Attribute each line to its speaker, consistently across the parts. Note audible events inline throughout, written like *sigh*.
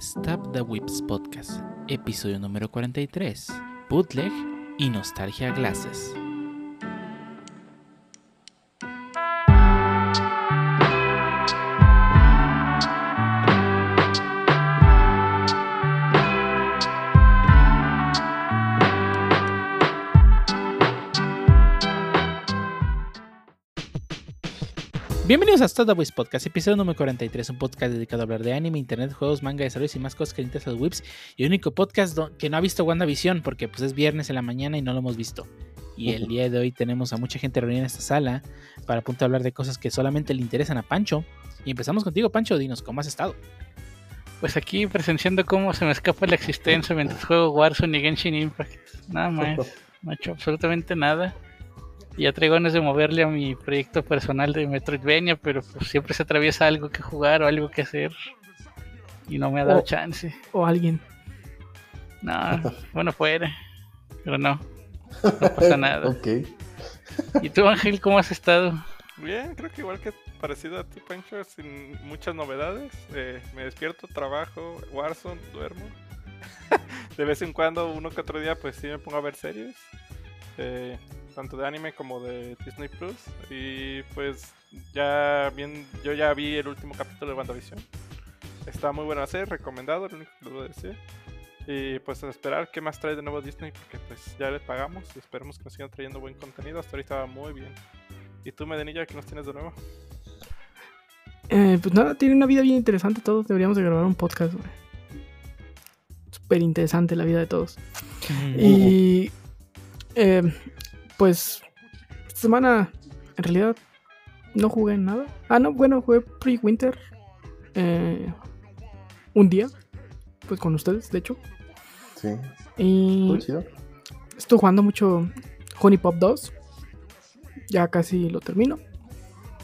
Speaker 1: Stop the Whips Podcast, episodio número 43, Bootleg y Nostalgia Glasses. Bienvenidos a Whips Podcast, episodio número 43, un podcast dedicado a hablar de anime, internet, juegos, manga, desarrollos y más cosas que interesan a los whips. Y el único podcast que no ha visto WandaVision porque pues es viernes en la mañana y no lo hemos visto. Y el día de hoy tenemos a mucha gente reunida en esta sala para a punto de hablar de cosas que solamente le interesan a Pancho. Y empezamos contigo, Pancho, dinos, ¿cómo has estado?
Speaker 2: Pues aquí presenciando cómo se me escapa la existencia mientras juego Warzone y Genshin Impact. Nada más, *laughs* no he hecho absolutamente nada. Ya traigo ganas de moverle a mi proyecto personal de Metroidvania, pero pues siempre se atraviesa algo que jugar o algo que hacer. Y no me ha dado chance.
Speaker 3: o alguien.
Speaker 2: No, *laughs* bueno fuera. Pero no, no *laughs* pasa nada.
Speaker 4: ok.
Speaker 2: ¿Y tú Ángel, cómo has estado?
Speaker 5: Bien, creo que igual que parecido a ti, Pancho, sin muchas novedades. Eh, me despierto, trabajo, Warzone, duermo. *laughs* de vez en cuando, uno que otro día, pues sí me pongo a ver series. eh, tanto de anime como de Disney Plus. Y pues ya bien, yo ya vi el último capítulo de WandaVision. Está muy bueno hacer, recomendado, lo único que les voy a decir. Y pues a esperar qué más trae de nuevo Disney, porque pues ya les pagamos y esperemos que nos sigan trayendo buen contenido. Hasta ahorita va muy bien. ¿Y tú, Medenilla, qué nos tienes de nuevo?
Speaker 3: Eh, pues nada, tiene una vida bien interesante todos. Deberíamos de grabar un podcast, güey. Súper interesante la vida de todos. Y eh, pues esta semana en realidad no jugué nada. Ah, no, bueno, jugué Pre-Winter eh, un día, pues con ustedes, de hecho.
Speaker 4: Sí,
Speaker 3: Y
Speaker 4: chido.
Speaker 3: estoy jugando mucho Honey Pop 2. Ya casi lo termino.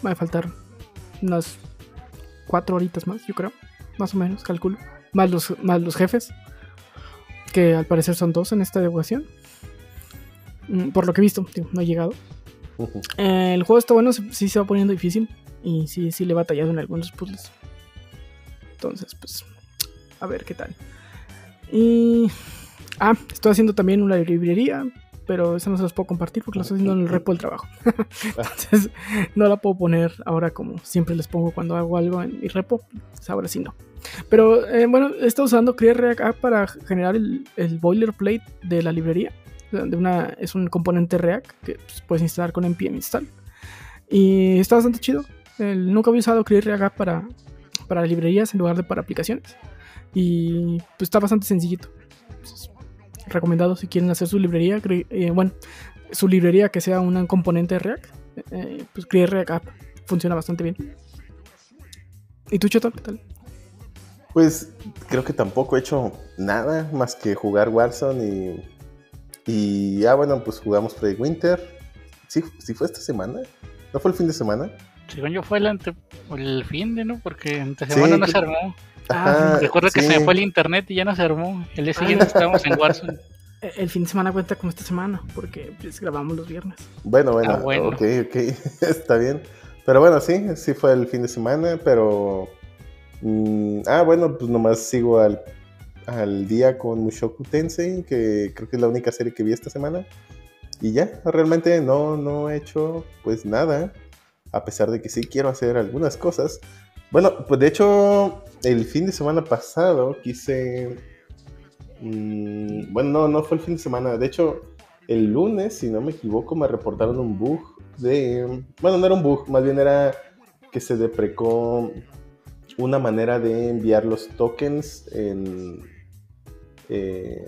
Speaker 3: Va a faltar unas cuatro horitas más, yo creo. Más o menos, calculo. Más los, más los jefes. Que al parecer son dos en esta devoción. Mm, Por lo que he visto, no he llegado. Eh, el juego está bueno, sí se va poniendo difícil. Y sí, sí le he batallado en algunos puzzles. Entonces, pues, a ver qué tal. Y. Ah, estoy haciendo también una librería. Pero esa no se las puedo compartir porque la estoy haciendo en el repo del trabajo. *laughs* Entonces, no la puedo poner ahora como siempre les pongo cuando hago algo en mi repo. Pues ahora sí no. Pero eh, bueno, he estado usando Create React App para generar el, el boilerplate de la librería. De una, es un componente React que pues, puedes instalar con npm install. Y está bastante chido. Nunca había usado Create React App para, para librerías en lugar de para aplicaciones. Y pues está bastante sencillito. Recomendado si quieren hacer su librería. eh, bueno, su librería que sea un componente React. eh, pues Create React App funciona bastante bien. ¿Y tú, Choto? ¿Qué tal?
Speaker 4: Pues creo que tampoco he hecho nada más que jugar Warzone y. Y ah, bueno, pues jugamos Frey Winter. ¿Sí, ¿Sí fue esta semana? ¿No fue el fin de semana?
Speaker 2: Según yo fue el, ante, el fin de, ¿no? Porque entre
Speaker 4: Sí,
Speaker 2: semana no
Speaker 4: que-
Speaker 2: se armó.
Speaker 4: Ajá,
Speaker 2: Recuerdo que
Speaker 4: sí.
Speaker 2: se me fue el internet y ya no se armó. El día siguiente estábamos en Warzone.
Speaker 3: Eh, El fin de semana cuenta como esta semana, porque pues, grabamos los viernes.
Speaker 4: Bueno, bueno,
Speaker 2: Ah, bueno.
Speaker 4: ok, ok, *laughs* está bien. Pero bueno, sí, sí fue el fin de semana, pero... mm, ah, bueno, pues nomás sigo al, al día con Mushoku Tensei, que creo que es la única serie que vi esta semana. Y ya, realmente no, no he hecho pues nada, a pesar de que sí quiero hacer algunas cosas. Bueno, pues de hecho, el fin de semana pasado quise... mm, bueno, no, no fue el fin de semana, de hecho... El lunes, si no me equivoco, me reportaron un bug de... Bueno, no era un bug, más bien era que se deprecó una manera de enviar los tokens en... eh,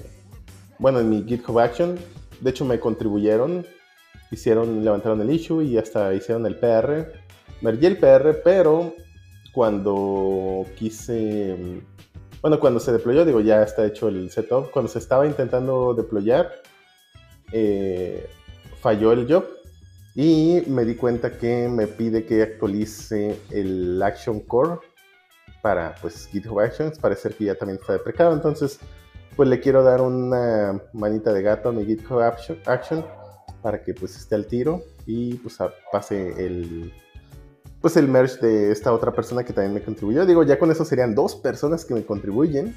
Speaker 4: bueno, en mi GitHub Action. De hecho, me contribuyeron, hicieron, levantaron el issue y hasta hicieron el PR. Mergí el PR, pero cuando quise... Bueno, cuando se deployó, digo, ya está hecho el setup. Cuando se estaba intentando deployar, eh, falló el job y me di cuenta que me pide que actualice el Action Core para pues GitHub Actions. Parece que ya también está deprecado. Entonces, pues le quiero dar una manita de gato a mi GitHub Action, para que pues esté al tiro y pues pase el, pues el merch de esta otra persona que también me contribuyó. Digo, ya con eso serían dos personas que me contribuyen,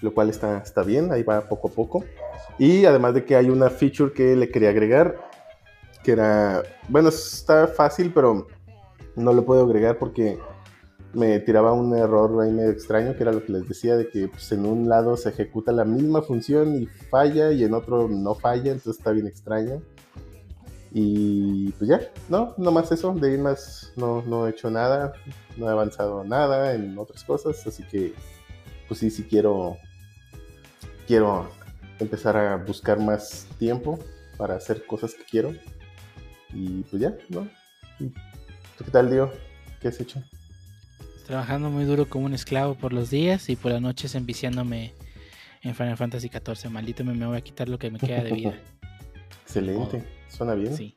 Speaker 4: lo cual está, está bien, ahí va poco a poco. Y además de que hay una feature que le quería agregar, que era, bueno, está fácil, pero no lo puedo agregar porque me tiraba un error ahí medio extraño, que era lo que les decía, de que pues, en un lado se ejecuta la misma función y falla y en otro no falla, entonces está bien extraño. Y pues ya, no, no más eso, de ahí más no, no he hecho nada, no he avanzado nada en otras cosas, así que pues sí, sí quiero, quiero empezar a buscar más tiempo para hacer cosas que quiero. Y pues ya, ¿no? ¿Tú qué tal, Dio? ¿Qué has hecho?
Speaker 1: Trabajando muy duro como un esclavo por los días y por las noches enviciándome en Final Fantasy XIV. Maldito me, me voy a quitar lo que me queda de vida. *laughs*
Speaker 4: Excelente, suena bien.
Speaker 1: Sí.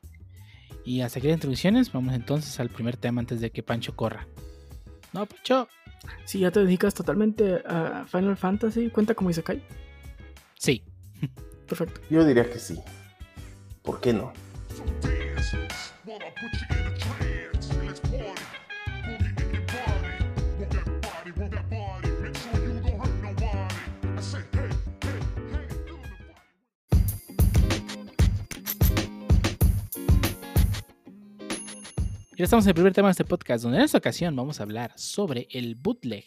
Speaker 1: Y hasta aquí las introducciones, vamos entonces al primer tema antes de que Pancho corra. No, Pancho.
Speaker 3: Si ya te dedicas totalmente a Final Fantasy, ¿cuenta como Isekai?
Speaker 1: Sí.
Speaker 3: Perfecto.
Speaker 4: Yo diría que sí. ¿Por qué no?
Speaker 1: Ya estamos en el primer tema de este podcast, donde en esta ocasión vamos a hablar sobre el bootleg.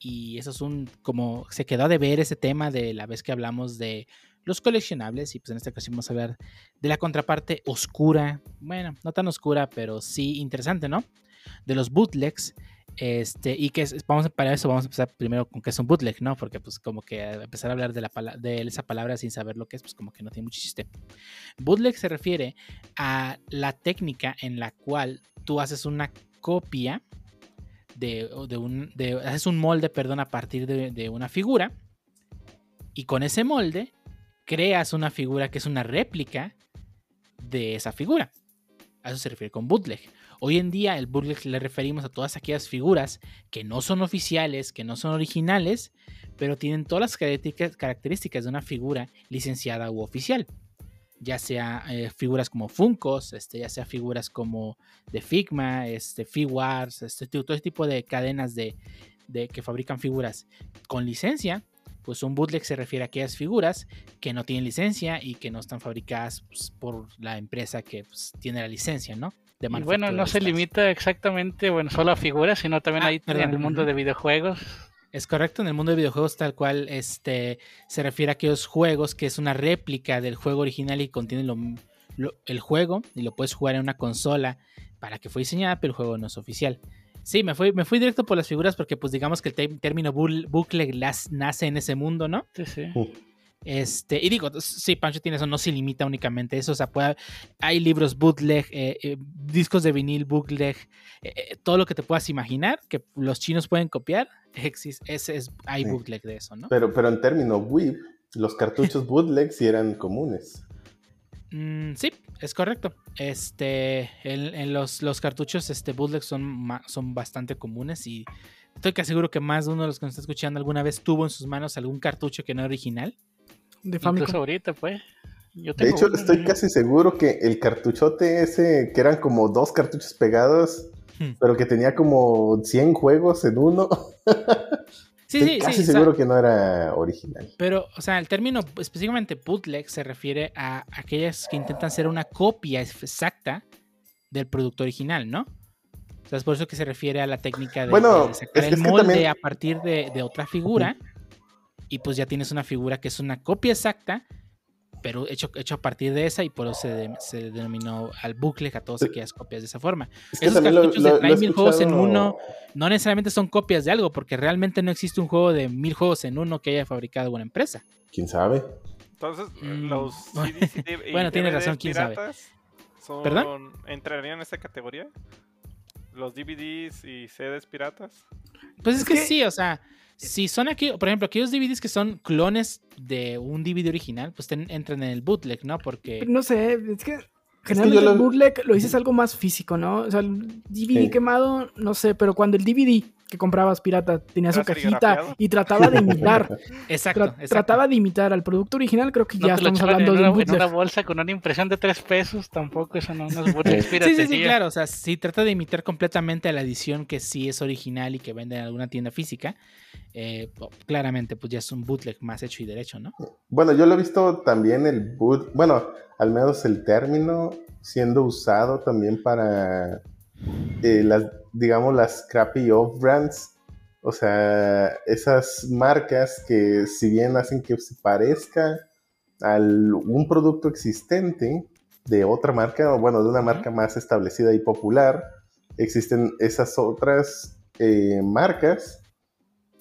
Speaker 1: Y eso es un, como se quedó de ver ese tema de la vez que hablamos de los coleccionables. Y pues en esta ocasión vamos a hablar de la contraparte oscura. Bueno, no tan oscura, pero sí interesante, ¿no? De los bootlegs. Este, y que vamos, para eso vamos a empezar primero con qué es un bootleg, ¿no? Porque pues como que empezar a hablar de, esa palabra sin saber lo que es, pues como que no tiene mucho chiste. Bootleg se refiere a la técnica en la cual tú haces una copia de, un, haces un molde, perdón, a partir de, de una figura y con ese molde creas una figura que es una réplica de esa figura. A eso se refiere con bootleg. Hoy en día el bootleg le referimos a todas aquellas figuras que no son oficiales, que no son originales, pero tienen todas las características de una figura licenciada u oficial. Ya sea eh, figuras como Funkos, este, ya sea figuras como de Figma, este, Figuarts, este, todo este tipo de cadenas de, que fabrican figuras con licencia, pues un bootleg se refiere a aquellas figuras que no tienen licencia y que no están fabricadas pues, por la empresa que pues, tiene la licencia, ¿no?
Speaker 2: De y bueno, no se limita exactamente, bueno, solo a figuras, sino también
Speaker 1: Ah,
Speaker 2: ahí
Speaker 1: perdón,
Speaker 2: en el mundo de videojuegos.
Speaker 1: Es correcto, en el mundo de videojuegos tal cual este, se refiere a aquellos juegos que es una réplica del juego original y contiene lo- lo- el juego y lo puedes jugar en una consola para que fue diseñada, pero el juego no es oficial. Sí, me fui, me fui directo por las figuras porque pues digamos que el término las- nace en ese mundo, ¿no?
Speaker 2: Sí, sí.
Speaker 1: Este, y digo, sí, Pancho tiene eso, no se limita únicamente a eso, o sea, puede- hay libros bootleg, eh, eh, discos de vinil bootleg, eh, todo lo que te puedas imaginar que los chinos pueden copiar, *laughs* exis- ese es, hay
Speaker 4: Sí.
Speaker 1: bootleg de eso, ¿no?
Speaker 4: Pero, pero en términos WIB, los cartuchos *laughs* bootleg sí eran comunes.
Speaker 1: Mm, sí, es correcto. Este, en, en los, los cartuchos este, bootleg son, son bastante comunes y estoy casi seguro que más de uno de los que nos está escuchando alguna vez tuvo en sus manos algún cartucho que no era original.
Speaker 3: De
Speaker 2: Incluso
Speaker 3: Famicom.
Speaker 2: ahorita, pues. Yo
Speaker 4: De hecho,
Speaker 2: uno,
Speaker 4: estoy
Speaker 2: ¿no?
Speaker 4: casi seguro que el cartuchote ese, que eran como dos cartuchos pegados,
Speaker 1: Hmm.
Speaker 4: pero que tenía como 100 juegos en uno, *laughs*
Speaker 1: Sí,
Speaker 4: estoy
Speaker 1: sí,
Speaker 4: casi
Speaker 1: sí. o sea,
Speaker 4: seguro que no era original.
Speaker 1: Pero, o sea, el término específicamente bootleg se refiere a aquellas que intentan ser una copia exacta del producto original, ¿no? O sea, es por eso que se refiere a la técnica de,
Speaker 4: Bueno,
Speaker 1: de sacar
Speaker 4: es-
Speaker 1: el
Speaker 4: es que
Speaker 1: molde
Speaker 4: también-
Speaker 1: a partir de, de otra figura. Y pues ya tienes una figura que es una copia exacta, pero hecho, hecho a partir de esa, y por eso se, de- se denominó al bootleg a todas aquellas copias de esa forma.
Speaker 4: Es que
Speaker 1: Esos
Speaker 4: lo-
Speaker 1: cartuchos
Speaker 4: lo-
Speaker 1: de traen mil juegos en uno. No necesariamente son copias de algo, porque realmente no existe un juego de mil juegos en uno que haya fabricado una empresa.
Speaker 4: ¿Quién sabe?
Speaker 5: Entonces,
Speaker 1: Mm.
Speaker 5: los *laughs* CDs y D- *laughs* y
Speaker 1: Bueno, tiene razón, quién sabe.
Speaker 5: son-
Speaker 1: ¿Perdón?
Speaker 5: ¿Entrarían en esa categoría? ¿Los DVDs y CDs piratas?
Speaker 1: Pues es,
Speaker 3: Es
Speaker 1: que,
Speaker 3: que-
Speaker 1: sí, o sea, si son aquí, por ejemplo, aquellos DVDs que son clones de un DVD original, pues ten- entran en el bootleg, ¿no? Porque
Speaker 3: No sé, es que generalmente el
Speaker 4: lo-
Speaker 3: bootleg lo dices algo más físico, ¿no? O sea, el DVD
Speaker 4: Sí.
Speaker 3: quemado, no sé, pero cuando el DVD que comprabas pirata tenía su cajita y trataba de imitar, *laughs*
Speaker 1: Exacto,
Speaker 3: tra-
Speaker 1: exacto.
Speaker 3: trataba de imitar al producto original, creo que
Speaker 2: No
Speaker 3: ya estamos hablando
Speaker 2: en
Speaker 3: de
Speaker 2: una,
Speaker 3: un
Speaker 2: en una bolsa con una impresión de 3 pesos, tampoco eso no, no es *laughs* bootleg
Speaker 1: Sí, sí, sí, claro. O sea, si trata de imitar completamente a la edición que sí es original y que vende en alguna tienda física, eh, claramente pues ya es un bootleg más hecho y derecho, ¿no?
Speaker 4: Bueno, yo lo he visto también el boot, bueno, al menos el término siendo usado también para eh, las, digamos, las crappy off-brands. O sea, esas marcas que si bien hacen que se parezca a un producto existente de otra marca, o bueno, de una marca más establecida y popular, existen esas otras eh, marcas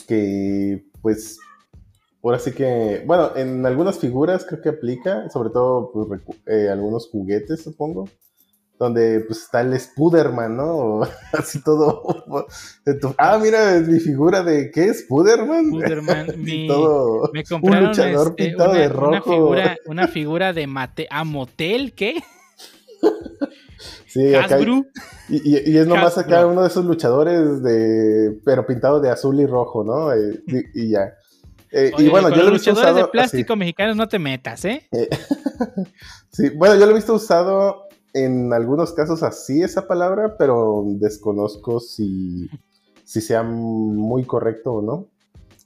Speaker 4: que pues ahora sí que, bueno, en algunas figuras creo que aplica, sobre todo pues, eh, algunos juguetes, supongo, donde pues está el Spuderman, ¿no? *laughs* Así todo. ah, mira, es mi figura de ¿qué es Spuderman?
Speaker 1: Spuderman, *laughs* mi-
Speaker 4: todo.
Speaker 1: Me compraron
Speaker 4: luchador
Speaker 1: este,
Speaker 4: pintado
Speaker 1: una,
Speaker 4: de
Speaker 1: una
Speaker 4: rojo.
Speaker 1: figura, una *laughs* figura de mate a motel, ¿qué?
Speaker 4: Sí, acá y, y- y es nomás acá uno de esos luchadores de pero pintado de azul y rojo, ¿no? Eh, y, y ya. Eh, y
Speaker 1: Oye,
Speaker 4: bueno,
Speaker 1: con
Speaker 4: yo
Speaker 1: los
Speaker 4: lo he visto
Speaker 1: luchadores
Speaker 4: usado
Speaker 1: de
Speaker 4: así.
Speaker 1: plástico mexicanos no te metas, ¿eh? *laughs*
Speaker 4: Sí, bueno, yo lo he visto usado en algunos casos así esa palabra, pero desconozco si, si sea muy correcto o no.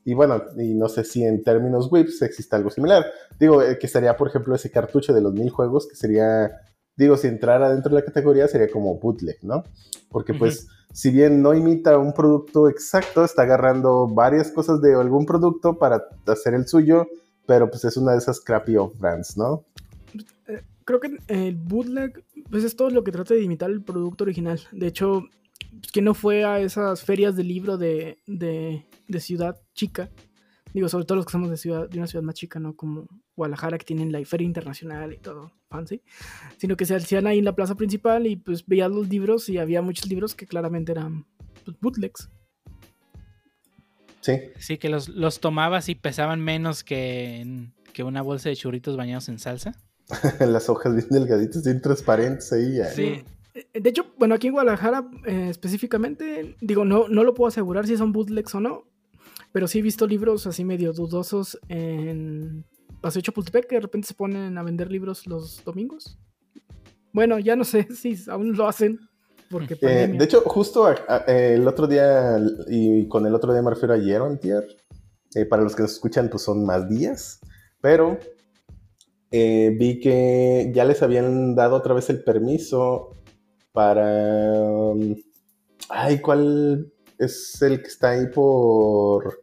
Speaker 4: Y bueno, y no sé si en términos whips existe algo similar. Digo, eh, que sería, por ejemplo, ese cartucho de los mil juegos, que sería, digo, si entrara dentro de la categoría, sería como bootleg, ¿no? Porque pues, si bien no imita un producto exacto, está agarrando varias cosas de algún producto para hacer el suyo, pero pues es una de esas crappy off-brands, ¿no?
Speaker 3: Creo que el bootleg pues es todo lo que trata de imitar el producto original. De hecho, que no fue a esas ferias de libro de, de, de ciudad chica. Digo, sobre todo los que somos de ciudad, de una ciudad más chica, ¿no? Como Guadalajara, que tienen la feria internacional y todo, fancy. Sino que se hacían ahí en la plaza principal y pues veías los libros y había muchos libros que claramente eran pues, bootlegs.
Speaker 4: Sí.
Speaker 1: Sí, que los, los tomabas y pesaban menos que, en- que una bolsa de churritos bañados en salsa. *laughs*
Speaker 4: Las hojas bien delgaditas, bien transparentes ahí. ya.
Speaker 1: Sí.
Speaker 3: Eh, De hecho, bueno, aquí en Guadalajara eh, específicamente, digo, no, no lo puedo asegurar si son bootlegs o no, pero sí he visto libros así medio dudosos en Paseo Chapultepec que de repente se ponen a vender libros los domingos. Bueno, ya no sé *laughs* si aún lo hacen, porque
Speaker 4: Eh, de hecho, justo a- a- eh, el otro día, y con el otro día me refiero a ayer o antier, eh, para los que nos escuchan, pues son más días, pero eh, vi que ya les habían dado otra vez el permiso para... um, ay, ¿cuál es el que está ahí por...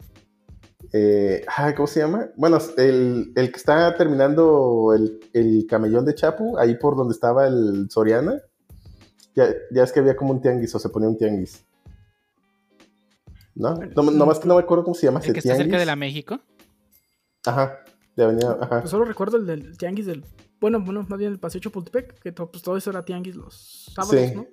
Speaker 4: eh, ay, ¿Cómo se llama? Bueno, el, el que está terminando el, el camellón de Chapu, ahí por donde estaba el Soriana. Ya, ya es que había como un tianguis o se ponía un tianguis. ¿No? No, nomás que no me acuerdo cómo se llama
Speaker 1: El
Speaker 4: ese
Speaker 1: que está cerca de la México.
Speaker 4: Ajá, de avenida, ajá.
Speaker 3: Pues solo recuerdo el del tianguis del... Bueno, bueno, más bien el Paseo Chapultepec, que to- pues todo eso era tianguis los sábados,
Speaker 4: Sí.
Speaker 3: ¿no?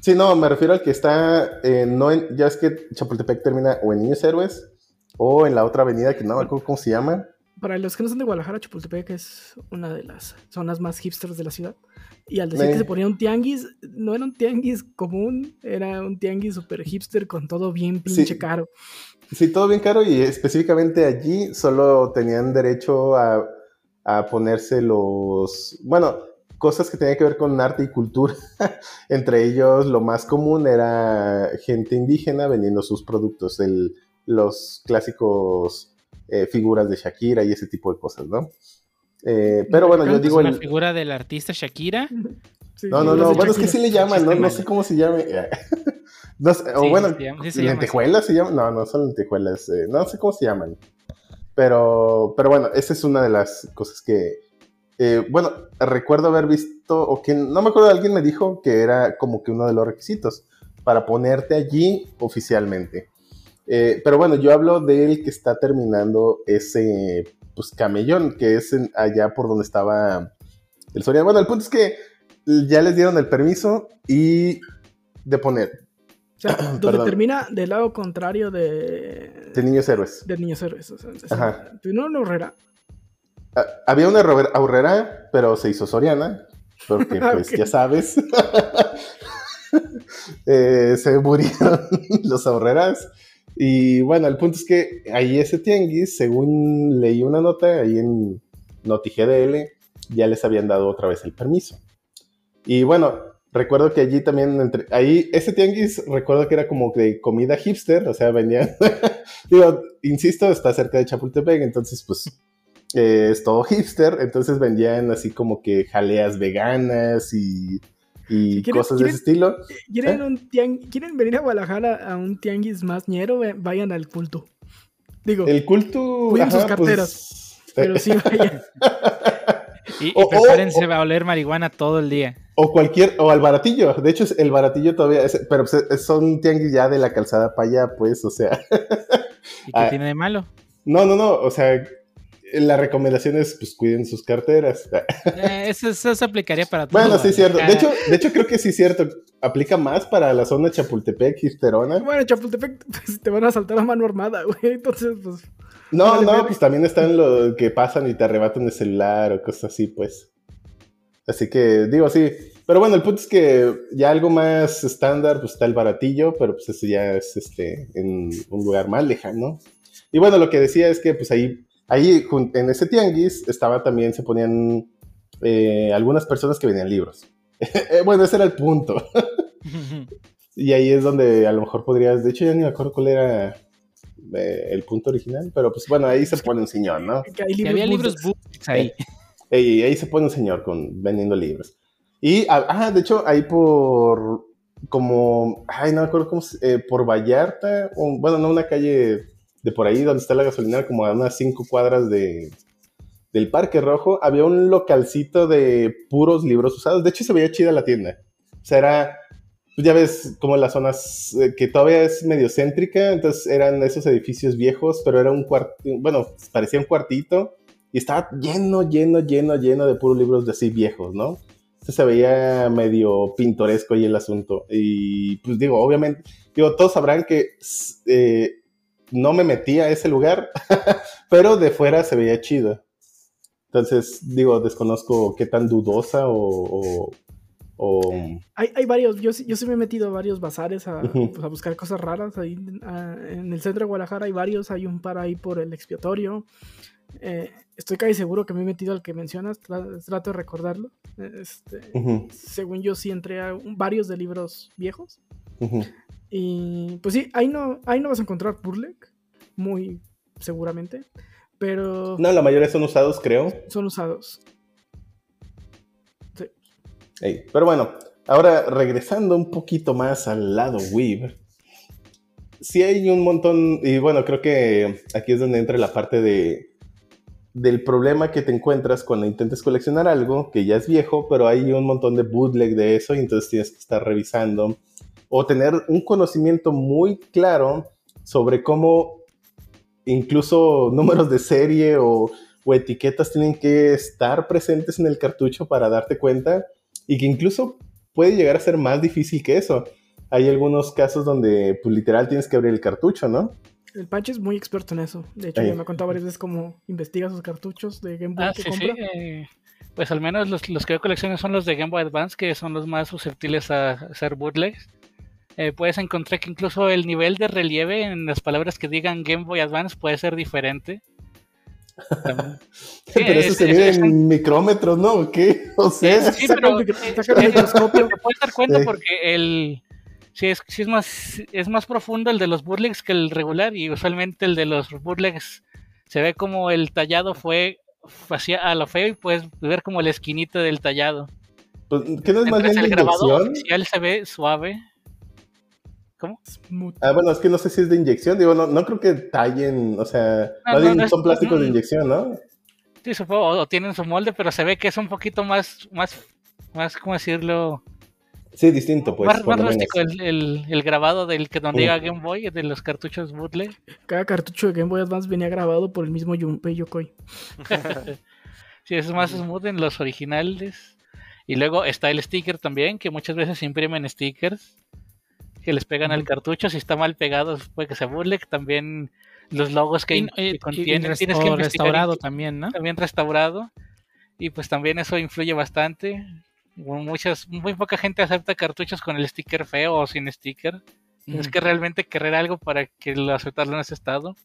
Speaker 4: Sí, no, me refiero al que está, eh, no en, ya es que Chapultepec termina o en Niños Héroes o en la otra avenida que no me acuerdo cómo se llama.
Speaker 3: Para los que no son de Guadalajara, Chapultepec es una de las zonas más hipsters de la ciudad. Y al decir que se ponía un tianguis, no era un tianguis común, era un tianguis super hipster con todo bien pinche
Speaker 4: Sí.
Speaker 3: caro.
Speaker 4: Sí, todo bien caro y específicamente allí solo tenían derecho a, a ponerse los, bueno, cosas que tenían que ver con arte y cultura. *laughs* Entre ellos, lo más común era gente indígena vendiendo sus productos, el- los clásicos eh, figuras de Shakira y ese tipo de cosas, ¿no? Eh, pero bueno, yo digo
Speaker 1: Una
Speaker 4: el...
Speaker 1: figura del artista Shakira. *laughs*
Speaker 3: Sí,
Speaker 4: No, no, no, bueno, es que
Speaker 3: Shakira.
Speaker 4: sí le llaman, no, no sé cómo se llame. *laughs* No sé, o
Speaker 1: Sí,
Speaker 4: bueno,
Speaker 1: sí se llama- sí se llama así.
Speaker 4: lentejuelas se llaman, no, no son lentejuelas, eh, no sé cómo se llaman. Pero, pero bueno, esa es una de las cosas que, eh, bueno, recuerdo haber visto, o que no me acuerdo, alguien me dijo que era como que uno de los requisitos para ponerte allí oficialmente. Eh, pero bueno, yo hablo del que está terminando ese, pues, camellón, que es en- allá por donde estaba el Soriana. Bueno, el punto es que ya les dieron el permiso y de poner
Speaker 3: O sea, *clears throat* donde
Speaker 4: Perdón.
Speaker 3: termina del lado contrario de,
Speaker 4: de niños héroes.
Speaker 3: de Niños Héroes. O sea, es-
Speaker 4: Ajá.
Speaker 3: ¿No una horrera?
Speaker 4: Ah, Había una ahorrera, pero se hizo Soriana, porque *laughs* pues ya sabes. *laughs* eh, se murieron *laughs* los ahorreras. Y bueno, el punto es que ahí ese tianguis, según leí una nota ahí en NotiGDL, ya les habían dado otra vez el permiso. Y bueno, recuerdo que allí también, entre, ahí ese tianguis, recuerdo que era como de comida hipster, o sea, venían, *laughs* digo, insisto, está cerca de Chapultepec, entonces pues eh, es todo hipster, entonces vendían así como que jaleas veganas y, y
Speaker 3: ¿Quieren-
Speaker 4: cosas de ese estilo.
Speaker 3: ¿Quieren,
Speaker 4: ¿Eh?
Speaker 3: un tiang- ¿Quieren venir a Guadalajara a un tianguis más ñero? Vayan al culto. Digo,
Speaker 4: El culto...
Speaker 3: Cuiden sus
Speaker 4: pues,
Speaker 3: carteras. pero sí *laughs* vayan.
Speaker 1: Y, y
Speaker 4: O-
Speaker 1: prepárense
Speaker 4: o-
Speaker 1: a oler marihuana todo el día.
Speaker 4: O cualquier, o al baratillo. De hecho, el baratillo todavía, es- pero pues, es- son tianguis ya de la calzada para allá, pues, o sea.
Speaker 1: ¿Y qué *laughs*
Speaker 4: Ah.
Speaker 1: tiene de malo?
Speaker 4: No, no, no, o sea, la recomendación es, pues, cuiden sus carteras. *laughs*
Speaker 1: Eh, eso, eso se aplicaría para todo.
Speaker 4: Bueno, sí, es cierto. De
Speaker 1: Acá-
Speaker 4: hecho, de hecho, creo que sí es cierto. Aplica más para la zona Chapultepec, Histerona.
Speaker 3: Bueno, Chapultepec pues, te van a saltar a mano armada, güey. Entonces, pues.
Speaker 4: No,
Speaker 3: Vale,
Speaker 4: no,
Speaker 3: vale.
Speaker 4: pues también están los que pasan y te arrebatan el celular o cosas así, pues. Así que, digo, sí. Pero bueno, el punto es que ya algo más estándar, pues está el baratillo, pero pues eso ya es este, en un lugar más lejano. Y bueno, lo que decía es que pues ahí, ahí en ese tianguis estaba también, se ponían eh, algunas personas que vendían libros. *laughs* Eh, bueno, ese era el punto. *laughs* Y ahí es donde a lo mejor podrías, de hecho ya ni me acuerdo cuál era eh, el punto original, pero pues bueno, ahí se pone un señor, ¿no?
Speaker 3: Que hay
Speaker 1: Que
Speaker 3: libros
Speaker 1: había libros ahí. *laughs*
Speaker 4: Y ahí se pone un señor con, vendiendo libros. Y, ah, ah, de hecho, ahí por, como, ay, no me acuerdo cómo, eh, por Vallarta, o, bueno, no, una calle de por ahí donde está la gasolinera, como a unas cinco cuadras de, del Parque Rojo, había un localcito de puros libros usados. De hecho, se veía chida la tienda. O sea, era, pues ya ves, como las zonas eh, que todavía es medio céntrica, entonces eran esos edificios viejos, pero era un cuarto, bueno, parecía un cuartito y estaba lleno, lleno, lleno, lleno de puros libros de así viejos, ¿no? Se veía medio pintoresco ahí el asunto. Y pues digo, obviamente, digo, todos sabrán que eh, no me metí a ese lugar, *laughs* pero de fuera se veía chido. Entonces, digo, desconozco qué tan dudosa o... o- o-
Speaker 3: Hay, hay varios, yo, sí- yo sí me he metido a varios bazares a, pues, a buscar cosas raras. Ahí ah, en el centro de Guadalajara hay varios, hay un par ahí por el expiatorio. Eh, estoy casi seguro que me he metido al que mencionas, tra- trato de recordarlo. Este, según yo sí entré a un- varios de libros viejos.
Speaker 4: ujú.
Speaker 3: Y pues sí, ahí no, ahí no vas a encontrar Burlek, muy seguramente. Pero
Speaker 4: No, la mayoría son usados, creo.
Speaker 3: son usados. Sí.
Speaker 4: Pero bueno, ahora regresando un poquito más al lado Weeb, sí hay un montón, y bueno, creo que aquí es donde entra la parte de del problema que te encuentras cuando intentes coleccionar algo que ya es viejo, pero hay un montón de bootleg de eso y entonces tienes que estar revisando o tener un conocimiento muy claro sobre cómo incluso *laughs* números de serie o, o etiquetas tienen que estar presentes en el cartucho para darte cuenta y que incluso puede llegar a ser más difícil que eso. Hay algunos casos donde pues, literal tienes que abrir el cartucho, ¿no?
Speaker 3: El Pancho es muy experto en eso. De hecho, ya me ha contado varias veces cómo investiga sus cartuchos de Game Boy
Speaker 2: Ah,
Speaker 3: que
Speaker 2: sí, sí.
Speaker 3: compra.
Speaker 2: eh, pues al menos los, los que yo colecciono son los de Game Boy Advance, que son los más susceptibles a ser bootlegs. Eh, puedes encontrar que incluso el nivel de relieve en las palabras que digan Game Boy Advance puede ser diferente. *laughs* Sí,
Speaker 4: Pero eso
Speaker 2: es-
Speaker 4: se mide
Speaker 2: es
Speaker 4: en micrómetros, ¿no? ¿O qué? *laughs* O sea,
Speaker 2: Sí,
Speaker 3: Saca
Speaker 2: pero
Speaker 3: el
Speaker 2: eh, eh,
Speaker 3: microscopio.
Speaker 2: Te puedes dar cuenta
Speaker 4: Sí.
Speaker 2: porque el sí es, sí es más es más profundo el de los bootlegs que el regular y usualmente el de los bootlegs se ve como el tallado fue hacia a lo feo y puedes ver como la esquinita del tallado.
Speaker 4: pues, ¿qué no es más bien
Speaker 2: el grabado oficial se ve suave. ¿Cómo?
Speaker 3: Smooth.
Speaker 4: Ah, bueno, es que no sé si es de inyección. Digo, no, no creo que tallen, o sea,
Speaker 2: No, no, es-
Speaker 4: son plásticos de inyección, ¿no?
Speaker 2: Sí, supongo, o tienen su molde, pero se ve que es un poquito más, más, más, ¿cómo decirlo?
Speaker 4: Sí, distinto, pues.
Speaker 2: más rústico el, el, el grabado del que donde llega Game Boy, de los cartuchos bootleg.
Speaker 3: Cada cartucho de Game Boy Advance venía grabado por el mismo Junpei Yokoi. *laughs*
Speaker 2: Sí, es más smooth en los originales. Y luego está el sticker también, que muchas veces imprimen stickers que les pegan al cartucho. Si está mal pegado, puede que se burle. También los logos que, in- que
Speaker 1: y- y
Speaker 2: contienen, tienes que
Speaker 1: restaurado también, ¿no?
Speaker 2: también restaurado. Y pues también eso influye bastante. Muchas, muy poca gente acepta cartuchos con el sticker feo o sin sticker. Tienes que realmente querer algo para que lo aceptarlo en ese estado.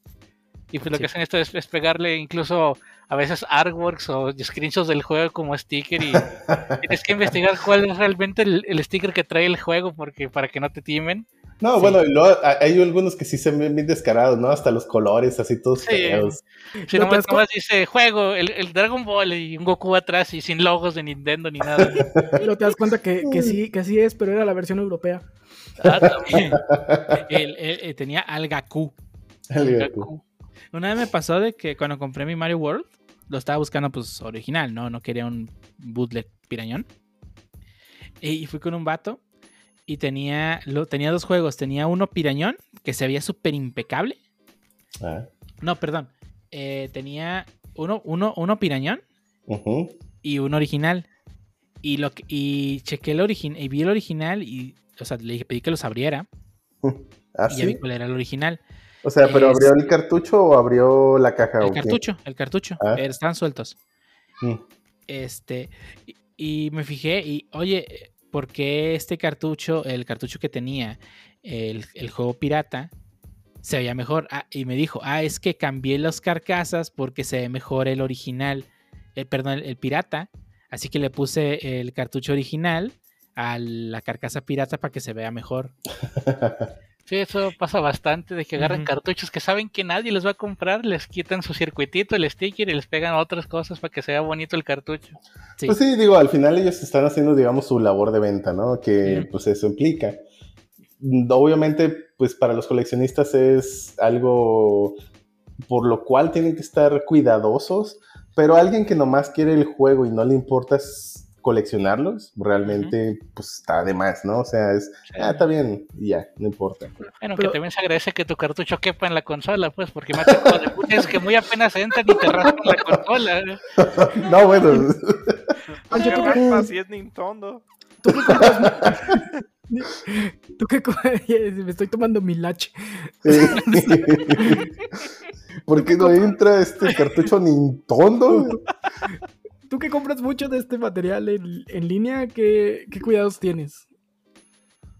Speaker 2: Y pues lo que hacen esto es, es, pegarle incluso a veces artworks o screenshots del juego como sticker y *laughs* tienes que investigar cuál es realmente el, el, sticker que trae el juego porque para que no te timen.
Speaker 4: No,
Speaker 2: Sí.
Speaker 4: bueno, y luego hay algunos que sí se ven bien descarados, ¿no? Hasta los colores así todos
Speaker 2: Sí.
Speaker 4: feos.
Speaker 2: Si
Speaker 3: ¿No
Speaker 2: no
Speaker 3: te das cu-
Speaker 2: nomás dice juego, el, el Dragon Ball y un Goku atrás y sin logos de Nintendo ni nada. *laughs*
Speaker 3: Pero te das cuenta que, que sí, que sí es, pero era la versión europea.
Speaker 2: Ah, también.
Speaker 1: Él, él- él tenía al Gaku. Una vez me pasó de que cuando compré mi Mario World, lo estaba buscando pues original, ¿no? No quería un bootleg pirañón. Y fui con un vato y tenía, lo, tenía dos juegos. Tenía uno pirañón, que se veía súper impecable.
Speaker 4: Ah,
Speaker 1: No, perdón. Eh, tenía uno, uno, uno pirañón y uno original. Y, lo, y chequé el original y vi el original y, o sea, le pedí que los abriera *laughs*
Speaker 4: Ah,
Speaker 1: y ya vi cuál era el original.
Speaker 4: O sea, ¿pero
Speaker 1: Es-
Speaker 4: abrió el cartucho o abrió la caja? o
Speaker 1: El
Speaker 4: qué?
Speaker 1: cartucho, el cartucho.
Speaker 4: Ah.
Speaker 1: eh, Estaban sueltos.
Speaker 4: Mm.
Speaker 1: Este, y, y me fijé y, oye, ¿por qué este cartucho, el cartucho que tenía el, el juego pirata, se veía mejor? Ah, y me dijo, ah, es que cambié las carcasas porque se ve mejor el original, eh, perdón, el, el pirata, así que le puse el cartucho original a la carcasa pirata para que se vea mejor. *laughs*
Speaker 2: Sí, eso pasa bastante, de que agarran cartuchos que saben que nadie les va a comprar, les quitan su circuitito, el sticker y les pegan otras cosas para que sea bonito el cartucho.
Speaker 1: Sí.
Speaker 4: Pues sí, digo, al final ellos están haciendo, digamos, su labor de venta, ¿no? Que pues eso implica. Obviamente, pues para los coleccionistas es algo por lo cual tienen que estar cuidadosos, pero alguien que nomás quiere el juego y no le importa coleccionarlos, realmente pues está de más, ¿no? O sea, es, ah, está bien, y ya, no importa.
Speaker 2: Bueno,
Speaker 3: Pero-
Speaker 2: que también se agradece que tu cartucho quepa en la consola, pues, porque me ha tocado de putas que muy apenas entran y te raspan la consola. *laughs*
Speaker 4: no, bueno,
Speaker 3: Pancho,
Speaker 5: ¿Qué
Speaker 3: ¿tú
Speaker 5: raspa
Speaker 3: qué-
Speaker 5: si es Nintendo?
Speaker 3: ¿Tú qué compras? ¿Tú qué co- Me estoy tomando mi lache. *laughs*
Speaker 4: ¿por qué no entra este cartucho Nintendo?
Speaker 3: ¿Tú que compras mucho de este material en, en línea? ¿qué, ¿Qué cuidados tienes?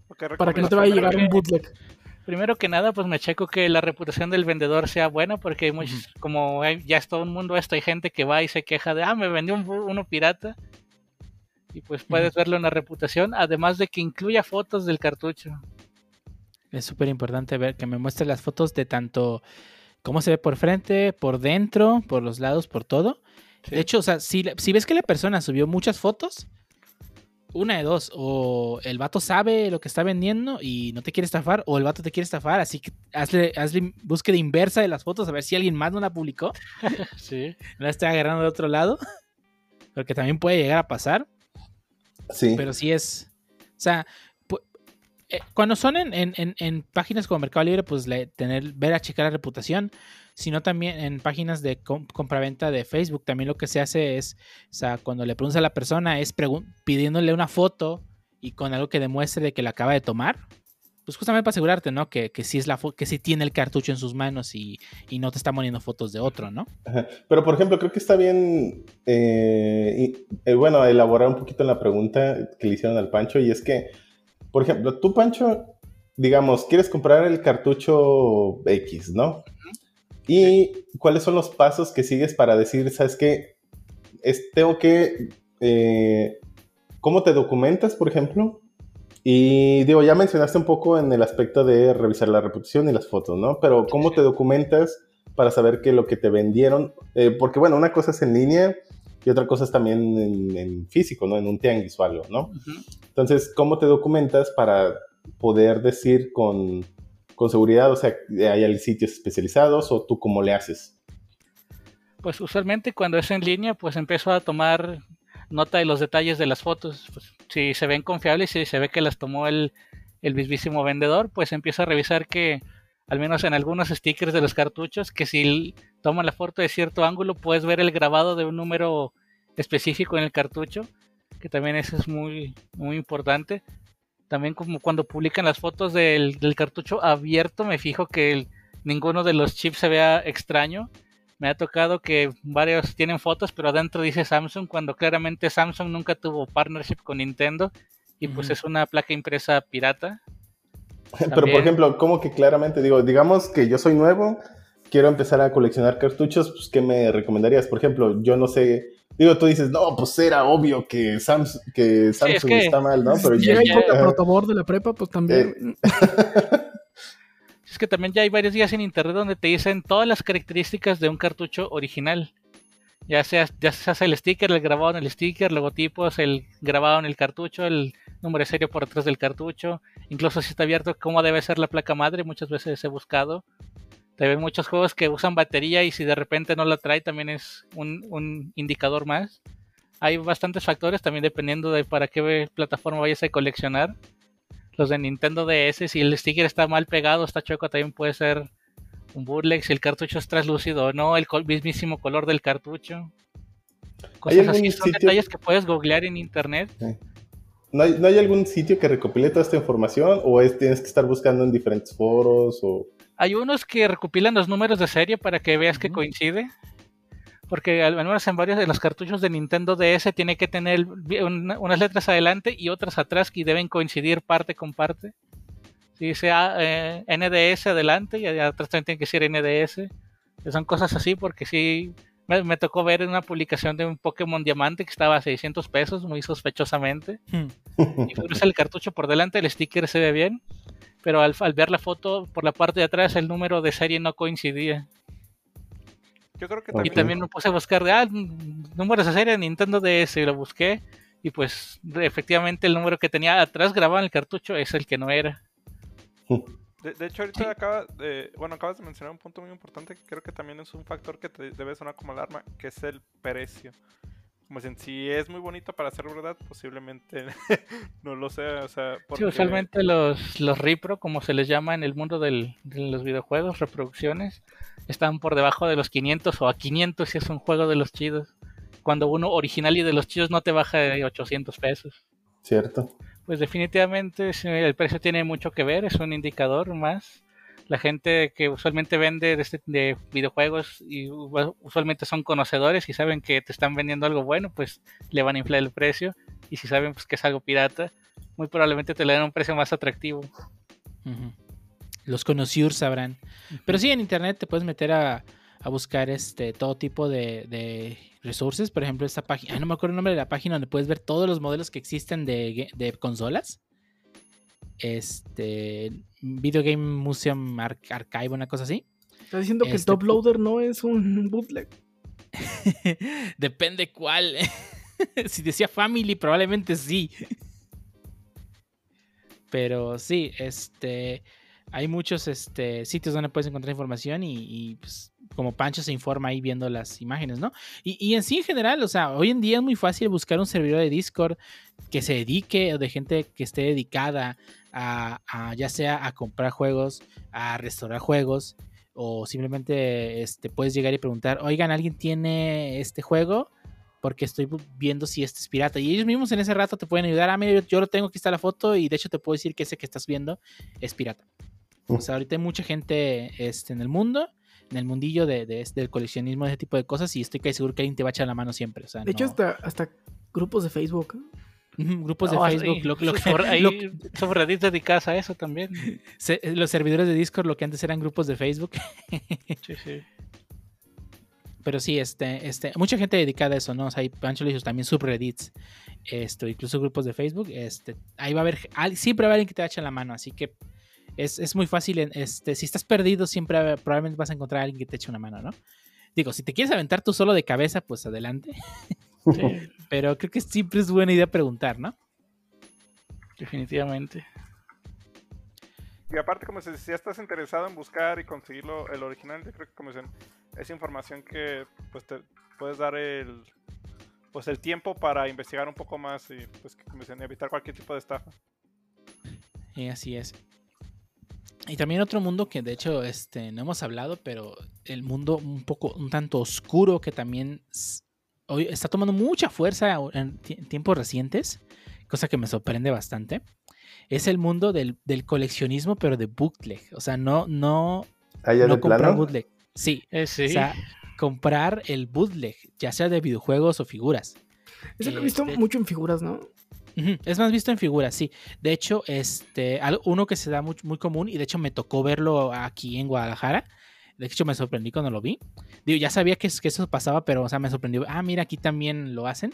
Speaker 5: ¿O qué
Speaker 3: Para que no te vaya a llegar un bootleg.
Speaker 2: Primero que nada, pues me checo que la reputación del vendedor sea buena, porque hay muchos, como hay- ya es todo un mundo esto, hay gente que va y se queja de, ah, me vendió un, uno pirata. Y pues puedes verlo en la reputación, además de que incluya fotos del cartucho.
Speaker 1: Es súper importante ver que me muestre las fotos de tanto cómo se ve por frente, por dentro, por los lados, por todo.
Speaker 2: Sí.
Speaker 1: De hecho, o sea, si, si ves que la persona subió muchas fotos, una de dos, o el vato sabe lo que está vendiendo y no te quiere estafar, o el vato te quiere estafar, así que hazle, hazle búsqueda inversa de las fotos a ver si alguien más no la publicó, *laughs*
Speaker 2: Sí.
Speaker 1: no la está agarrando de otro lado, porque también puede llegar a pasar.
Speaker 4: Sí.
Speaker 1: Pero sí es. O sea, eh, cuando son en, en- en- páginas como Mercado Libre, pues tener, ver a checar la reputación. Sino también en páginas de com- compraventa de Facebook. También lo que se hace es, o sea, cuando le preguntas a la persona, es pidiéndole una foto y con algo que demuestre de que la acaba de tomar. Pues justamente para asegurarte, ¿no? Que, que sí es la que sí tiene el cartucho en sus manos y, y no te está poniendo fotos de otro, ¿no?
Speaker 4: Pero, por ejemplo, creo que está bien, eh, eh, bueno, elaborar un poquito la pregunta que le hicieron al Pancho, y es que, por ejemplo, tú, Pancho, digamos, quieres comprar el cartucho X, ¿no? ¿Y cuáles son los pasos que sigues para decir, sabes qué, es, tengo que, eh, ¿cómo te documentas, por ejemplo? Y digo, ya mencionaste un poco en el aspecto de revisar la reputación y las fotos, ¿no? Pero ¿cómo te documentas para saber que lo que te vendieron, eh, porque bueno, una cosa es en línea y otra cosa es también en, en físico, ¿no? En un tianguis o algo, ¿no? Entonces, ¿cómo te documentas para poder decir con, con seguridad, o sea, hay sitios especializados o tú cómo le haces?
Speaker 2: Pues usualmente cuando es en línea, pues empiezo a tomar nota de los detalles de las fotos. Pues, si se ven confiables, si se ve que las tomó el, el mismísimo vendedor, pues empiezo a revisar que, al menos en algunos stickers de los cartuchos, que si toman la foto de cierto ángulo, puedes ver el grabado de un número específico en el cartucho, que también eso es muy, muy importante. También como cuando publican las fotos del, del cartucho abierto, me fijo que el- ninguno de los chips se vea extraño Me ha tocado que varios tienen fotos, pero adentro dice Samsung, cuando claramente Samsung nunca tuvo partnership con Nintendo y pues es una placa impresa pirata. *laughs*
Speaker 4: Pero por ejemplo, como que claramente digo, digamos que yo soy nuevo, quiero empezar a coleccionar cartuchos, pues ¿qué me recomendarías? Por ejemplo, yo no sé, digo, tú dices, no, pues era obvio que, Sams- que Samsung
Speaker 2: que-
Speaker 4: está mal, ¿no? Pero
Speaker 3: si
Speaker 4: yo,
Speaker 2: ya-
Speaker 4: Ajá.
Speaker 3: protobor de la prepa, pues también. *laughs*
Speaker 2: Es que también ya hay varios días en internet donde te dicen todas las características de un cartucho original. Ya sea, ya se hace el sticker, el grabado en el sticker, logotipos, el grabado en el cartucho, el número de serie por atrás del cartucho. Incluso si está abierto cómo debe ser la placa madre, muchas veces he buscado. Ven muchos juegos que usan batería y si de repente no la trae también es un, un indicador más. Hay bastantes factores también dependiendo de para qué plataforma vayas a coleccionar. Los de Nintendo DS, si el sticker está mal pegado, está chueco, también puede ser un bootleg. Si el cartucho es translúcido o no, el mismísimo color del cartucho. Cosas así, son
Speaker 4: sitio-
Speaker 2: detalles que puedes googlear en internet.
Speaker 4: ¿no, hay, ¿no hay algún sitio que recopile toda esta información o es, tienes que estar buscando en diferentes foros o...
Speaker 2: Hay unos que recopilan los números de serie para que veas que coincide. Porque al menos en varios de los cartuchos de Nintendo DS tiene que tener unas letras adelante y otras atrás que deben coincidir parte con parte. Si dice eh, NDS adelante y atrás también tiene que ser NDS. Son cosas así porque sí me, me tocó ver en una publicación de un Pokémon Diamante que estaba a 600 pesos muy sospechosamente.
Speaker 1: Hmm.
Speaker 2: Y ves el cartucho por delante, el sticker se ve bien, pero al, al ver la foto por la parte de atrás el número de serie no coincidía.
Speaker 5: Yo creo que
Speaker 4: Ok.
Speaker 2: Y
Speaker 5: también,
Speaker 2: también me puse a buscar de ah, números de serie de Nintendo DS y lo busqué y pues efectivamente el número que tenía atrás grabado en el cartucho es el que no era.
Speaker 5: de, de hecho ahorita acaba de, bueno, acabas de mencionar un punto muy importante que creo que también es un factor que te debe sonar como alarma, que es el precio. Como dicen, si es muy bonito para ser verdad, posiblemente *laughs* no lo sea, o sea,
Speaker 2: Sí, usualmente los, los repro, como se les llama en el mundo del- de los videojuegos, reproducciones, están por debajo de los 500 o a 500 si es un juego de los chidos. Cuando uno original y de los chidos no te baja de 800 pesos.
Speaker 4: ¿Cierto?
Speaker 2: Pues definitivamente el precio tiene mucho que ver, es un indicador más. La gente que usualmente vende de, este- de videojuegos y usualmente son conocedores y saben que te están vendiendo algo bueno, pues le van a inflar el precio. Y si saben pues, que es algo pirata, muy probablemente te le den un precio más atractivo.
Speaker 1: Los conocidos sabrán. Pero sí, en internet te puedes meter a, a buscar este todo tipo de, de resources. Por ejemplo, esta página, ah, no me acuerdo el nombre de la página donde puedes ver todos los modelos que existen de, de consolas. Este Video Game Museum Ar- Archive, una cosa así.
Speaker 3: Está diciendo que el
Speaker 1: Este,
Speaker 3: top loader no es un *laughs* bootleg. *laughs*
Speaker 1: Depende cuál. *laughs* si decía Family, probablemente sí. Pero sí, este. Hay muchos este, sitios donde puedes encontrar información y, y, pues, como Pancho se informa ahí viendo las imágenes, ¿no? Y, y en sí, en general, o sea, hoy en día es muy fácil buscar un servidor de Discord que se dedique o de gente que esté dedicada a, a ya sea a comprar juegos, a restaurar juegos, o simplemente este, puedes llegar y preguntar, oigan, ¿alguien tiene este juego? Porque estoy viendo si este es pirata. Y ellos mismos en ese rato te pueden ayudar. Ah, mira, yo, yo lo tengo, aquí está la foto. Y de hecho te puedo decir que ese que estás viendo es pirata. O sea, ahorita hay mucha gente este, en el mundo, en el mundillo de, de- del coleccionismo, de ese tipo de cosas. Y estoy casi seguro que alguien te va a echar la mano siempre. O sea,
Speaker 3: De hecho, hasta, hasta grupos de Facebook.
Speaker 1: Grupos de
Speaker 2: No,
Speaker 1: Facebook,
Speaker 2: hay
Speaker 1: lo, lo *laughs* que-
Speaker 2: hay
Speaker 1: lo- *laughs*
Speaker 2: subreddits dedicadas a eso también.
Speaker 1: se- los servidores de Discord, lo que antes eran grupos de Facebook. *laughs*
Speaker 2: Sí, sí.
Speaker 1: Pero sí, este, este, mucha gente dedicada a eso, ¿no? O sea, hay Pancho dijo también subreddits, esto, incluso grupos de Facebook. Este, ahí va a haber, siempre va a haber alguien que te eche la mano, así que es, es muy fácil. en- Este, si estás perdido, siempre va- probablemente vas a encontrar a alguien que te eche una mano, ¿no? Digo, si te quieres aventar tú solo de cabeza, pues adelante. *laughs* *laughs* Pero creo que siempre es buena idea preguntar, ¿no?
Speaker 2: definitivamente.
Speaker 5: Y aparte, como si, si ya estás interesado en buscar y conseguirlo, el original, yo creo que como dicen, es información que pues te puedes dar el pues el tiempo para investigar un poco más y pues que, como dicen, evitar cualquier tipo de estafa.
Speaker 1: Y así es. Y también otro mundo que de hecho este, no hemos hablado, pero el mundo un poco, un tanto oscuro que también hoy está tomando mucha fuerza en ti- en tiempos recientes, cosa que me sorprende bastante, es el mundo del, del coleccionismo, pero de bootleg. O sea, no, no, no comprar
Speaker 4: plano.
Speaker 1: bootleg. Sí,
Speaker 2: Eh, sí.
Speaker 1: o sea, comprar el bootleg, ya sea de videojuegos o figuras.
Speaker 3: Eso lo he visto
Speaker 1: Este-
Speaker 3: mucho en figuras, ¿no?
Speaker 1: Es más visto en figuras, sí. De hecho, este, uno que se da muy, muy común, y de hecho me tocó verlo aquí en Guadalajara. De hecho, me sorprendí cuando lo vi. Digo, ya sabía que, es- que eso pasaba, pero, o sea, me sorprendió. Ah, mira, aquí también lo hacen.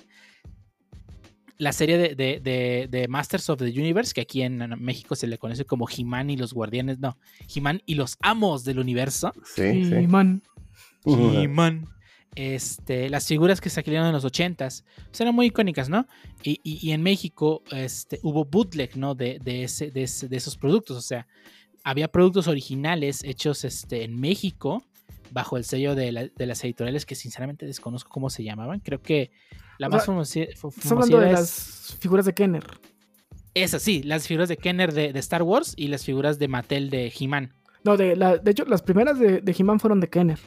Speaker 1: La serie de, de- de- de Masters of the Universe, que aquí en México se le conoce como He-Man y los Guardianes, no, He-Man y los Amos del Universo.
Speaker 4: Sí,
Speaker 3: y
Speaker 4: sí.
Speaker 3: man,
Speaker 1: He-Man. Este, las figuras que salieron en los 80s pues, eran muy icónicas, ¿no? Y, y- y en México este, hubo bootleg, ¿no? De, de, ese, de, ese- de esos productos. O sea, había productos originales hechos este, en México bajo el sello de, la- de las editoriales que sinceramente desconozco cómo se llamaban. Creo que la
Speaker 3: O
Speaker 1: más
Speaker 3: estás hablando de
Speaker 1: es-
Speaker 3: las figuras de Kenner.
Speaker 1: Esas, sí, las figuras de Kenner de, de Star Wars y las figuras de Mattel de He-Man.
Speaker 3: No, de, la, de hecho, las primeras de, de He-Man fueron de Kenner.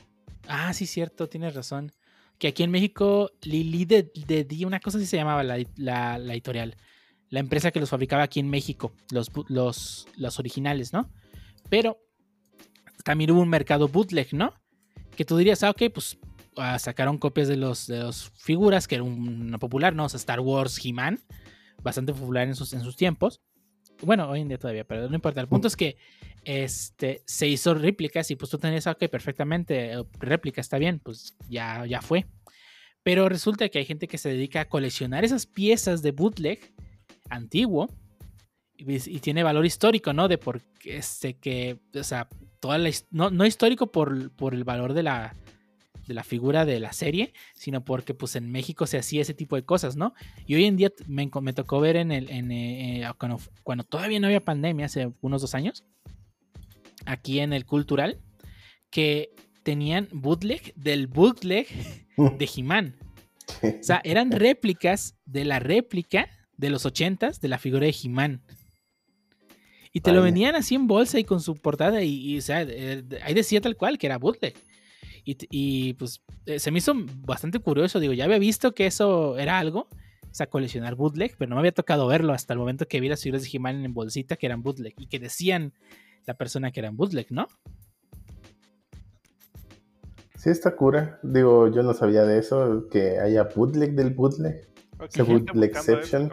Speaker 1: Ah, sí, cierto, tienes razón. Que aquí en México, Lili de, de Di, una cosa así se llamaba la, la- editorial. La empresa que los fabricaba aquí en México, los, los, los originales, ¿no? Pero también hubo un mercado bootleg, ¿no? Que tú dirías, ah, ok, pues ah, sacaron copias de los, de los figuras, que era una popular, ¿no? O sea, Star Wars, He-Man, bastante popular en sus, en sus tiempos. Bueno, hoy en día todavía, pero no importa. El punto es que este, se hizo réplicas y pues tú tenías, ok, perfectamente, eh, réplica está bien, pues ya, ya fue. Pero resulta que hay gente que se dedica a coleccionar esas piezas de bootleg antiguo y, y tiene valor histórico, ¿no? De por este, que, o sea, toda la, no, no histórico por, por el valor de la, de la figura de la serie, sino porque pues en México se hacía ese tipo de cosas, ¿no? Y hoy en día me, me tocó ver en el, en, eh, eh, cuando, cuando todavía no había pandemia, hace unos dos años, aquí en el cultural, que tenían bootleg del bootleg *laughs* de He-Man. O sea, eran réplicas de la réplica de los 80s de la figura de He-Man. Y te lo vendían así en bolsa y con su portada. Y, y, o sea, eh, ahí decía tal cual que era bootleg. Y, pues eh, se me hizo bastante curioso. Digo, ya había visto que eso era algo. O sea, coleccionar bootleg, pero no me había tocado verlo hasta el momento que vi las figuras de He-Man en bolsita que eran bootleg y que decían la persona que eran bootleg, ¿no?
Speaker 4: Sí, está cura. Digo, yo no sabía de eso, que haya bootleg del bootleg.
Speaker 5: Ok,
Speaker 4: Ese
Speaker 5: gente
Speaker 4: bootleg
Speaker 5: eso,
Speaker 4: exception.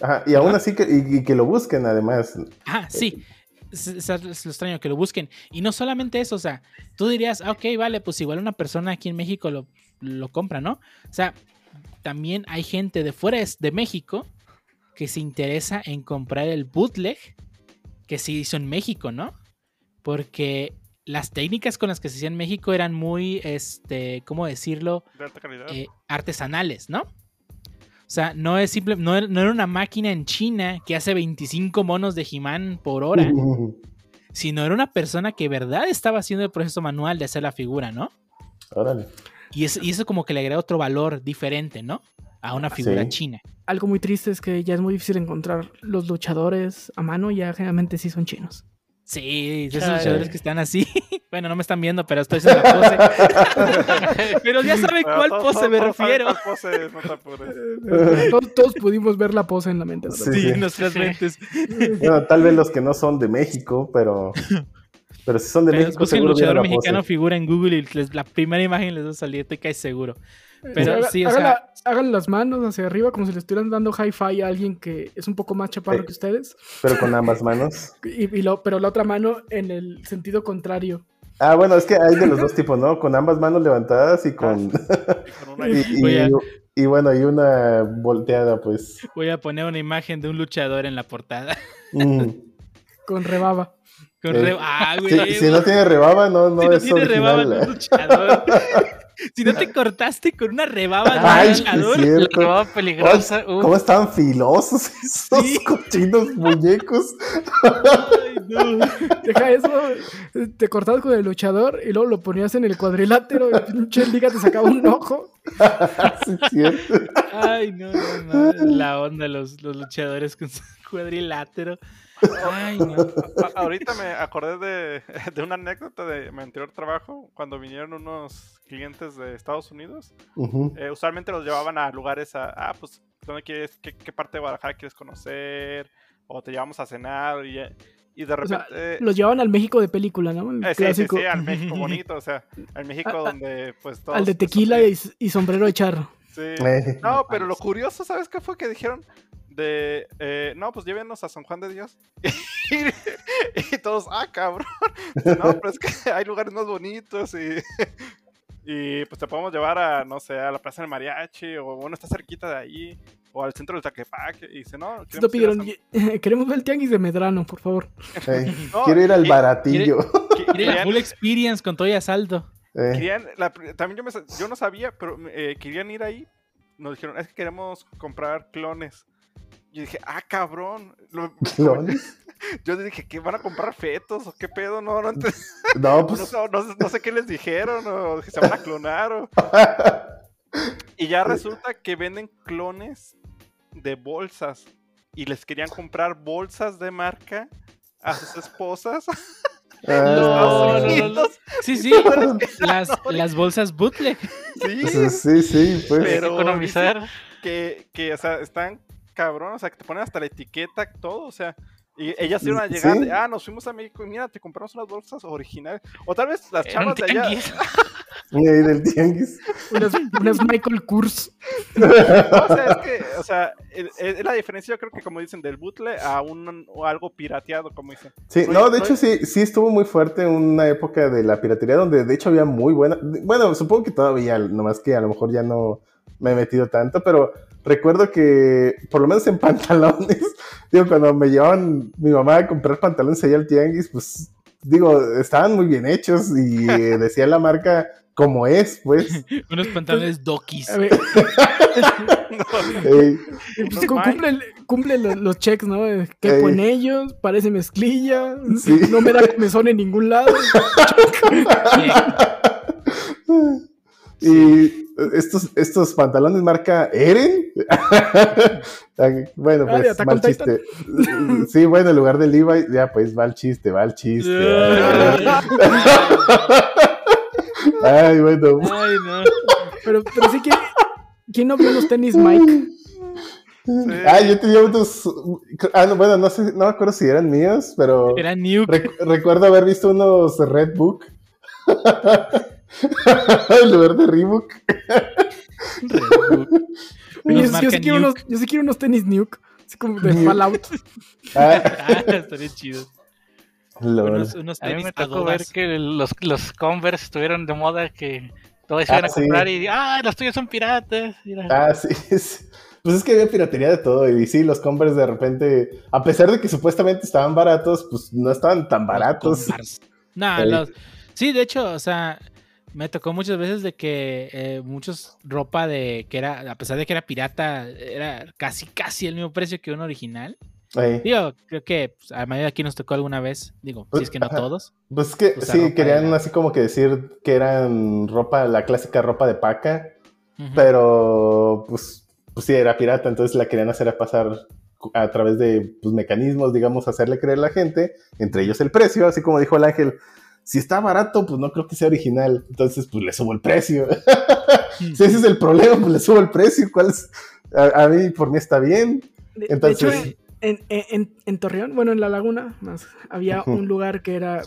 Speaker 4: Ajá, y aún así que, y, y que lo busquen además.
Speaker 1: Ah, sí. Es, es- es lo extraño que lo busquen. Y no solamente eso, o sea, tú dirías, ah, ok, vale, pues igual una persona aquí en México lo, lo compra, ¿no? O sea, también hay gente de fuera de México que se interesa en comprar el bootleg que se hizo en México, ¿no? Porque las técnicas con las que se hacía en México eran muy, este, ¿cómo decirlo?
Speaker 5: De alta calidad.
Speaker 1: eh, artesanales, ¿no? O sea, no es simple, no era, no era una máquina en China que hace 25 monos de He-Man por hora, *laughs* sino era una persona que verdad estaba haciendo el proceso manual de hacer la figura, ¿no?
Speaker 4: Órale.
Speaker 1: Y, es- y eso como que le agrega otro valor diferente, ¿no? A una figura
Speaker 4: Sí.
Speaker 1: china.
Speaker 3: Algo muy triste es que ya es muy difícil encontrar los luchadores a mano, ya generalmente sí son chinos.
Speaker 1: Sí, de esos luchadores que están así. *laughs* Bueno, no me están viendo, pero estoy haciendo la pose. *laughs* pero ya saben
Speaker 5: Pero
Speaker 1: cuál
Speaker 5: todos-
Speaker 1: pose
Speaker 5: todos-
Speaker 1: me
Speaker 5: todos
Speaker 1: refiero.
Speaker 5: no *laughs*
Speaker 3: todos, todos pudimos ver la pose en la mente.
Speaker 4: Sí.
Speaker 1: Sí, en nuestras
Speaker 2: Sí.
Speaker 1: mentes.
Speaker 4: Bueno, tal vez los que no son de México, pero. Pero si son de
Speaker 1: Pero
Speaker 4: México,
Speaker 1: busquen
Speaker 4: seguro
Speaker 1: luchador mexicano
Speaker 4: pose.
Speaker 1: figura en Google y les- la primera imagen les va a salir, te caes seguro. Pero
Speaker 3: Haga-
Speaker 1: sí, o
Speaker 3: hagan,
Speaker 1: sea,
Speaker 3: la- hagan las manos hacia arriba como si le estuvieran dando hi-fi a alguien que es un poco más chaparro
Speaker 4: Sí.
Speaker 3: que ustedes.
Speaker 4: Pero con ambas *laughs* manos.
Speaker 3: Y, y lo, pero la otra mano en el sentido contrario.
Speaker 4: Ah, bueno, es que hay de los dos tipos, ¿no? Con ambas manos levantadas y con.
Speaker 5: Con una *laughs*
Speaker 4: y, y-
Speaker 1: a-
Speaker 4: y bueno, y una volteada, pues.
Speaker 1: voy a poner una imagen de un luchador en la portada.
Speaker 4: Mm. *laughs*
Speaker 3: Con rebaba.
Speaker 1: Con
Speaker 4: Eh,
Speaker 1: Ah,
Speaker 4: Si,
Speaker 1: güey.
Speaker 4: si no tiene rebaba, no, no
Speaker 1: si no
Speaker 4: es
Speaker 1: tiene
Speaker 4: original.
Speaker 1: rebaba, no es luchador. Si no te cortaste con una rebaba, no
Speaker 4: Ay,
Speaker 2: peligrosa.
Speaker 4: Ay,
Speaker 2: uf.
Speaker 4: ¿Cómo estaban filosos esos
Speaker 1: Sí.
Speaker 4: cochinos muñecos?
Speaker 1: Ay, no.
Speaker 3: Deja eso. Te cortabas con el luchador y luego lo ponías en el cuadrilátero y pinche liga te sacaba un ojo.
Speaker 4: sí, es cierto.
Speaker 1: Ay, no, no, no. La onda, los, los luchadores con su cuadrilátero. Ay, no.
Speaker 5: A- ahorita me acordé de, *laughs* de una anécdota de mi anterior trabajo, cuando vinieron unos clientes de Estados Unidos.
Speaker 4: Ujú.
Speaker 5: Eh, usualmente los llevaban a lugares a, ah, pues, ¿dónde quieres, qué, qué parte de Guadalajara quieres conocer? O te llevamos a cenar. Y, eh, y de
Speaker 3: O sea,
Speaker 5: repente...
Speaker 3: los llevaban al México de película, ¿no?
Speaker 5: Eh, sí, sí,
Speaker 3: clásico.
Speaker 5: sí, al México *laughs* bonito, o sea, al México
Speaker 3: A-
Speaker 5: donde pues todos...
Speaker 3: Al de tequila y, y sombrero de charro.
Speaker 5: sí.
Speaker 4: Eh,
Speaker 5: No, pero lo curioso, ¿sabes qué fue? Que dijeron de, eh, no, pues llévenos a San Juan de Dios. *laughs* y, todos, ah, cabrón. No, pero es que *laughs* hay lugares más bonitos y, *laughs* y pues te podemos llevar a, no sé, a la Plaza del Mariachi o bueno, está cerquita de ahí o al centro del Taquepaque. Y dice, no, queremos
Speaker 3: pidieron, queremos ver el tianguis de Medrano, por favor.
Speaker 4: eh,
Speaker 5: No,
Speaker 4: quiero ir al baratillo.
Speaker 1: La full experience con todo y asalto.
Speaker 4: Eh,
Speaker 5: querían- la también yo, me yo no sabía, pero eh, querían ir ahí. Nos dijeron, es que queremos comprar clones. Yo dije, ah, cabrón. Lo- *laughs*
Speaker 4: ¿clones? *laughs*
Speaker 5: Yo dije, ¿qué van a comprar fetos o qué pedo? No, no, *laughs*
Speaker 4: No,
Speaker 5: no,
Speaker 4: pues.
Speaker 5: no- no sé- no sé qué les dijeron o que se van a clonar. o- Y ya resulta que venden clones de bolsas y les querían comprar bolsas de marca a sus esposas.
Speaker 4: Ah,
Speaker 1: No, no, no. Sí, sí. Las, las bolsas bootleg.
Speaker 5: Sí,
Speaker 4: sí, sí, pues.
Speaker 5: Pero
Speaker 2: economizar.
Speaker 5: que, que, o sea, están cabrón, o sea, que te ponen hasta la etiqueta, todo, o sea, y ellas iban a
Speaker 4: Sí.
Speaker 5: llegar, de, ah, nos fuimos a México y mira, te compramos unas bolsas originales, o tal vez las chavas de allá, *laughs*
Speaker 4: del tianguis.
Speaker 3: Unas, unas Michael Kors.
Speaker 5: no, o sea, es que, o sea, es la diferencia, yo creo que como dicen, del bootle a un o algo pirateado, como dicen.
Speaker 4: Sí,
Speaker 5: Oye,
Speaker 4: no, de hecho sí, sí estuvo muy fuerte una época de la piratería donde de hecho había muy buena, bueno, supongo que todavía, nomás que a lo mejor ya no me he metido tanto, pero recuerdo que por lo menos en *laughs* pantalones, digo, cuando me llevaban mi mamá a comprar pantalones allá al tianguis, pues digo, estaban muy bien hechos y eh, *laughs* decía la marca como es, pues. *laughs*
Speaker 1: Unos pantalones dokis.
Speaker 3: A ver,
Speaker 4: Ey,
Speaker 3: pues, cu-
Speaker 5: Mike.
Speaker 3: cumple, cumple lo- los checks, ¿no?
Speaker 4: Ey.
Speaker 3: con ellos, parece mezclilla,
Speaker 4: Sí.
Speaker 3: no me da comezón en ningún lado.
Speaker 4: Y estos, estos pantalones marca Eren. *laughs* bueno, pues mal chiste. Sí, bueno, en lugar de Levi, ya pues va el chiste, va el chiste. Ay, bueno.
Speaker 1: Ay, no.
Speaker 3: Pero, pero sí que. ¿Quién no vio los tenis Mike?
Speaker 4: Ah, yo tenía unos. Ah, no, bueno, no sé, no me acuerdo si eran míos, pero
Speaker 1: Era Nuke.
Speaker 4: rec- recuerdo haber visto unos Red Book. *laughs* en lugar de Reebok.
Speaker 3: Yo,
Speaker 1: marca
Speaker 3: sí quiero unos, yo sí quiero unos tenis Nuke. Así como de
Speaker 4: Nuke.
Speaker 3: Fallout. *laughs*
Speaker 4: Ah,
Speaker 1: Ah, estaría chido. Unos,
Speaker 2: A mí me tocó ver que los, los Converse estuvieron de moda que todos iban
Speaker 4: Ah,
Speaker 2: a
Speaker 4: sí.
Speaker 2: comprar y ah, los tuyos son piratas. Mira.
Speaker 4: Ah, sí, *laughs* sí. Pues es que había piratería de todo. Y sí, los Converse de repente, a pesar de que supuestamente estaban baratos, pues no estaban tan baratos.
Speaker 1: No,
Speaker 4: Sí.
Speaker 1: los- sí, de hecho, o sea, me tocó muchas veces de que eh, muchos ropa de que era, a pesar de que era pirata, era casi, casi el mismo precio que un original.
Speaker 4: Ey.
Speaker 1: Digo, creo que pues, a la mayoría de aquí nos tocó alguna vez. Digo, si es que no
Speaker 4: Ajá.
Speaker 1: todos.
Speaker 4: Pues es que
Speaker 1: Usar
Speaker 4: sí, querían así como que decir que eran ropa, la clásica ropa de paca, pero pues, pues sí, era pirata, entonces la querían hacer a pasar a través de pues, mecanismos, digamos, hacerle creer a la gente, entre ellos el precio, así como dijo el ángel. Si está barato, pues no creo que sea original. Entonces, pues le subo el precio. si ese es el problema, pues le subo el precio. ¿Cuál es? A, a mí, por mí está bien.
Speaker 3: De
Speaker 4: Entonces-
Speaker 3: hecho, en, en, en- en Torreón, bueno, en la laguna, más, había un lugar que era.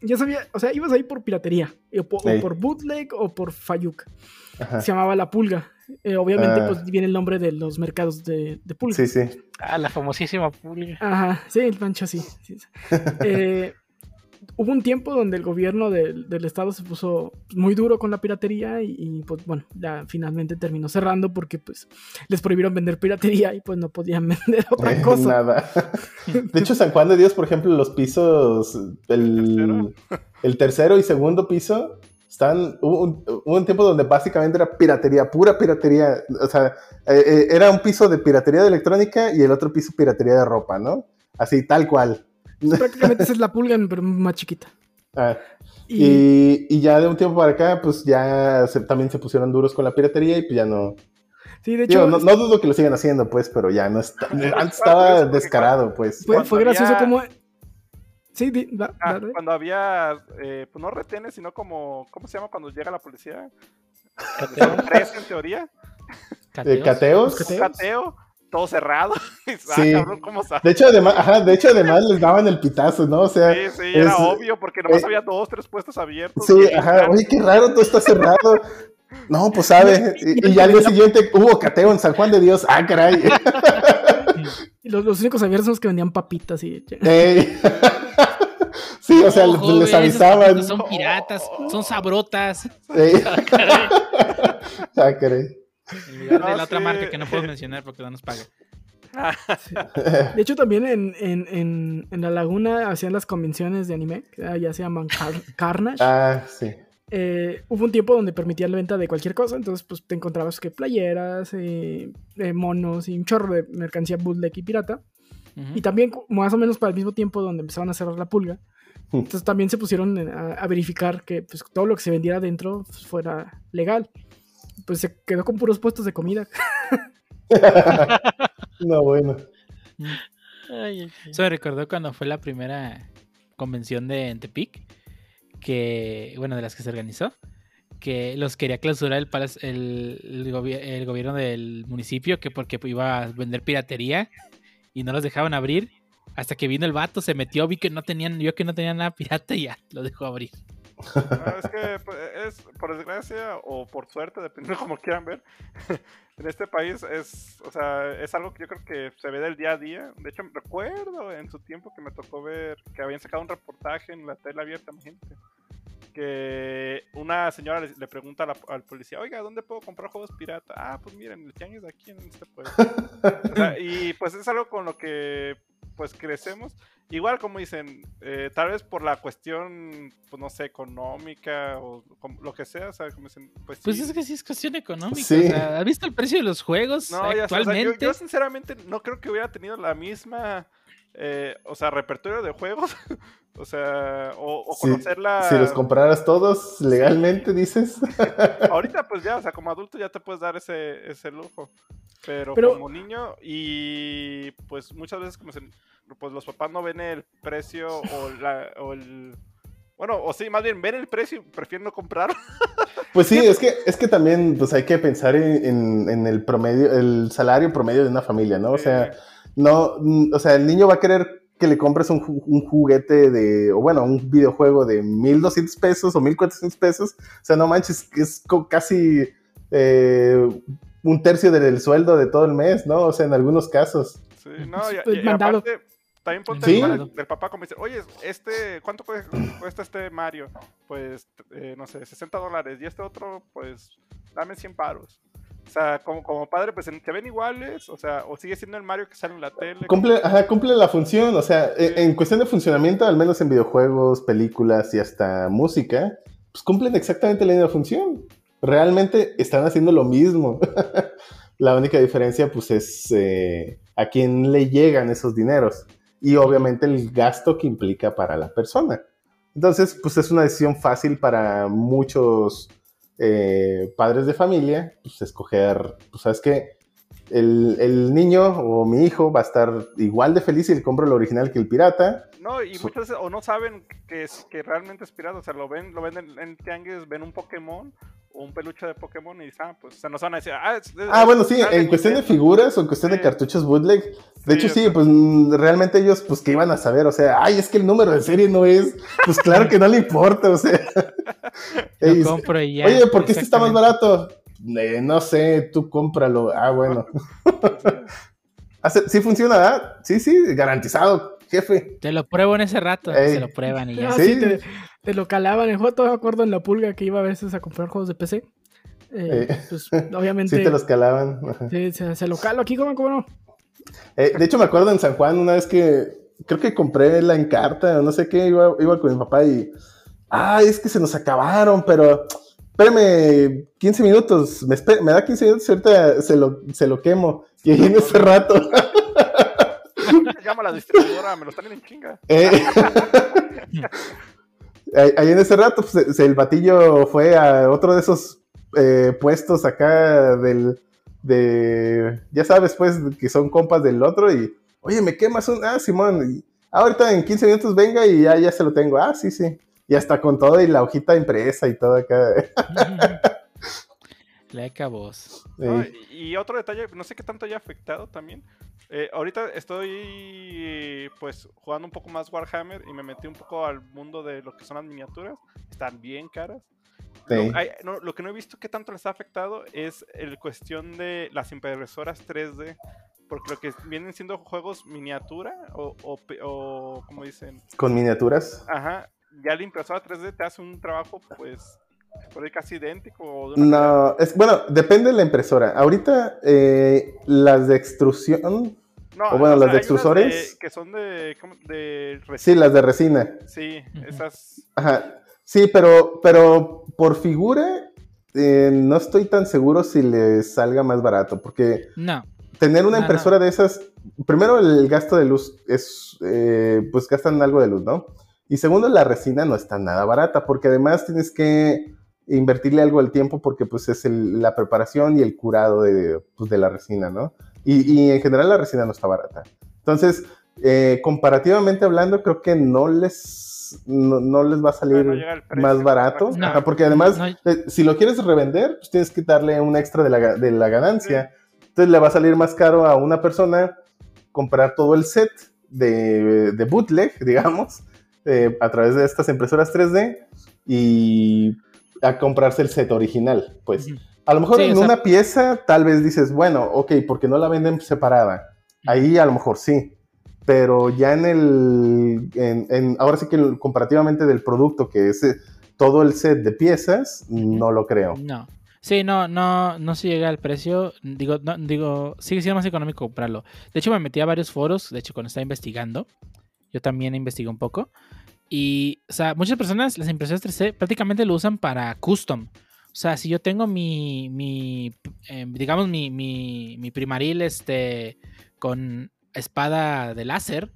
Speaker 3: Ya sabía, o sea, ibas ahí por piratería, o por, o
Speaker 4: Ey.
Speaker 3: por bootleg o por Fayuk.
Speaker 4: Ajá.
Speaker 3: Se llamaba La Pulga. Eh, obviamente,
Speaker 4: Ah.
Speaker 3: pues viene el nombre de los mercados de, de pulga.
Speaker 4: Sí, sí.
Speaker 2: Ah, la famosísima pulga.
Speaker 3: Ajá, sí, el pancho sí. sí, sí. *laughs* Eh, hubo un tiempo donde el gobierno del, del estado se puso muy duro con la piratería y, y, pues bueno, ya finalmente terminó cerrando porque pues les prohibieron vender piratería y pues no podían *laughs* vender otra
Speaker 4: Eh,
Speaker 3: cosa.
Speaker 4: Nada. *laughs* De hecho, San Juan de Dios, por ejemplo, los pisos, el, el tercero y segundo piso, están, hubo un, hubo un tiempo donde básicamente era piratería, pura piratería. O sea, eh, eh, era un piso de piratería de electrónica y el otro piso piratería de ropa, ¿no? Así, tal cual.
Speaker 3: Prácticamente esa es la pulga, pero más chiquita.
Speaker 4: Ah,
Speaker 3: Y,
Speaker 4: y, y ya de un tiempo para acá, pues ya se- también se pusieron duros con la piratería y pues ya no.
Speaker 3: sí, de hecho,
Speaker 4: Digo, no, no dudo que lo sigan haciendo, pues, pero ya no está. *laughs* Antes estaba descarado, pues.
Speaker 3: fue, fue gracioso
Speaker 5: había-
Speaker 3: como... Sí, di- da-
Speaker 5: Ah, cuando había, eh, pues no retenes, sino como, ¿cómo se llama cuando llega la policía? Son tres en teoría.
Speaker 4: Eh, cateos.
Speaker 3: Los
Speaker 5: Un cateo. Todo cerrado. *laughs* Ah,
Speaker 4: Sí.
Speaker 5: cabrón, ¿cómo sabes?
Speaker 4: De hecho, además, ajá, de hecho, además les daban el pitazo, ¿no? O sea,
Speaker 5: Sí, sí, era
Speaker 4: es-
Speaker 5: obvio, porque nomás
Speaker 4: eh,
Speaker 5: había dos, tres puestos abiertos.
Speaker 4: sí, ajá, oye, qué raro, todo está cerrado. No, pues sabe. Y, y ya al día siguiente hubo cateo en San Juan de Dios. Ah, caray. *laughs*
Speaker 3: Y los, los únicos abiertos son los que vendían papitas y. *laughs*
Speaker 4: Sí, o sea, les-
Speaker 1: joven,
Speaker 4: les avisaban.
Speaker 1: Son piratas, son sabrotas.
Speaker 4: Ey. Ah, caray.
Speaker 1: En lugar de
Speaker 5: No,
Speaker 1: la otra
Speaker 5: sí.
Speaker 1: marca que no puedo *laughs* mencionar porque no nos paga.
Speaker 3: De hecho, también en, en, en, en la laguna hacían las convenciones de anime, que ya se llaman Car- *laughs* Carnage.
Speaker 4: Ah, sí.
Speaker 3: Eh, hubo un tiempo donde permitían la venta de cualquier cosa, entonces pues te encontrabas que playeras, eh, eh, monos y un chorro de mercancía bootleg y pirata.
Speaker 1: Ujú.
Speaker 3: Y también más o menos para el mismo tiempo donde empezaron a cerrar la pulga. *laughs* Entonces también se pusieron en- a, a verificar que pues, todo lo que se vendiera adentro pues, fuera legal. Pues se quedó con puros puestos de comida. *laughs* *laughs*
Speaker 4: No, bueno.
Speaker 2: Ay, ay, ay.
Speaker 1: Eso me recordó cuando fue la primera convención de Tepic, que, bueno, de las que se organizó, que los quería clausurar el, palac- el, el gobi- el gobierno del municipio, que porque iba a vender piratería y no los dejaban abrir. Hasta que vino el vato, se metió, vi que no tenían, vio que no tenían nada pirata y ya, lo dejó abrir.
Speaker 5: No, es que pues, es por desgracia o por suerte, dependiendo de *laughs* cómo quieran ver. en este país es, o sea, es algo que yo creo que se ve del día a día. De hecho, recuerdo en su tiempo que me tocó ver que habían sacado un reportaje en la tele abierta, gente. Que una señora le, le pregunta la- al policía, oiga, ¿dónde puedo comprar juegos pirata? Ah, pues miren, el tianguis de aquí en este pueblo. O sea, *laughs* y pues es algo con lo que pues crecemos. Igual como dicen, eh, tal vez por la cuestión, pues no sé, económica o lo que sea, o sea, como dicen, pues,
Speaker 1: Pues
Speaker 5: sí.
Speaker 1: es que sí es cuestión económica.
Speaker 4: Sí.
Speaker 1: o sea, ¿Has visto el precio de los juegos
Speaker 5: No, ya sé, o sea, yo-
Speaker 1: actualmente?
Speaker 5: yo, sinceramente no creo que hubiera tenido la misma, eh, o sea, repertorio de juegos, *laughs* o sea, o, o
Speaker 4: Sí,
Speaker 5: conocer la...
Speaker 4: Si los compraras todos legalmente, dices. *laughs*
Speaker 5: Ahorita pues ya, o sea, como adulto ya te puedes dar ese, ese lujo. Pero,
Speaker 3: Pero-
Speaker 5: como niño y pues muchas veces como se, pues los papás no ven el precio *laughs* o, la, o el... Bueno, o sí, más bien ven el precio y prefieren no comprar. *laughs*
Speaker 4: Pues sí, es que, es que también pues hay que pensar en, en- en el promedio, el salario promedio de una familia, ¿no? O sea, no, o sea, el niño va a querer que le compres un, un juguete de, o bueno, un videojuego de 1200 pesos o 1400 pesos. O sea, no manches, que es casi eh, un tercio del sueldo de todo el mes, ¿no? O sea, en algunos casos.
Speaker 5: Sí, no, y,
Speaker 3: Pues
Speaker 5: y- y
Speaker 3: mandado.
Speaker 5: aparte, también ponte
Speaker 4: Sí.
Speaker 5: el del, del papá como dice, oye, este, ¿cuánto cue- cuesta este Mario? Pues, eh, no sé, 60 dólares. Y este otro, pues, dame 100 paros. O sea, como, como padre, pues, te ven iguales, o sea, o sigue siendo el Mario que sale en la tele.
Speaker 4: Cumple, ajá, cumple la función, o sea, en, en cuestión de funcionamiento, al menos en videojuegos, películas y hasta música, pues cumplen exactamente la misma función. Realmente están haciendo lo mismo. *laughs* la única diferencia, pues, es eh, a quién le llegan esos dineros y obviamente el gasto que implica para la persona. Entonces, pues es una decisión fácil para muchos eh, padres de familia, pues escoger, pues sabes que el, el niño o mi hijo va a estar igual de feliz si le compro el original que el pirata.
Speaker 5: No, y muchas veces o no saben que, es, que realmente es pirata, o sea, lo ven, lo ven en, en tianguis, ven un Pokémon o un peluche de Pokémon y dicen, ah, pues, o sea, nos van a decir, ah, es, es-
Speaker 4: Ah, bueno, sí, en cuestión de
Speaker 5: Nintendo".
Speaker 4: figuras o en cuestión de cartuchos bootleg, de hecho
Speaker 5: Sí,
Speaker 4: pues mm, realmente ellos, pues que iban a saber, o sea, ay, es que el número de serie no es, pues claro que no le importa, o sea.
Speaker 1: Lo *laughs* compro y ya.
Speaker 4: Oye, ¿por qué este está más barato? Eh, no sé, tú cómpralo. Ah, bueno. *laughs* ¿Sí funciona? ¿verdad? Sí, sí, garantizado, jefe.
Speaker 1: Te lo pruebo en ese rato.
Speaker 4: Ey.
Speaker 1: Se lo prueban y ya.
Speaker 3: Ah,
Speaker 4: Sí.
Speaker 3: sí, te, te lo calaban. Juego todavía me acuerdo en la pulga que iba a veces a comprar juegos de PC. Eh,
Speaker 4: Eh,
Speaker 3: Pues *laughs* obviamente
Speaker 4: Sí te los calaban.
Speaker 3: Sí, se, se lo calo aquí, ¿cómo, cómo no?
Speaker 4: Eh, de hecho, me acuerdo en San Juan una vez que creo que compré la encarta o no sé qué, iba, iba con mi papá y. Ay, es que se nos acabaron, pero. Espérame 15 minutos, me, da 15 minutos y ahorita se lo, se lo quemo. Y ahí en ese rato. *laughs*
Speaker 5: Llama a la distribuidora, me lo están en chinga.
Speaker 4: eh, *laughs* ahí, en ese rato, pues, el batillo fue a otro de esos eh, puestos acá del. De. Ya sabes, pues, que son compas del otro y. Oye, ¿me quemas un.? Ah, Simón. y, "Ah, ahorita en 15 minutos venga y ya, ya se lo tengo. Ah, sí, sí. Y hasta con todo y la hojita impresa y todo acá. *laughs*
Speaker 1: Boss.
Speaker 5: No,
Speaker 4: Eh,
Speaker 5: y otro detalle, no sé qué tanto haya afectado también. Eh, ahorita estoy pues jugando un poco más Warhammer y me metí un poco al mundo de lo que son las miniaturas. Están bien caras.
Speaker 4: sí.
Speaker 5: Lo, hay- no, lo que no he visto que tanto les ha afectado es el cuestión de las impresoras 3D. Porque lo que vienen siendo juegos miniatura o, o, o como dicen,
Speaker 4: Con miniaturas.
Speaker 5: ajá, ya la impresora 3D te hace un trabajo pues por ahí casi idéntico. O de una
Speaker 4: No, es, bueno, depende de la impresora. Ahorita eh, las de extrusión,
Speaker 5: No,
Speaker 4: O bueno,
Speaker 5: o
Speaker 4: las de extrusores.
Speaker 5: que son de. de
Speaker 4: sí,
Speaker 5: resina.
Speaker 4: las de resina.
Speaker 5: Sí, esas.
Speaker 4: Ajá. Sí, pero, pero por figura eh, no estoy tan seguro si les salga más barato, porque
Speaker 1: No.
Speaker 4: tener una
Speaker 1: No,
Speaker 4: impresora de esas, primero el gasto de luz es, eh, pues gastan algo de luz, ¿no? Y segundo, la resina no está nada barata, porque además tienes que invertirle algo al tiempo porque pues es el- la preparación y el curado de, pues, de la resina, ¿no? Y, y en general la resina no está barata. Entonces, eh, comparativamente hablando, creo que no les, no, no les va a salir
Speaker 5: no precio.
Speaker 4: más barato,
Speaker 1: No.
Speaker 4: Ajá, porque además,
Speaker 1: No.
Speaker 4: eh, si lo quieres revender, pues tienes que darle un extra de la, de la ganancia. Entonces le va a salir más caro a una persona comprar todo el set de, de bootleg, digamos, eh, a través de estas impresoras 3D y a comprarse el set original. Pues a lo mejor
Speaker 1: Sí,
Speaker 4: en
Speaker 1: sea-
Speaker 4: una pieza tal vez dices, bueno, ok, porque no la venden separada. Ahí a lo mejor sí. Pero ya en el. En, en- ahora sí que el- comparativamente del producto, que es eh, todo el set de piezas, no lo creo.
Speaker 1: No. Sí, no, no, no se llega al precio. Digo, no, digo, sigue siendo más económico comprarlo. De hecho, me metí a varios foros, de hecho, cuando estaba investigando. Yo también investigué un poco. Y, o sea, muchas personas las impresoras 3D prácticamente lo usan para custom. O sea, si yo tengo mi, mi eh, digamos, mi, mi, mi primaril este, con espada de láser,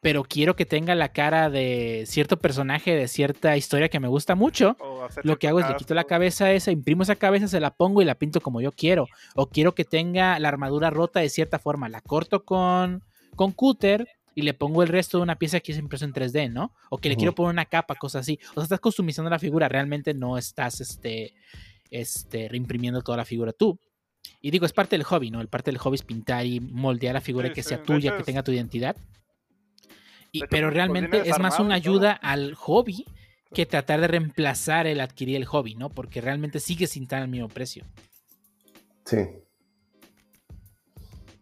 Speaker 1: pero quiero que tenga la cara de cierto personaje de cierta historia que me gusta mucho, lo que hago es le quito la cabeza esa, imprimo esa cabeza, se la pongo y la pinto como yo quiero. O quiero que tenga la armadura rota de cierta forma. La corto con, con cúter y le pongo el resto de una pieza que es impreso en 3D, ¿no? O que le quiero poner una capa, cosas así. O sea, estás customizando la figura, realmente no estás este, este, reimprimiendo toda la figura tú. Y digo, es parte del hobby, ¿no? El parte del hobby es pintar y moldear la figura y
Speaker 5: Sí,
Speaker 1: que
Speaker 5: sí,
Speaker 1: sea tuya,
Speaker 5: hecho
Speaker 1: que tenga tu identidad. Y,
Speaker 5: hecho,
Speaker 1: pero
Speaker 5: pues,
Speaker 1: realmente es más una ayuda al hobby que tratar de reemplazar el adquirir el hobby, ¿no? Porque realmente sigue sin estar al mismo precio.
Speaker 4: Sí.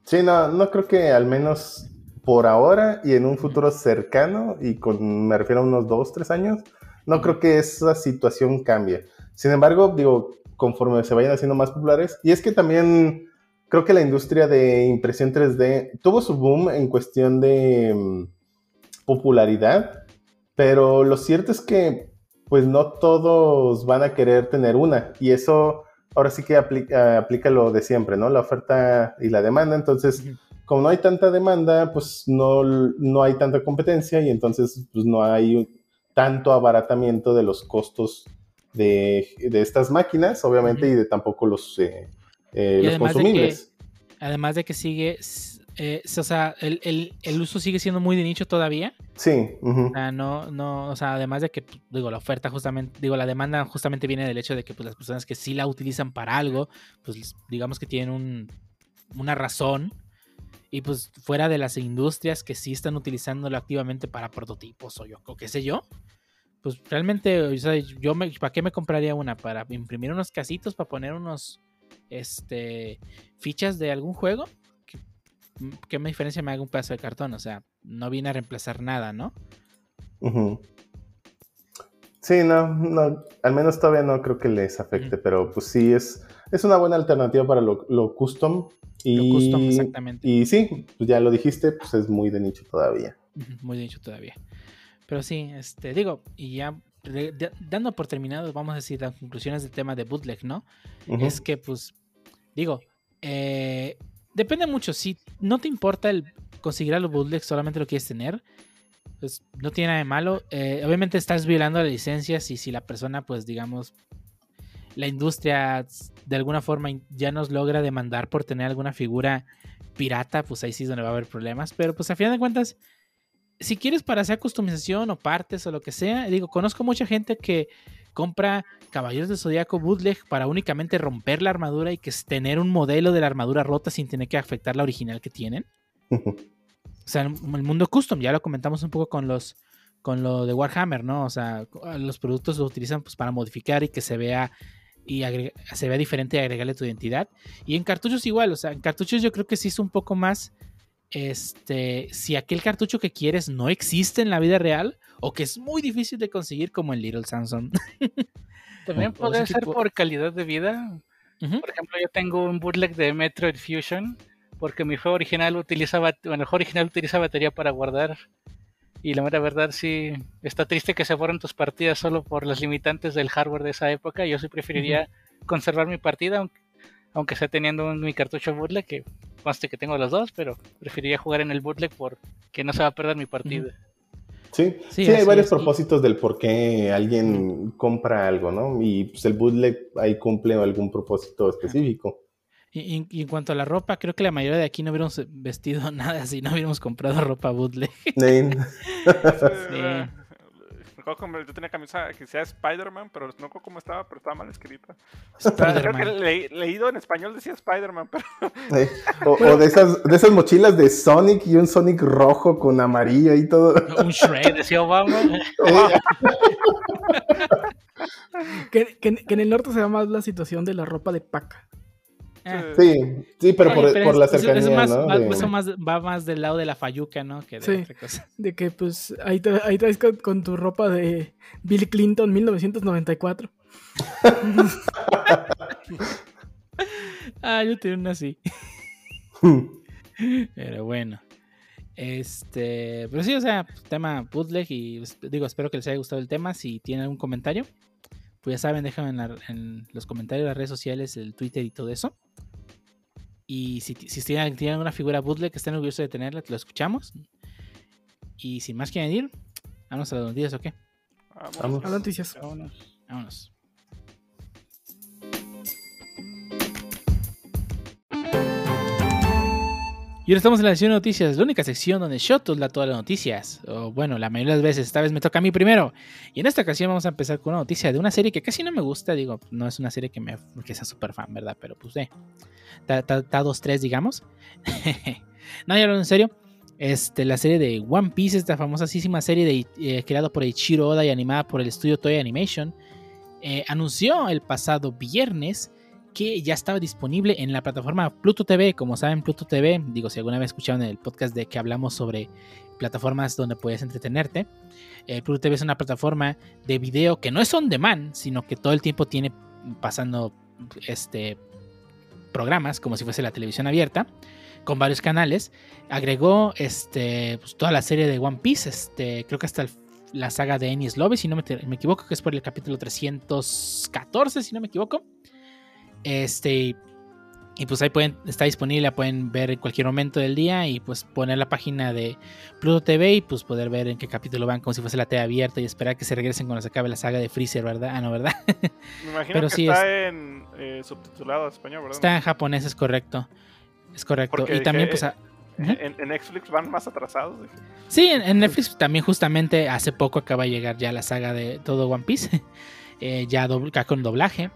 Speaker 4: Sí, no, no creo que al menos por ahora y en un futuro cercano, y con, me refiero a unos dos, tres años, no creo que esa situación cambie. Sin embargo, digo, conforme se vayan haciendo más populares, y es que también creo que la industria de impresión 3D tuvo su boom en cuestión de mm, popularidad, pero lo cierto es que pues no todos van a querer tener una, y eso ahora sí que aplica, aplica lo de siempre, ¿no? La oferta y la demanda. Entonces. Como no hay tanta demanda, pues no, no hay tanta competencia y entonces pues no hay tanto abaratamiento de los costos de, de estas máquinas, obviamente, y de tampoco los, eh, eh, los
Speaker 1: además de que-
Speaker 4: consumibles.
Speaker 1: Además de que sigue, eh, o sea, el, el- el uso sigue siendo muy de nicho todavía.
Speaker 4: Sí,
Speaker 1: O sea, no, no, o sea, además de que, pues, digo, la oferta justamente, digo, la demanda justamente viene del hecho de que pues, las personas que sí la utilizan para algo, pues digamos que tienen un, una razón. Y pues fuera de las industrias que sí están utilizándolo activamente para prototipos o yo, o qué sé yo, pues realmente, o sea, yo me, ¿para qué me compraría una? Para imprimir unos casitos, para poner unos, este, fichas de algún juego. ¿Qué, qué diferencia me haga un pedazo de cartón? O sea, no viene a reemplazar nada, ¿no?
Speaker 4: Sí, no, no, al menos todavía no creo que les afecte, pero pues sí, es, es una buena alternativa para lo, lo custom. Y,
Speaker 1: Lo custom, exactamente.
Speaker 4: Y sí, pues ya lo dijiste, pues es muy de nicho todavía.
Speaker 1: Muy dicho todavía. Pero sí, este, digo, y ya de- dando por terminado, vamos a decir las conclusiones del tema de bootleg, ¿no? Es que, pues, digo, eh, depende mucho. Si no te importa el conseguir a los bootlegs, solamente lo quieres tener, pues no tiene nada de malo. Eh, obviamente estás violando las licencias y si la persona, pues, digamos, la industria de alguna forma ya nos logra demandar por tener alguna figura pirata, pues ahí sí es donde va a haber problemas. Pero pues a final de cuentas, si quieres para hacer customización o partes o lo que sea, digo, conozco mucha gente que compra Caballeros del Zodíaco bootleg para únicamente romper la armadura y que es tener un modelo de la armadura rota sin tener que afectar la original que tienen. *laughs* O sea, el mundo custom, ya lo comentamos un poco con los con lo de Warhammer, ¿no? O sea, los productos los utilizan pues, para modificar y que se vea y se vea diferente y agregarle tu identidad. Y en cartuchos igual, o sea, en cartuchos yo creo que sí es un poco más este, si aquel cartucho que quieres no existe en la vida real o que es muy difícil de conseguir como en Little Samson. *laughs*
Speaker 2: También puede ser por calidad de vida. Por ejemplo, yo tengo un bootleg de Metroid Fusion porque mi juego original utiliza, bueno, el juego original utiliza batería para guardar. Y la mera verdad sí está triste que se borren tus partidas solo por las limitantes del hardware de esa época. Yo sí preferiría conservar mi partida, aunque, sea teniendo mi cartucho bootleg, que conste que tengo los dos, pero preferiría jugar en el bootleg porque no se va a perder mi partida.
Speaker 4: Sí, sí, hay varios propósitos del por qué alguien compra algo, ¿no? Y pues el bootleg ahí cumple algún propósito específico.
Speaker 1: Y, en cuanto a la ropa, creo que la mayoría de aquí no hubiéramos vestido *laughs* nada si no hubiéramos comprado *laughs* ropa bootleg.
Speaker 5: sí. yo tenía camisa que sea Spider-Man, pero no cómo estaba, pero estaba mal escrita. Creo que leído en español decía Spider-Man, pero...
Speaker 4: O, de, esas, de esas mochilas de Sonic y un Sonic rojo con amarillo y todo.
Speaker 2: Un Shrek, decía Obama. *laughs*
Speaker 3: que, que, en el norte se llama más la situación de la ropa de paca.
Speaker 4: Ah. Sí, sí, pero por, la cercanía, eso,
Speaker 1: más,
Speaker 4: ¿no?
Speaker 1: Va, más, del lado de la fayuca, ¿no? Que de otra cosa. *laughs*
Speaker 3: De que, pues, ahí, ahí traes con, tu ropa de Bill Clinton 1994.
Speaker 1: ah, yo tengo una así. pero bueno. Este, pero sí, o sea, tema bootleg y digo, espero que les haya gustado el tema. Si tienen algún comentario, pues ya saben, déjenme en, los comentarios de las redes sociales, el Twitter y todo eso. Y si, si tienen, una figura bootleg que estén orgullosos de tenerla, lo escuchamos. Y sin más que añadir, vamos a las noticias, ¿o qué?
Speaker 3: Vamos. A las noticias.
Speaker 1: Vámonos. Vámonos. Y ahora estamos en la sección de noticias, la única sección donde Shotos da todas las noticias. O bueno, la mayoría de las veces, esta vez me toca a mí primero. Y en esta ocasión vamos a empezar con una noticia de una serie que casi no me gusta. Digo, no es una serie que, me, que sea súper fan, ¿verdad? Pero pues eh, está dos, tres, digamos. *laughs* no, ya en serio. Este, la serie de One Piece, esta famosísima serie de, eh, creada por Ichiro Oda y animada por el estudio Toy Animation, eh, anunció el pasado viernes que ya estaba disponible en la plataforma Pluto TV. Como saben, Pluto TV, digo, si alguna vez escucharon el podcast de que hablamos sobre plataformas donde puedes entretenerte, eh, Pluto TV es una plataforma de video que no es on demand, sino que todo el tiempo tiene pasando este programas como si fuese la televisión abierta con varios canales agregó este pues, toda la serie de One Piece este creo que hasta la saga de Enies Lobby si no me, me, equivoco que es por el capítulo 314 si no me equivoco este, y pues ahí pueden, está disponible, la pueden ver en cualquier momento del día y pues poner la página de Pluto TV y pues poder ver en qué capítulo van como si fuese la TV abierta y esperar que se regresen cuando se acabe la saga de Freezer, ¿verdad? Ah, no, ¿verdad?
Speaker 5: Me imagino que está en eh, subtitulado en español, ¿verdad?
Speaker 1: Está en japonés, es correcto. Es correcto. y también pues...
Speaker 5: en, Netflix van más atrasados.
Speaker 1: Sí, en, Netflix también justamente hace poco acaba de llegar ya la saga de todo One Piece. *laughs* Eh, ya, ya con doblaje.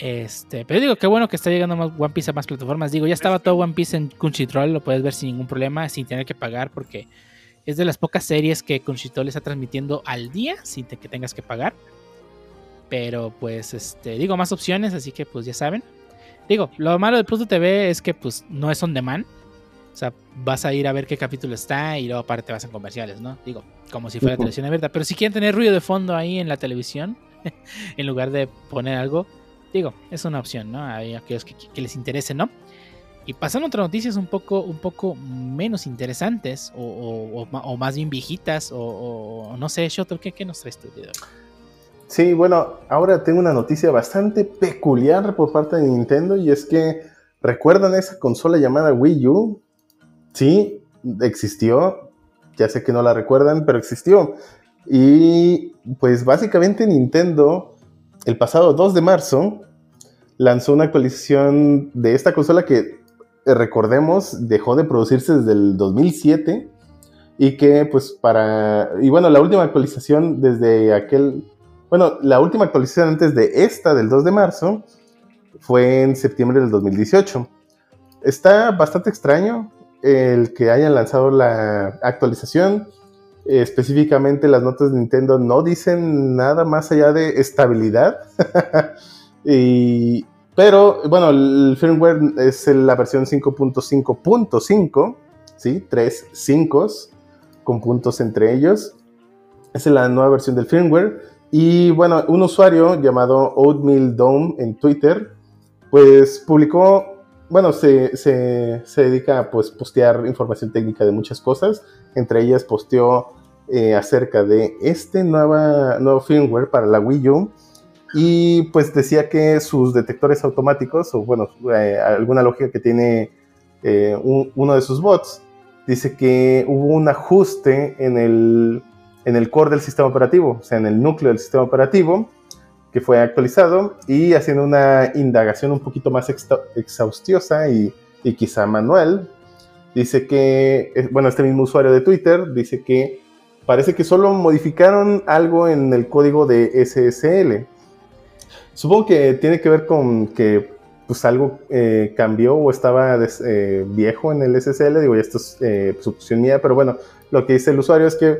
Speaker 1: Este, pero digo, qué bueno que está llegando más One Piece a más plataformas. Digo, ya estaba todo One Piece en Crunchyroll, lo puedes ver sin ningún problema, sin tener que pagar, porque es de las pocas series que Crunchyroll está transmitiendo al día sin que tengas que pagar. Pero pues, este, digo, más opciones, así que pues ya saben. Digo, lo malo de Pluto TV es que pues no es on demand. O sea, vas a ir a ver qué capítulo está y luego aparte vas a comerciales, ¿no? Digo, como si fuera televisión abierta. Pero si quieren tener ruido de fondo ahí en la televisión, *laughs* en lugar de poner algo, Digo, es una opción, ¿no? Hay aquellos que, les interese, ¿no? Y pasando a otras noticias un poco, un poco menos interesantes o, más bien viejitas o, no sé, Shoto, ¿qué, ¿qué, nos traes tú de
Speaker 4: Sí, bueno, ahora tengo una noticia bastante peculiar por parte de Nintendo y es que, ¿recuerdan esa consola llamada Wii U? Sí, existió, ya sé que no la recuerdan, pero existió. Y pues básicamente Nintendo el pasado 2 de marzo lanzó una actualización de esta consola que, eh, recordemos, dejó de producirse desde el 2007 y que pues para... Y bueno, la última actualización desde aquel Bueno, la última actualización antes de esta, del 2 de marzo, fue en septiembre del 2018. Está bastante extraño el que hayan lanzado la actualización. Específicamente las notas de Nintendo no dicen nada más allá de estabilidad. *laughs* y, pero bueno, el firmware es la versión 5.5.5, ¿sí? Tres 5 con puntos entre ellos. Es la nueva versión del firmware. Y bueno, un usuario llamado Oatmeal Dome en Twitter, pues publicó, bueno, se, dedica a pues, postear información técnica de muchas cosas. Entre ellas posteó eh, acerca de este nueva, nuevo firmware para la Wii U. Y pues decía que sus detectores automáticos, o bueno, eh, alguna lógica que tiene eh, uno de sus bots, dice que hubo un ajuste en el en el core del sistema operativo, o sea, en el núcleo del sistema operativo, que fue actualizado y haciendo una indagación un poquito más exhaustiosa y, y quizá manual, dice que, bueno, este mismo usuario de Twitter dice que parece que solo modificaron algo en el código de SSL. Supongo que tiene que ver con que pues algo eh, cambió o estaba eh, viejo en el SSL, digo, ya esto es eh, suposición mía, pero bueno, lo que dice el usuario es que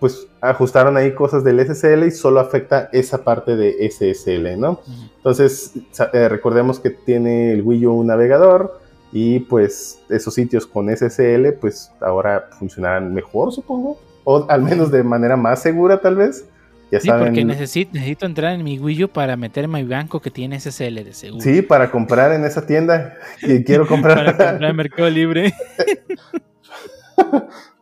Speaker 4: pues ajustaron ahí cosas del SSL y solo afecta esa parte de SSL, ¿no? Entonces, eh, recordemos que tiene el Wii U un navegador y pues esos sitios con SSL pues ahora funcionarán mejor, supongo, o al menos de manera más segura tal vez.
Speaker 1: Ya sí, porque necesito, necesito entrar en mi Wii U para meter mi banco que tiene SSL de seguro.
Speaker 4: Sí, para comprar en esa tienda *laughs* que quiero comprar.
Speaker 1: para comprar en *laughs* Mercado Libre. *laughs*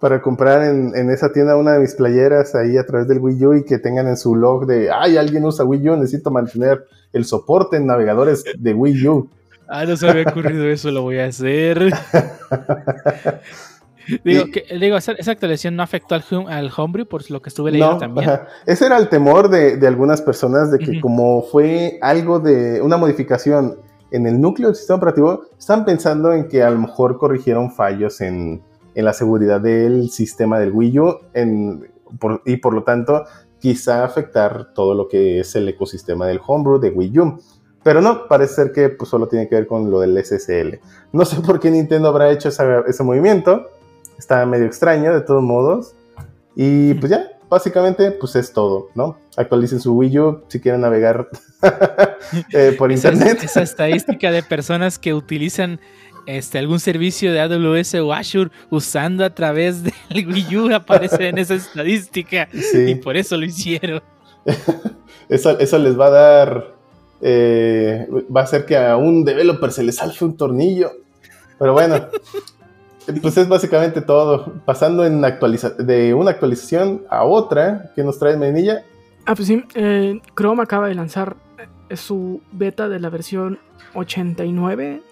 Speaker 4: para comprar en, esa tienda una de mis playeras ahí a través del Wii U y que tengan en su log de, ay, alguien usa Wii U, necesito mantener el soporte en navegadores de Wii U.
Speaker 1: Ah, no se me había ocurrido eso, lo voy a hacer. *laughs* digo, que, digo, esa, actualización no afectó al, al homebrew por lo que estuve leyendo también.
Speaker 4: Ese era el temor de, algunas personas de que como fue algo de una modificación en el núcleo del sistema operativo, están pensando en que a lo mejor corrigieron fallos en, en la seguridad del sistema del Wii U y por lo tanto quizá afectar todo lo que es el ecosistema del homebrew de Wii U. Pero no, parece ser que pues, solo tiene que ver con lo del SSL. No sé por qué Nintendo habrá hecho ese movimiento. Está medio extraño de todos modos. Y pues ya, básicamente pues es todo, ¿no? Actualicen su Wii U si quieren navegar *laughs* eh, por internet.
Speaker 1: esa estadística de personas que utilizan este, algún servicio de AWS o Azure usando a través *laughs* del Wii U aparece en esa estadística. Y por eso lo hicieron. *laughs*
Speaker 4: eso, eso les va a dar. Eh, va a hacer que a un developer se le salve un tornillo. Pero bueno, *laughs* pues es básicamente todo. Pasando en actualiza de una actualización a otra que nos trae Menilla.
Speaker 3: Ah, pues sí. Eh, Chrome acaba de lanzar eh, su beta de la versión 89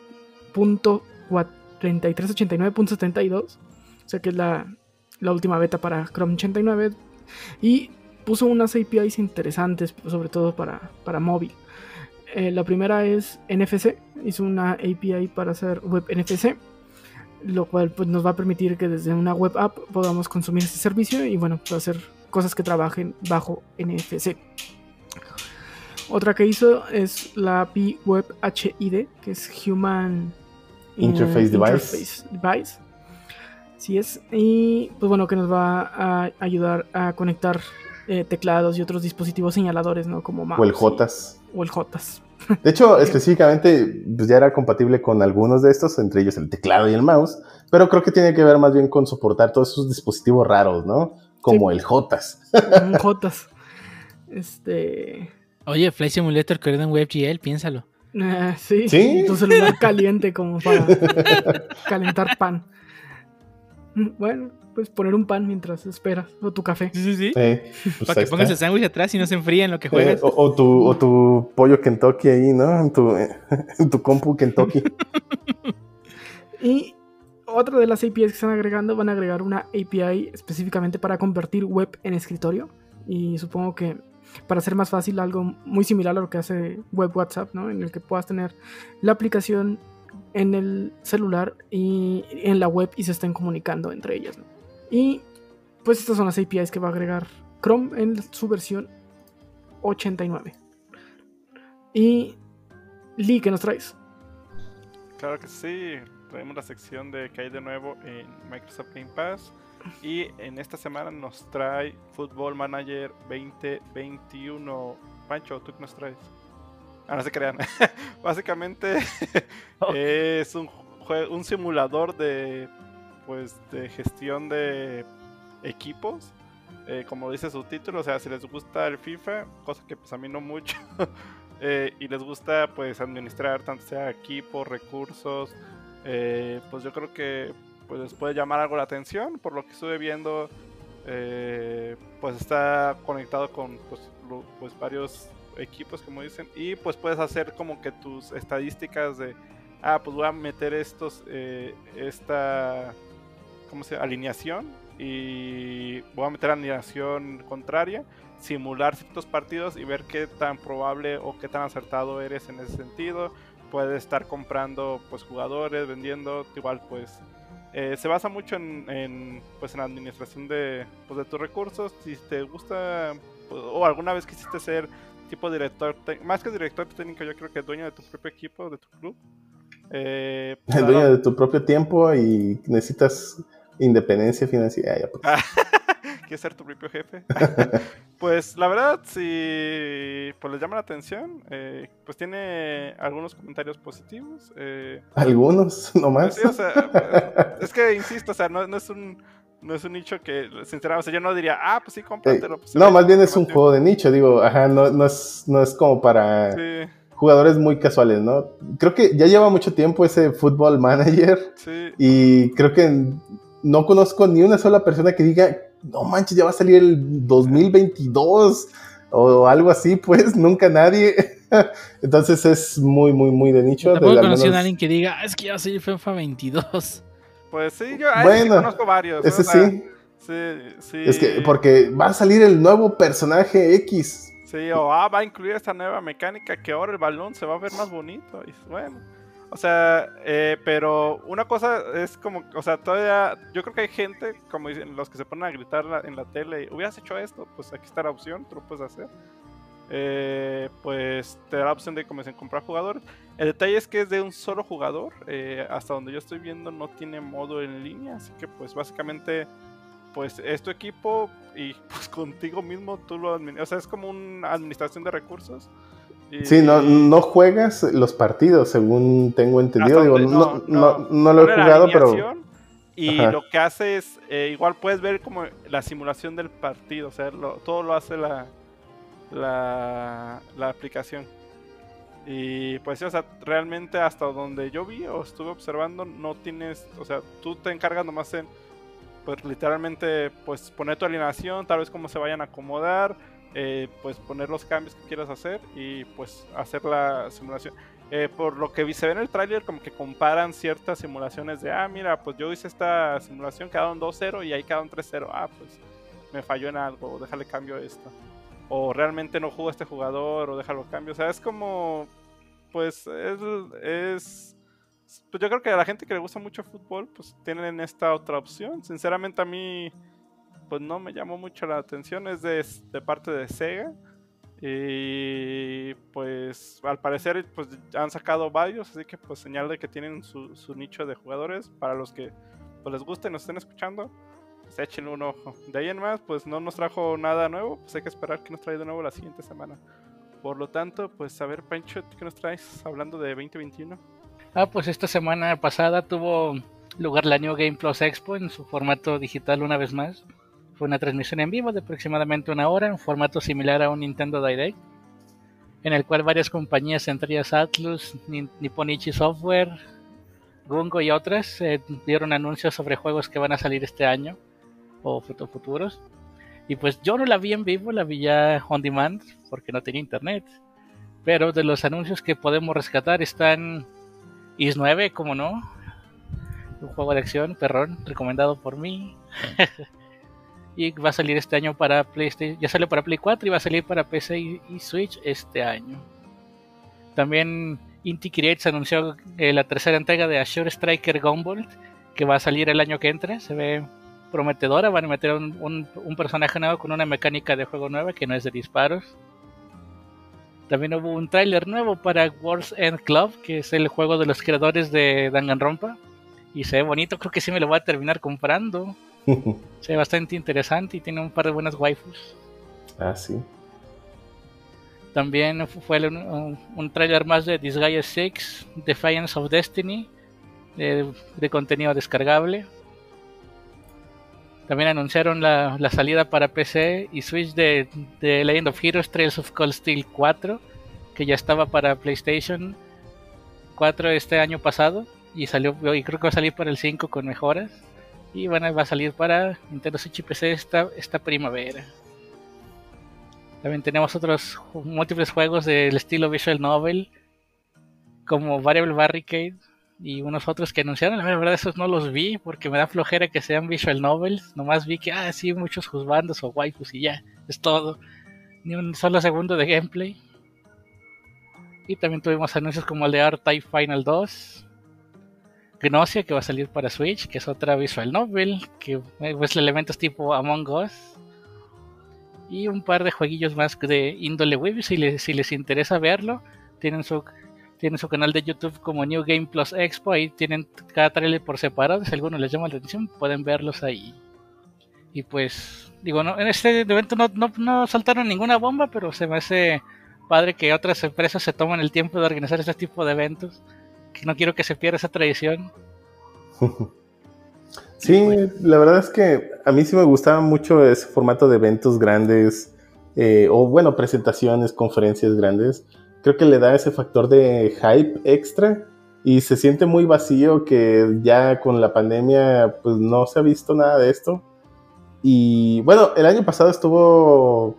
Speaker 3: 3389.72, o sea que es la, última beta para Chrome 89, y puso unas APIs interesantes, sobre todo para, para móvil. Eh, la primera es NFC, hizo una API para hacer web NFC, lo cual pues, nos va a permitir que desde una web app podamos consumir este servicio y bueno, hacer cosas que trabajen bajo NFC. Otra que hizo es la API Web HID, que es Human
Speaker 4: Interface Device.
Speaker 3: Interface Device. Sí es. Y pues bueno, que nos va a ayudar a conectar eh, teclados y otros dispositivos señaladores, ¿no? Como
Speaker 4: mouse. O el JOTAS.
Speaker 3: O el JOTAS.
Speaker 4: De hecho, específicamente, pues ya era compatible con algunos de estos, entre ellos el teclado y el mouse, pero creo que tiene que ver más bien con soportar todos esos dispositivos raros, ¿no? Como el JOTAS.
Speaker 3: JOTAS. Este.
Speaker 1: Oye, Flight Simulator corriendo en WebGL, piénsalo.
Speaker 3: Eh, sí, sí, tu celular caliente como para *laughs* calentar pan. Mm, bueno, pues poner un pan mientras esperas, o tu café.
Speaker 1: Sí, sí, sí. Pues para que pongas el sándwich atrás y no se enfríe en lo que juegas.
Speaker 4: o, tu, o, tu, pollo Kentucky ahí, ¿no? En tu, *laughs* en tu compu Kentucky. *laughs*
Speaker 3: y otra de las APIs que están agregando, van a agregar una API específicamente para convertir web en escritorio. Y supongo que para hacer más fácil algo muy similar a lo que hace Web WhatsApp, ¿no? En el que puedas tener la aplicación en el celular y en la web y se estén comunicando entre ellas. Y pues estas son las APIs que va a agregar Chrome en su versión 89. Y Lee, ¿qué nos traes?
Speaker 5: Claro que sí, traemos la sección de que hay de nuevo en Microsoft Game Pass. Y en esta semana nos trae Football Manager 2021. Pancho, ¿tú qué nos traes? Ah, no se crean. *laughs* Básicamente es un, un simulador de pues de gestión de equipos. eh, como dice su título, o sea, si les gusta el FIFA, cosa que pues a mí no mucho. *laughs* eh, y les gusta pues administrar tanto sea equipos, recursos, eh, pues yo creo que pues les puede llamar algo la atención. Por lo que estuve viendo, pues está conectado con pues, pues varios equipos, como dicen, y pues puedes hacer como que tus estadísticas de, ah, pues voy a meter estos, esta, ¿cómo se? Alineación y voy a meter alineación contraria, simular ciertos partidos y ver qué tan probable o qué tan acertado eres en ese sentido. Puedes estar comprando pues jugadores, vendiendo, igual pues eh, se basa mucho en, pues en la administración de, pues, de tus recursos. Si te gusta pues, o alguna vez quisiste ser tipo director, más que director técnico, yo creo que dueño de tu propio equipo, de tu club. Eh, *laughs*
Speaker 4: dueño de tu propio tiempo y necesitas independencia financiera. Ya, pues. *laughs*
Speaker 5: ¿Quieres ser tu propio jefe? *laughs* pues la verdad, si pues, les llama la atención, eh, pues tiene algunos comentarios positivos. eh,
Speaker 4: Algunos, *laughs* nomás.
Speaker 5: Sí, o sea, es que insisto, o sea, no, no es un no es un nicho que, sinceramente, o sea, yo no diría, ah, pues sí, cómpratelo. pues,
Speaker 4: no, más bien es un
Speaker 5: informativo".
Speaker 4: juego de nicho, digo, ajá, no, no, es, no es como para
Speaker 5: Sí,
Speaker 4: jugadores muy casuales, ¿no? Creo que ya lleva mucho tiempo ese Football Manager
Speaker 5: sí.
Speaker 4: y creo que no conozco ni una sola persona que diga, no manches, ya va a salir el 2022 o algo así, pues nunca nadie. *laughs* Entonces es muy, muy, muy de nicho. de-
Speaker 1: Tampoco
Speaker 4: al
Speaker 1: conocí a
Speaker 4: menos-
Speaker 1: alguien que diga, "Ah, es que ya soy FIFA 22.
Speaker 5: Pues sí, yo ese sí
Speaker 4: Bueno,
Speaker 5: conozco varios.
Speaker 4: Ese sí,
Speaker 5: Sí, sí.
Speaker 4: es que porque va a salir el nuevo personaje X.
Speaker 5: Sí, o ah, va a incluir esta nueva mecánica que ahora el balón se va a ver más bonito. Y bueno, o sea, eh, pero una cosa es como, o sea, todavía, yo creo que hay gente, como dicen, los que se ponen a gritar la- en la tele, hubieras hecho esto, pues aquí está la opción, tú lo puedes hacer. Eh, pues te da la opción de como dicen, comprar jugadores. El detalle es que es de un solo jugador. eh, hasta donde yo estoy viendo no tiene modo en línea. Así que pues básicamente pues es tu equipo y *laughs* pues contigo mismo tú lo administras. O sea, es como una administración de recursos. Y-
Speaker 4: Sí, no, no juegas los partidos, según tengo entendido. Digo, no, no, no lo he jugado, pero
Speaker 5: Y
Speaker 4: Ajá.
Speaker 5: lo que hace es, eh, igual puedes ver como la simulación del partido, o sea, lo- todo lo hace la, la, la aplicación. Y pues sí, o sea, realmente hasta donde yo vi o estuve observando, no tienes, o sea, tú te encargas nomás en, pues literalmente, pues poner tu alineación, tal vez cómo se vayan a acomodar, eh, pues poner los cambios que quieras hacer y pues hacer la simulación. Eh, por lo que se ve en el tráiler, como que comparan ciertas simulaciones de, ah, mira, pues yo hice esta simulación, quedaron 2-0 y ahí quedaron 3-0. Ah, pues me falló en algo, déjale cambio esto. O realmente no jugó este jugador, o déjalo cambio. O sea, es como, pues, es, es- pues yo creo que a la gente que le gusta mucho el fútbol, pues tienen esta otra opción. Sinceramente a mí, pues no me llamó mucho la atención, es de, parte de Sega. Y pues al parecer pues han sacado varios, así que pues señal de que tienen su, su nicho de jugadores para los que pues, les guste y nos estén escuchando, pues échenle un ojo. De ahí en más, pues no nos trajo nada nuevo, pues hay que esperar que nos trae de nuevo la siguiente semana. Por lo tanto, pues a ver Pancho, ¿qué nos traes hablando de 2021?
Speaker 2: Ah, pues esta semana pasada tuvo lugar la New Game Plus Expo en su formato digital una vez más. Fue una transmisión en vivo de aproximadamente una hora, en formato similar a un Nintendo Direct, en el cual varias compañías, entre ellas Atlus, Ni- Nipponichi Software, Gungo y otras, eh, dieron anuncios sobre juegos que van a salir este año o fut- futuros. Y pues yo no la vi en vivo, la vi ya on demand porque no tenía internet. Pero de los anuncios que podemos rescatar están Is 9, como no. Un juego de acción, perrón, recomendado por mí. *laughs* y va a salir este año para PlayStation. Ya salió para Play 4 y va a salir para PC y, y Switch este año. También Inti Creates anunció eh, la tercera entrega de Ashore Striker Gunvolt, que va a salir el año que entra. Se ve prometedora. Van a meter un, un- un personaje nuevo con una mecánica de juego nueva que no es de disparos. También hubo un tráiler nuevo para Wars End Club, que es el juego de los creadores de Danganronpa. Y se ve bonito, creo que sí me lo voy a terminar comprando. *laughs* se ve bastante interesante y tiene un par de buenas waifus.
Speaker 4: ah, sí.
Speaker 2: También fue un, un tráiler más de Disgaea 6, Defiance of Destiny, de, de contenido descargable. También anunciaron la, la salida para PC y Switch de, de Legend of Heroes Trails of Cold Steel 4, que ya estaba para PlayStation 4 este año pasado y salió y creo que va a salir para el 5 con mejoras y bueno, va a salir para Nintendo Switch PC esta, esta primavera. También tenemos otros múltiples juegos del estilo Visual Novel, como Variable Barricade y unos otros que anunciaron. La verdad, esos no los vi porque me da flojera que sean Visual Novels. Nomás vi que, ah, sí, muchos juzbandos o waifus y ya, es todo. Ni un solo segundo de gameplay. Y también tuvimos anuncios como el de R-Type Final 2. Que va a salir para Switch, que es otra Visual Novel, que es elementos tipo Among Us y un par de jueguillos más de índole web si les, si les interesa verlo. Tienen su tienen su canal de YouTube como New Game Plus Expo ahí tienen cada trailer por separado si alguno les llama la atención pueden verlos ahí. Y pues digo no en este evento no, no, no saltaron ninguna bomba pero se me hace padre que otras empresas se toman el tiempo de organizar este tipo de eventos no quiero que se pierda esa tradición *laughs*
Speaker 4: Sí, la verdad es que a mí sí me gustaba mucho ese formato de eventos grandes, eh, o bueno, presentaciones, conferencias grandes. Creo que le da ese factor de hype extra y se siente muy vacío que ya con la pandemia pues no se ha visto nada de esto. Y bueno, el año pasado estuvo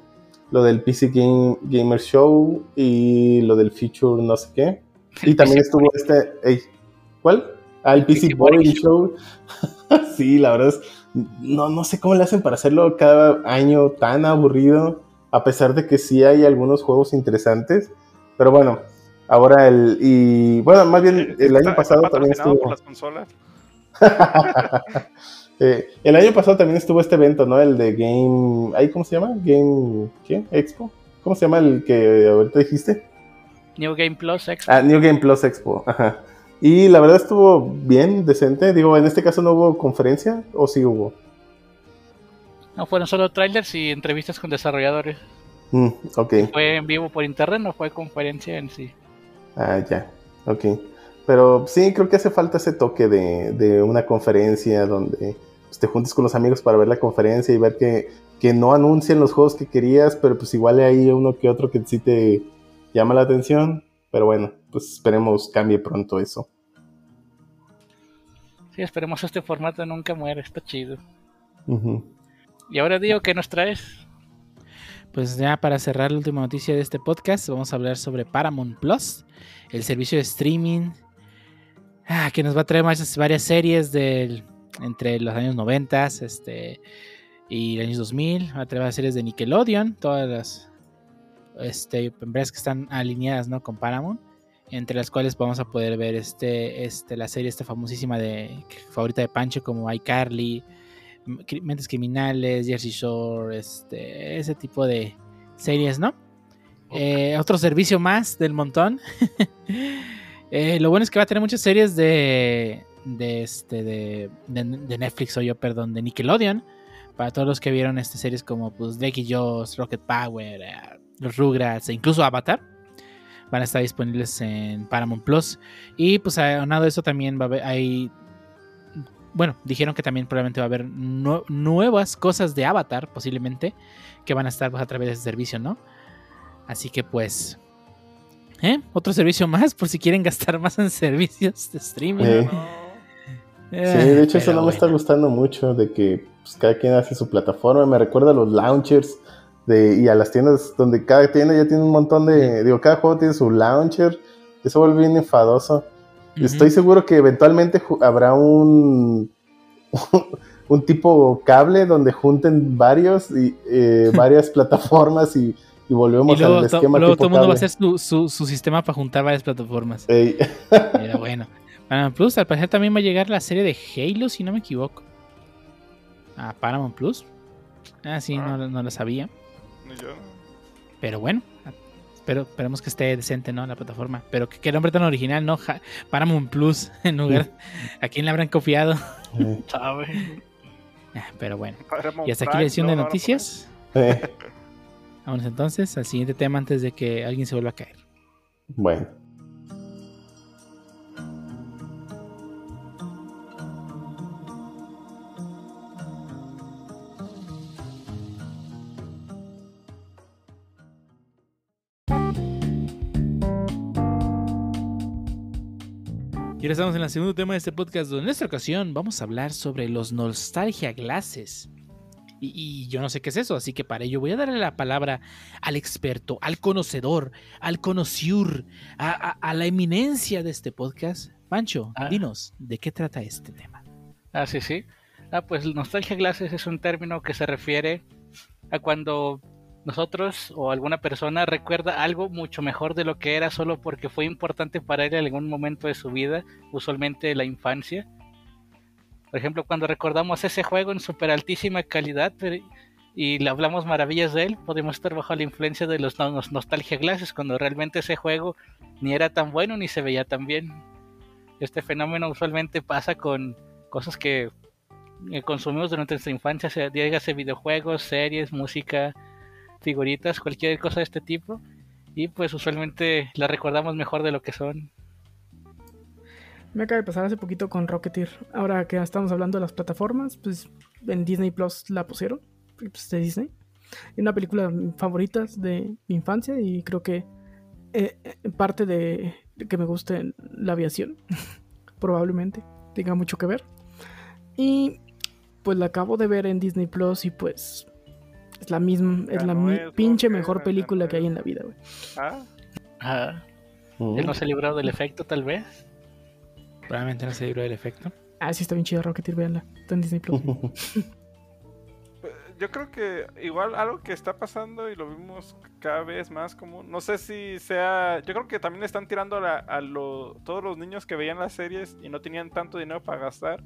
Speaker 4: lo del PC Game, Gamer Show y lo del Future no sé qué. Y también estuvo este... ¿Cuál? Ah, el PC
Speaker 2: Boring
Speaker 4: Show. *laughs* sí, la verdad es... No, no sé cómo le hacen para hacerlo cada año tan aburrido, a pesar de que sí hay algunos juegos interesantes. Pero bueno, ahora el... Y bueno, más bien el
Speaker 5: Está-
Speaker 4: año pasado también estuvo...
Speaker 5: por las consolas. *laughs*
Speaker 4: Eh, el año pasado también estuvo este evento, ¿no? El de Game... ¿Ahí cómo se llama? Game... ¿Qué? ¿Expo? ¿Cómo se llama el que ahorita dijiste?
Speaker 2: New Game Plus Expo
Speaker 4: Ah, New Game Plus Expo, ajá. Y la verdad estuvo bien, decente. Digo, en este caso no hubo conferencia, o sí hubo.
Speaker 2: no fueron solo trailers y entrevistas con desarrolladores
Speaker 4: Mm, ok,
Speaker 2: fue en vivo por internet no fue conferencia en sí
Speaker 4: ah, ya, ok. Pero sí, creo que hace falta ese toque de, de una conferencia donde pues, te juntes con los amigos para ver la conferencia y ver que, que no anuncian los juegos que querías, pero pues igual hay uno que otro que sí te llama la atención. Pero bueno, pues esperemos cambie pronto eso.
Speaker 2: Sí, esperemos este formato nunca muera, está chido. Y ahora digo, ¿qué nos traes?
Speaker 1: Pues ya para cerrar la última noticia de este podcast, vamos a hablar sobre Paramount Plus, el servicio de streaming ah, que nos va a traer más- varias series del, entre los años 90 este, y los años 2000. Va a traer varias series de Nickelodeon, todas las este, empresas que están alineadas ¿no? con Paramount, entre las cuales vamos a poder ver este, este, la serie esta famosísima de favorita de Pancho como iCarly. Cri- Mentes Criminales, Jersey Shore, este, ese tipo de series, ¿no? Eh, otro servicio más del montón. *laughs* Eh, lo bueno es que va a tener muchas series de, de, este, de, de- de Netflix, o yo, perdón, de Nickelodeon. Para todos los que vieron este series como pues, Drake y Josh, Rocket Power, eh, los Rugrats e incluso Avatar. Van a estar disponibles en Paramount Plus. Y pues aunado a eso también va a haber, hay bueno, dijeron que también probablemente va a haber nue- nuevas cosas de Avatar, posiblemente, que van a estar pues, a través de ese servicio, ¿no? Así que pues... ¿eh? Otro servicio más por si quieren gastar *laughs* más en servicios de streaming.
Speaker 4: Eh,
Speaker 5: No.
Speaker 4: Sí, de hecho eso no me está gustando mucho, de que pues, cada quien hace su plataforma. Me recuerda a los launchers de, y a las tiendas donde cada tienda ya tiene un montón de... Digo, cada juego tiene su launcher. Eso vuelve bien enfadoso. Estoy seguro que eventualmente habrá un... *laughs* un tipo cable donde junten varios y eh, *laughs* varias plataformas y, y volvemos
Speaker 1: Y luego,
Speaker 4: al esquema
Speaker 1: luego
Speaker 4: tipo
Speaker 1: todo el mundo va a
Speaker 4: cable.
Speaker 1: hacer su, su- su sistema para juntar varias plataformas.
Speaker 4: Ey,
Speaker 1: Pero bueno. *laughs* Paramount Plus, al parecer también va a llegar la serie de Halo, si no me equivoco. A Paramount Plus. Ah, sí, no, no lo sabía.
Speaker 5: Ni yo.
Speaker 1: Pero bueno, pero esperemos que esté decente, ¿no? La plataforma. Pero que, que el nombre tan original, ¿no? Ja- Paramount Plus, *laughs* en lugar. ¿A quién le habrán copiado?
Speaker 2: ¿Sabe? *laughs*
Speaker 1: Ah, Pero bueno.
Speaker 5: Paramount
Speaker 1: Y hasta aquí la edición de noticias.
Speaker 4: eh,
Speaker 1: Vamos entonces al siguiente tema antes de que alguien se vuelva a caer.
Speaker 4: Bueno.
Speaker 1: Y estamos en el segundo tema de este podcast, donde en esta ocasión vamos a hablar sobre los Nostalgia Glasses. Y, y yo no sé qué es eso, así que para ello voy a darle la palabra al experto, al conocedor, al conociur, a, a- a la eminencia de este podcast. Pancho,
Speaker 2: Ah.
Speaker 1: dinos, ¿de qué trata este tema?
Speaker 2: Ah, sí, sí. Ah, pues nostalgia glasses es un término que se refiere a cuando nosotros o alguna persona recuerda algo mucho mejor de lo que era solo porque fue importante para él en algún momento de su vida, usualmente la infancia. Por ejemplo, cuando recordamos ese juego en super altísima calidad y le hablamos maravillas de él, podemos estar bajo la influencia de los nos- nostalgia glasses cuando realmente ese juego ni era tan bueno ni se veía tan bien. Este fenómeno usualmente pasa con cosas que eh, consumimos durante nuestra infancia, sea dígase videojuegos, series, música, figuritas, cualquier cosa de este tipo. Y pues usualmente la recordamos mejor de lo que son.
Speaker 3: Me acaba de pasar hace poquito con Rocketeer. Ahora que estamos hablando de las plataformas, pues en Disney Plus la pusieron. Pues de Disney. Es una película favoritas de mi infancia y creo que eh, eh, parte de que me guste la aviación. *laughs* probablemente tenga mucho que ver. Y pues la acabo de ver en Disney Plus y pues es la misma, es la
Speaker 5: no
Speaker 3: mi-
Speaker 5: es
Speaker 3: pinche mejor película que hay en la vida, güey.
Speaker 5: Ah,
Speaker 2: Ah,
Speaker 4: Mm.
Speaker 2: él no se ha librado del efecto tal vez.
Speaker 1: Probablemente no se libró del efecto.
Speaker 3: Ah, sí, está bien chida Rocketeer, véanla. Está en Disney Plus. *laughs*
Speaker 5: yo creo que igual algo que está pasando y lo vimos cada vez más común. No sé si sea. Yo creo que también le están tirando a, la- a lo- todos los niños que veían las series y no tenían tanto dinero para gastar.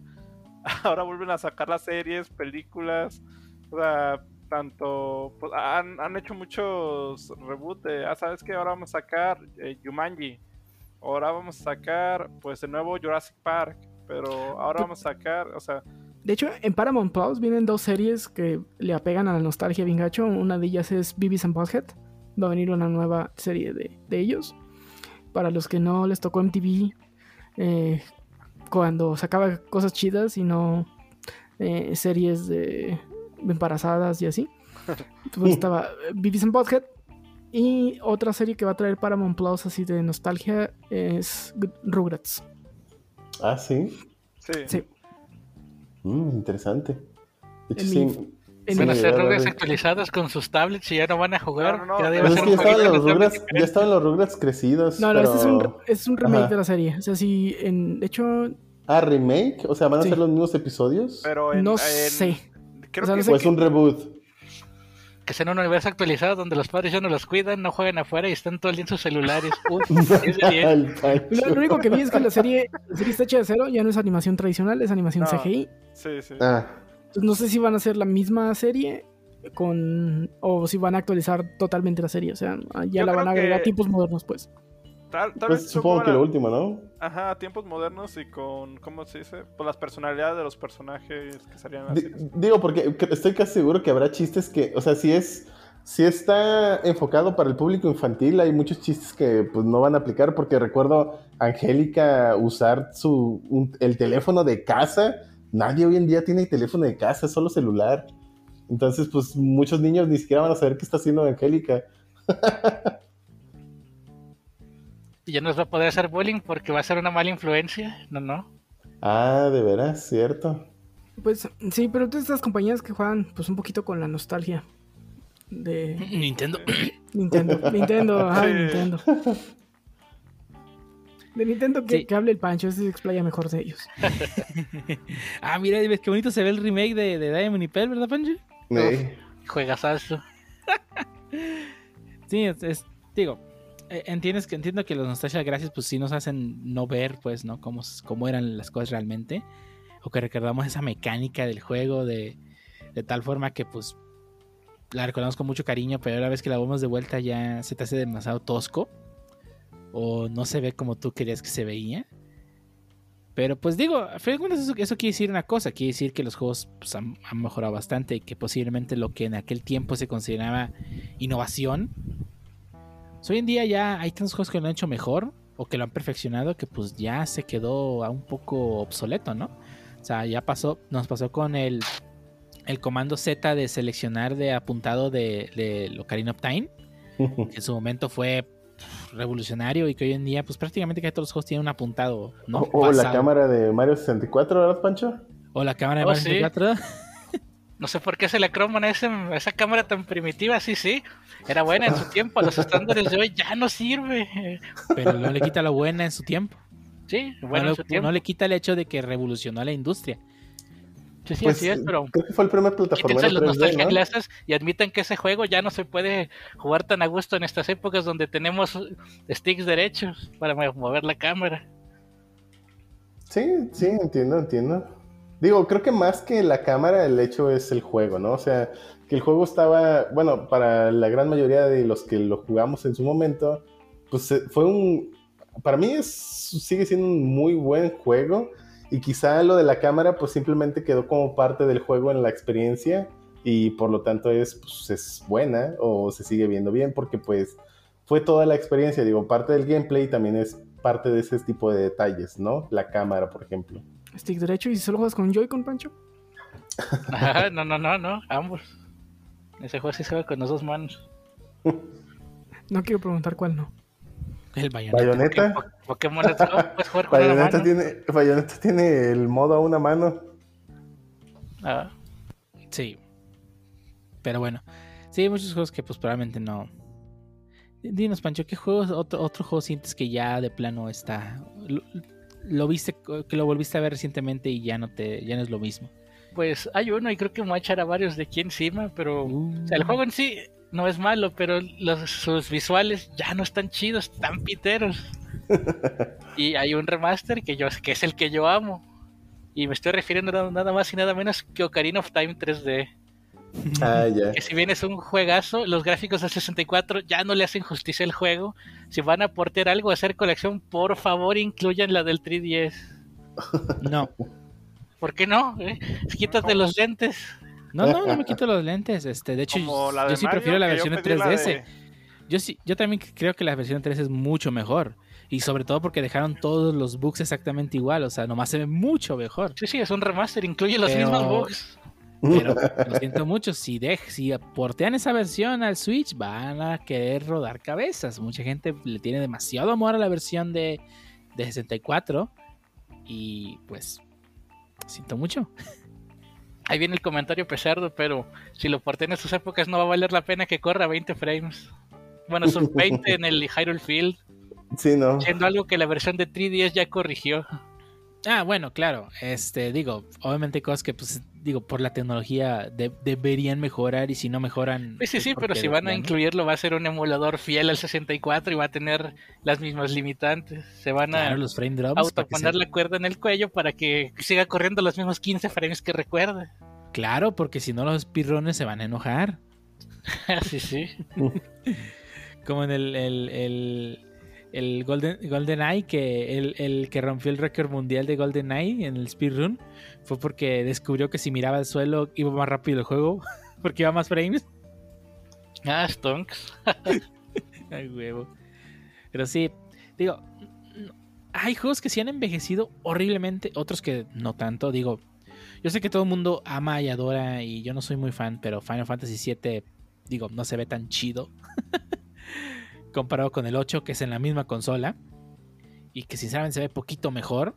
Speaker 5: *laughs* Ahora vuelven a sacar las series, películas. O sea, tanto. Pues, han, han hecho muchos reboots de. Ah, ¿sabes qué? Ahora vamos a sacar eh, Jumanji. Ahora vamos a sacar, pues, el nuevo Jurassic Park. Pero ahora vamos a sacar, o sea,
Speaker 3: De hecho, en Paramount Plus vienen dos series que le apegan a la nostalgia bien gacho. Una de ellas es Beavis and Butthead. Va a venir una nueva serie de, de ellos. Para los que no les tocó MTV, eh, cuando sacaba cosas chidas y no eh, series de embarazadas y así. *laughs* Pues estaba Beavis and Butthead. Y otra serie que va a traer Paramount Plus así de nostalgia es Rugrats.
Speaker 4: Ah, sí.
Speaker 5: sí.
Speaker 3: Sí.
Speaker 4: Mm, interesante. De hecho,
Speaker 3: En
Speaker 4: sí.
Speaker 3: mi- En
Speaker 2: Van a
Speaker 4: Sí,
Speaker 2: ser rugas actualizadas con sus tablets y ya no van a jugar.
Speaker 5: No, no, no, pero
Speaker 4: Pero es que ya estaban los Rugrats, ya estaban los Rugrats crecidos.
Speaker 3: No, no, este es un,
Speaker 4: pero-
Speaker 3: es un remake
Speaker 4: Ajá.
Speaker 3: de la serie. O sea, sí, en, de hecho,
Speaker 4: Ah, remake. O sea, van a
Speaker 3: Sí.
Speaker 4: ser los mismos episodios.
Speaker 5: Pero en,
Speaker 3: no
Speaker 5: en-
Speaker 3: sé.
Speaker 5: Creo
Speaker 3: O sea,
Speaker 5: que
Speaker 3: no sé
Speaker 4: o es un reboot.
Speaker 2: Que sea un universo actualizado donde los padres ya no los cuidan, no juegan afuera y están todo el día en sus celulares. *laughs* Uf.
Speaker 3: Lo, lo único que vi es que la serie, la serie está hecha de cero, ya no es animación tradicional, es animación
Speaker 5: No.
Speaker 3: CGI.
Speaker 5: Sí, sí.
Speaker 4: Ah,
Speaker 3: Entonces, no sé si van a hacer la misma serie con o si van a actualizar totalmente la serie. O sea, ya
Speaker 5: Yo
Speaker 3: la van a agregar
Speaker 5: que-
Speaker 3: tiempos modernos, pues.
Speaker 5: Tal, tal
Speaker 4: pues
Speaker 5: vez
Speaker 4: supongo que
Speaker 5: la-
Speaker 4: lo último, ¿no?
Speaker 5: Ajá, tiempos modernos y con, ¿cómo se dice? Pues las personalidades de los personajes que salían así.
Speaker 4: Di- digo, porque que- estoy casi seguro que habrá chistes que, o sea, si es, si está enfocado para el público infantil, hay muchos chistes que pues no van a aplicar, porque recuerdo a Angélica usar su, un- el teléfono de casa. Nadie hoy en día tiene teléfono de casa, es solo celular. Entonces, pues muchos niños ni siquiera van a saber qué está haciendo Angélica. *laughs*
Speaker 2: Y ya no nos va a poder hacer bullying porque va a ser una mala influencia. No, no.
Speaker 4: Ah, de veras, cierto.
Speaker 3: Pues sí, pero todas estas compañías que juegan pues un poquito con la nostalgia de
Speaker 1: Nintendo. *coughs*
Speaker 3: Nintendo. Nintendo, *laughs* ajá,
Speaker 5: Sí.
Speaker 3: Nintendo. De Nintendo que,
Speaker 1: Sí.
Speaker 3: que hable el Pancho, ese se explaya mejor de ellos. *laughs*
Speaker 1: ah, mira, ves qué bonito se ve el remake de, de Diamond y Pearl, ¿verdad, Pancho?
Speaker 4: Eh,
Speaker 2: Juegazazo. *laughs*
Speaker 1: Sí, es, es- digo, entiendes que entiendo que los nostalgia gracias pues sí nos hacen no ver pues, ¿no? Cómo, cómo eran las cosas realmente. O que recordamos esa mecánica del juego de, de tal forma que pues la recordamos con mucho cariño, pero ahora vez que la vemos de vuelta ya se te hace demasiado tosco. O no se ve como tú querías que se veía. Pero pues digo, eso, quiere decir una cosa, quiere decir que los juegos pues, han, mejorado bastante y que posiblemente lo que en aquel tiempo se consideraba innovación, hoy en día ya hay tantos juegos que lo han hecho mejor o que lo han perfeccionado que pues ya se quedó a un poco obsoleto, ¿no? O sea, ya pasó, nos pasó con el, el comando Z de seleccionar de apuntado de, de Ocarina of Time, *laughs* que en su momento fue revolucionario y que hoy en día pues prácticamente casi todos los juegos tienen un apuntado, ¿no?
Speaker 4: O, o la cámara de Mario 64, ¿verdad, Pancho?
Speaker 1: O la cámara de
Speaker 2: Oh,
Speaker 1: Mario
Speaker 2: sí.
Speaker 1: 64.
Speaker 2: No sé por qué se le croman a, ese- a esa cámara tan primitiva, sí, sí. Era buena en su tiempo, a los estándares de hoy ya no sirve.
Speaker 1: pero no le quita lo buena en su tiempo.
Speaker 2: Sí,
Speaker 1: No
Speaker 2: bueno, en
Speaker 1: le-
Speaker 2: su tiempo.
Speaker 1: no le quita el hecho de que revolucionó la industria.
Speaker 2: Sí, sí,
Speaker 4: Pues,
Speaker 2: así es, pero
Speaker 4: Creo que fue el primer
Speaker 2: quítense los
Speaker 4: 3D,
Speaker 2: nostalgia
Speaker 4: ¿no?
Speaker 2: y admitan que ese juego ya no se puede jugar tan a gusto en estas épocas donde tenemos sticks derechos para mo- mover la cámara.
Speaker 4: Sí, sí, entiendo, entiendo. Digo, creo que más que la cámara, el hecho es el juego, ¿no? O sea, que el juego estaba, bueno, para la gran mayoría de los que lo jugamos en su momento, pues eh, fue un, para mí es, sigue siendo un muy buen juego y quizá lo de la cámara pues simplemente quedó como parte del juego en la experiencia y por lo tanto es, pues, es buena o se sigue viendo bien porque pues fue toda la experiencia, digo, parte del gameplay también es parte de ese tipo de detalles, ¿no? La cámara, por ejemplo.
Speaker 3: Stick derecho y si solo juegas con un Joy-Con, Pancho.
Speaker 2: Ajá, no, no, no, no, ambos. Ese juego sí se ve con las dos manos.
Speaker 3: No quiero preguntar cuál no.
Speaker 1: El bayoneta.
Speaker 4: Bayonetta,
Speaker 2: Po- Pokémon Let's Go, puedes jugar con una
Speaker 4: Bayonetta
Speaker 2: mano.
Speaker 4: tiene, Bayonetta tiene el modo a una mano.
Speaker 2: Ah,
Speaker 1: Sí. Pero bueno. Sí, hay muchos juegos que pues probablemente no. Dinos, Pancho, ¿qué juegos, otro, otro juego sientes que ya de plano está. Lo, viste, que lo volviste a ver recientemente y ya no te, ya no es lo mismo?
Speaker 2: pues hay uno y creo que me voy a echar a varios de aquí encima, pero
Speaker 1: Uh.
Speaker 2: o sea, el juego en sí no es malo, pero los, sus visuales ya no están chidos, están piteros. *laughs* y hay un remaster que yo que es el que yo amo. Y me estoy refiriendo nada más y nada menos que Ocarina of Time 3D. *laughs*
Speaker 4: Ah, ya.
Speaker 2: Que si bien es un juegazo, los gráficos del 64 ya no le hacen justicia al juego. Si van a portear algo a hacer colección, por favor incluyan la del 3DS.
Speaker 1: No.
Speaker 2: ¿Por qué no? eh? Quítate los lentes.
Speaker 1: No, no, no me quito los lentes. Este, de hecho, yo
Speaker 5: de
Speaker 1: sí
Speaker 5: Mario,
Speaker 1: prefiero la versión de
Speaker 5: pedí la
Speaker 1: 3DS.
Speaker 5: de-
Speaker 1: Yo sí, yo también creo que la versión 3 es mucho mejor. Y sobre todo porque dejaron todos los bugs exactamente igual. O sea, nomás se ve mucho mejor.
Speaker 2: Sí, sí, es un remaster, incluye los
Speaker 1: Pero-
Speaker 2: mismos bugs.
Speaker 1: Pero *laughs* lo siento mucho, si, dej- si portean esa versión al Switch, van a querer rodar cabezas. Mucha gente le tiene demasiado amor a la versión de, de 64. Y pues, siento mucho. *laughs*
Speaker 2: Ahí viene el comentario pesardo, pero si lo portean en sus épocas no va a valer la pena que corra 20 frames. Bueno, son 20 en el Hyrule Field, *laughs*
Speaker 4: Sí, no.
Speaker 2: siendo algo que la versión de 3DS ya corrigió.
Speaker 1: Ah, bueno, claro. Este, digo, obviamente hay cosas que, pues, digo, por la tecnología de- deberían mejorar y si no mejoran.
Speaker 2: Sí, sí,
Speaker 1: pues,
Speaker 2: sí, pero si van a incluirlo va a ser un emulador fiel al 64 y va a tener las mismas limitantes. Se van a
Speaker 1: los frame drops.
Speaker 2: autoponer la cuerda en el cuello para que siga corriendo los mismos 15 frames que recuerda.
Speaker 1: Claro, porque si no los pirrones se van a enojar. *laughs*
Speaker 2: sí, sí. *laughs*
Speaker 1: Como en el, el, el, el Golden, Golden Eye, que el, el que rompió el récord mundial de Golden Eye en el speedrun fue porque descubrió que si miraba al suelo iba más rápido el juego, *laughs* porque iba más frames.
Speaker 2: Ah, Stonks. *laughs*
Speaker 1: Ay, huevo. Pero sí, digo, hay juegos que sí han envejecido horriblemente, otros que no tanto. Digo, yo sé que todo el mundo ama y adora y yo no soy muy fan, pero Final Fantasy VII, digo, no se ve tan chido *laughs* comparado con el 8, que es en la misma consola y que sinceramente se ve poquito mejor.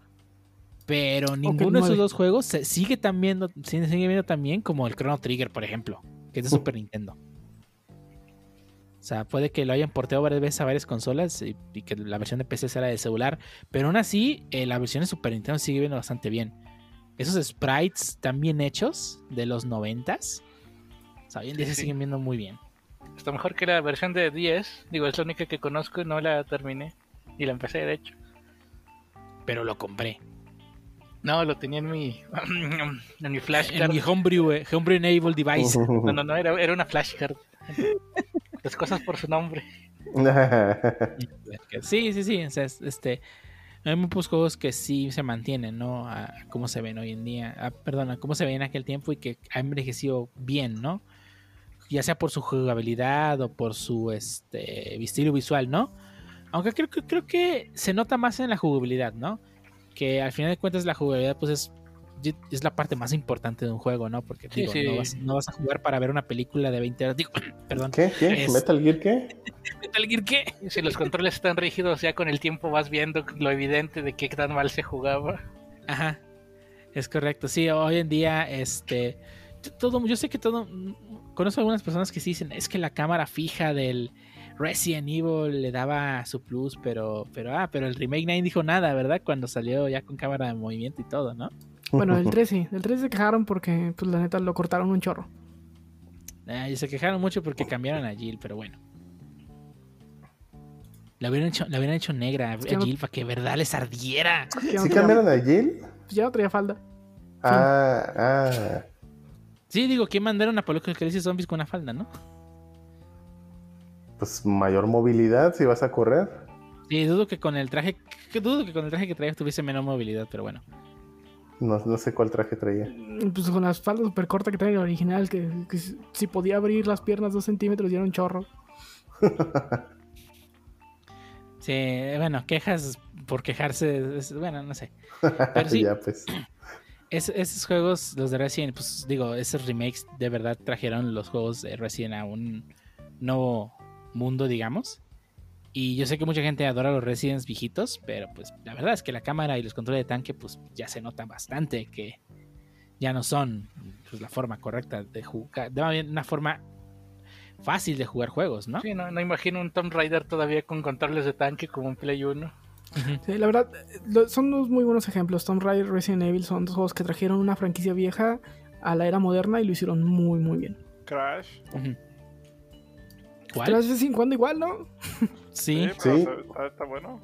Speaker 1: Pero ninguno de esos dos juegos se sigue tan viendo, sigue viendo tan bien como el Chrono Trigger, por ejemplo, que es de Super Nintendo. O sea, puede que lo hayan porteado varias veces a varias consolas y, y que la versión de PC sea la de celular. Pero aún así, eh, la versión de Super Nintendo sigue viendo bastante bien. Esos sprites tan bien hechos de los noventas. O sea, hoy en día se
Speaker 2: Sí.
Speaker 1: siguen viendo muy bien.
Speaker 2: Está mejor que la versión de 10. Digo, es la única que conozco y no la terminé. Y la empecé, de hecho.
Speaker 1: Pero lo compré.
Speaker 2: No, lo tenía en mi, *clears throat* en mi
Speaker 1: En
Speaker 2: flashcard.
Speaker 1: mi homebrew, eh, homebrew enable device. *laughs*
Speaker 2: No, no, no, era, era una flashcard. Las cosas por su nombre. *laughs*
Speaker 1: Sí, sí, sí. O sea, es- este, hay muchos juegos que sí se mantienen, ¿no? A cómo se ven hoy en día. A, perdón, a cómo se ven en aquel tiempo y que ha envejecido bien, ¿no? Ya sea por su jugabilidad o por su este, estilo visual, ¿no? Aunque creo, que creo que se nota más en la jugabilidad, ¿no? Que al final de cuentas la jugabilidad pues es, es la parte más importante de un juego, ¿no? Porque
Speaker 2: Sí,
Speaker 1: digo,
Speaker 2: sí.
Speaker 1: No, vas, no vas a jugar para ver una película de 20 horas. Digo, *clears throat* perdón.
Speaker 4: ¿Qué? ¿Qué?
Speaker 1: Es-
Speaker 4: ¿Metal Gear qué? *laughs*
Speaker 1: ¿Metal Gear qué?
Speaker 2: Si los controles están rígidos, ya con el tiempo vas viendo lo evidente de qué tan mal se jugaba.
Speaker 1: Ajá, es correcto. Sí, hoy en día, este, todo, yo sé que todo, conozco algunas personas que sí dicen, es que la cámara fija del Resident Evil le daba su plus, pero, pero, ah, pero el remake nadie dijo nada, ¿verdad? Cuando salió ya con cámara de movimiento y todo, ¿no?
Speaker 3: Bueno, del 13. Del 13 se quejaron porque, pues la neta, lo cortaron un chorro.
Speaker 1: Ah, y se quejaron mucho porque cambiaron a Jill, pero bueno. La hubieran hecho, la hubieran hecho negra a Jill para que verdad les ardiera.
Speaker 4: ¿Sí cambiaron a Jill?
Speaker 3: pues ya no traía falda.
Speaker 4: Ah, ah.
Speaker 1: Sí, digo, ¿quién mandaron a Apocalipsis Zombies con una falda, no?
Speaker 4: Pues mayor movilidad si vas a correr.
Speaker 1: Sí, dudo que con el traje, que dudo que con el traje que traías tuviese menor movilidad, pero bueno.
Speaker 4: No, no sé cuál traje traía.
Speaker 3: Pues con las faldas súper cortas que trae el original, que, que si- si podía abrir las piernas dos centímetros y era un chorro. *laughs*
Speaker 1: Sí, bueno, quejas por quejarse, es- bueno, no sé. *laughs* Pero sí,
Speaker 4: ya, pues.
Speaker 1: Es- esos juegos, los de Resident, pues digo, esos remakes de verdad trajeron los juegos de Resident a un nuevo mundo, digamos. Y yo sé que mucha gente adora los Residents viejitos, pero pues la verdad es que la cámara y los controles de tanque, pues ya se nota bastante que ya no son pues, la forma correcta de jugar, de una forma fácil de jugar juegos, ¿no?
Speaker 2: Sí, no, no imagino un Tomb Raider todavía con controles de tanque como un Play 1.
Speaker 3: Sí, la verdad, lo- son dos muy buenos ejemplos. Tomb Raider, Resident Evil son dos juegos que trajeron una franquicia vieja a la era moderna y lo hicieron muy, muy bien.
Speaker 5: Crash.
Speaker 1: Ujú.
Speaker 3: Pero
Speaker 1: ¿Cuál?
Speaker 3: de vez en cuando igual, ¿no?
Speaker 1: Sí.
Speaker 5: pero
Speaker 4: Sí.
Speaker 5: está- bueno.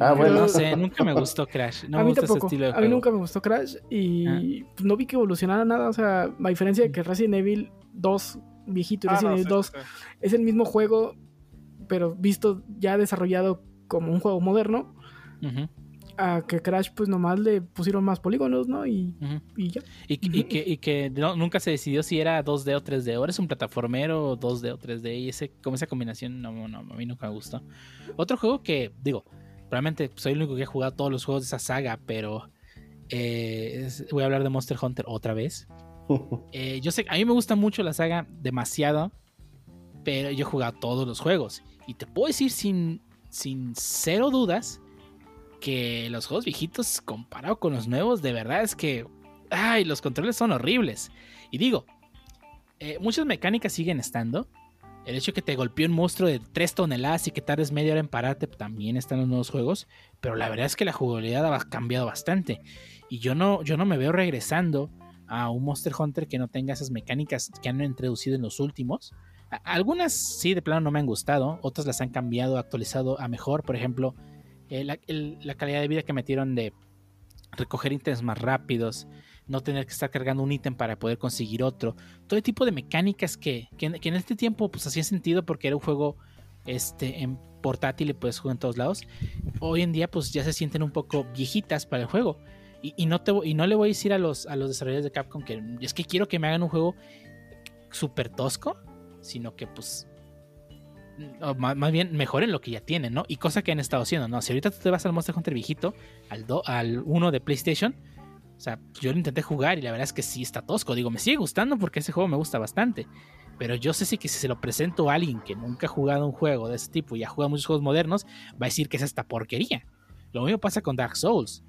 Speaker 4: Ah,
Speaker 1: No,
Speaker 4: bueno.
Speaker 1: No sé, nunca me gustó Crash. No
Speaker 3: a
Speaker 1: me
Speaker 3: mí
Speaker 1: gusta
Speaker 3: tampoco.
Speaker 1: ese estilo de
Speaker 3: a mí
Speaker 1: juego.
Speaker 3: nunca me gustó Crash y pues, no vi que evolucionara nada. O sea, a diferencia de que Resident Evil 2, viejito, y
Speaker 5: Ah,
Speaker 3: Resident
Speaker 5: no,
Speaker 3: Evil
Speaker 5: sí,
Speaker 3: 2
Speaker 5: sí, sí.
Speaker 3: es el mismo juego, pero visto ya desarrollado como un juego moderno. A que Crash, pues nomás le pusieron más polígonos, ¿no? Y, y ya.
Speaker 1: Y, y que, y que no- nunca se decidió si era 2D o 3D. Ahora es un plataformero o 2D o 3D. Y ese, como esa combinación, no, no, a mí nunca me gustó. Otro juego que, digo, probablemente soy el único que ha jugado todos los juegos de esa saga, pero eh, es- voy a hablar de Monster Hunter otra vez. *laughs* Eh, yo sé, a mí me gusta mucho la saga demasiado, pero yo he jugado todos los juegos. Y te puedo decir sin, sin cero dudas que los juegos viejitos comparado con los nuevos, de verdad es que, ay, los controles son horribles. Y digo, eh, muchas mecánicas siguen estando. El hecho de que te golpee un monstruo de 3 toneladas y que tardes media hora en pararte también está en los nuevos juegos. Pero la verdad es que la jugabilidad ha cambiado bastante. Y yo no, yo no me veo regresando a un Monster Hunter que no tenga esas mecánicas que han introducido en los últimos. Algunas sí, de plano no me han gustado, otras las han cambiado, actualizado a mejor. Por ejemplo, eh, la, el- calidad de vida que metieron de recoger ítems más rápidos, no tener que estar cargando un ítem para poder conseguir otro. Todo tipo de mecánicas que, que, en- este tiempo pues hacía sentido porque era un juego este, portátil y puedes jugar en todos lados. Hoy en día pues ya se sienten un poco viejitas para el juego. Y, no, te, y no le voy a decir a los, a los desarrolladores de Capcom que es que quiero que me hagan un juego súper tosco, sino que pues o má- más, bien mejoren lo que ya tienen, ¿no? Y cosa que han estado haciendo, ¿no? Si ahorita tú te vas al Monster Hunter viejito, al, do- al 1 de PlayStation, o sea, yo lo intenté jugar y la verdad es que sí está tosco. Digo, me sigue gustando porque ese juego me gusta bastante. Pero yo sé sí que si se lo presento a alguien que nunca ha jugado un juego de ese tipo y ha jugado muchos juegos modernos, va a decir que es esta porquería. Lo mismo pasa con Dark Souls.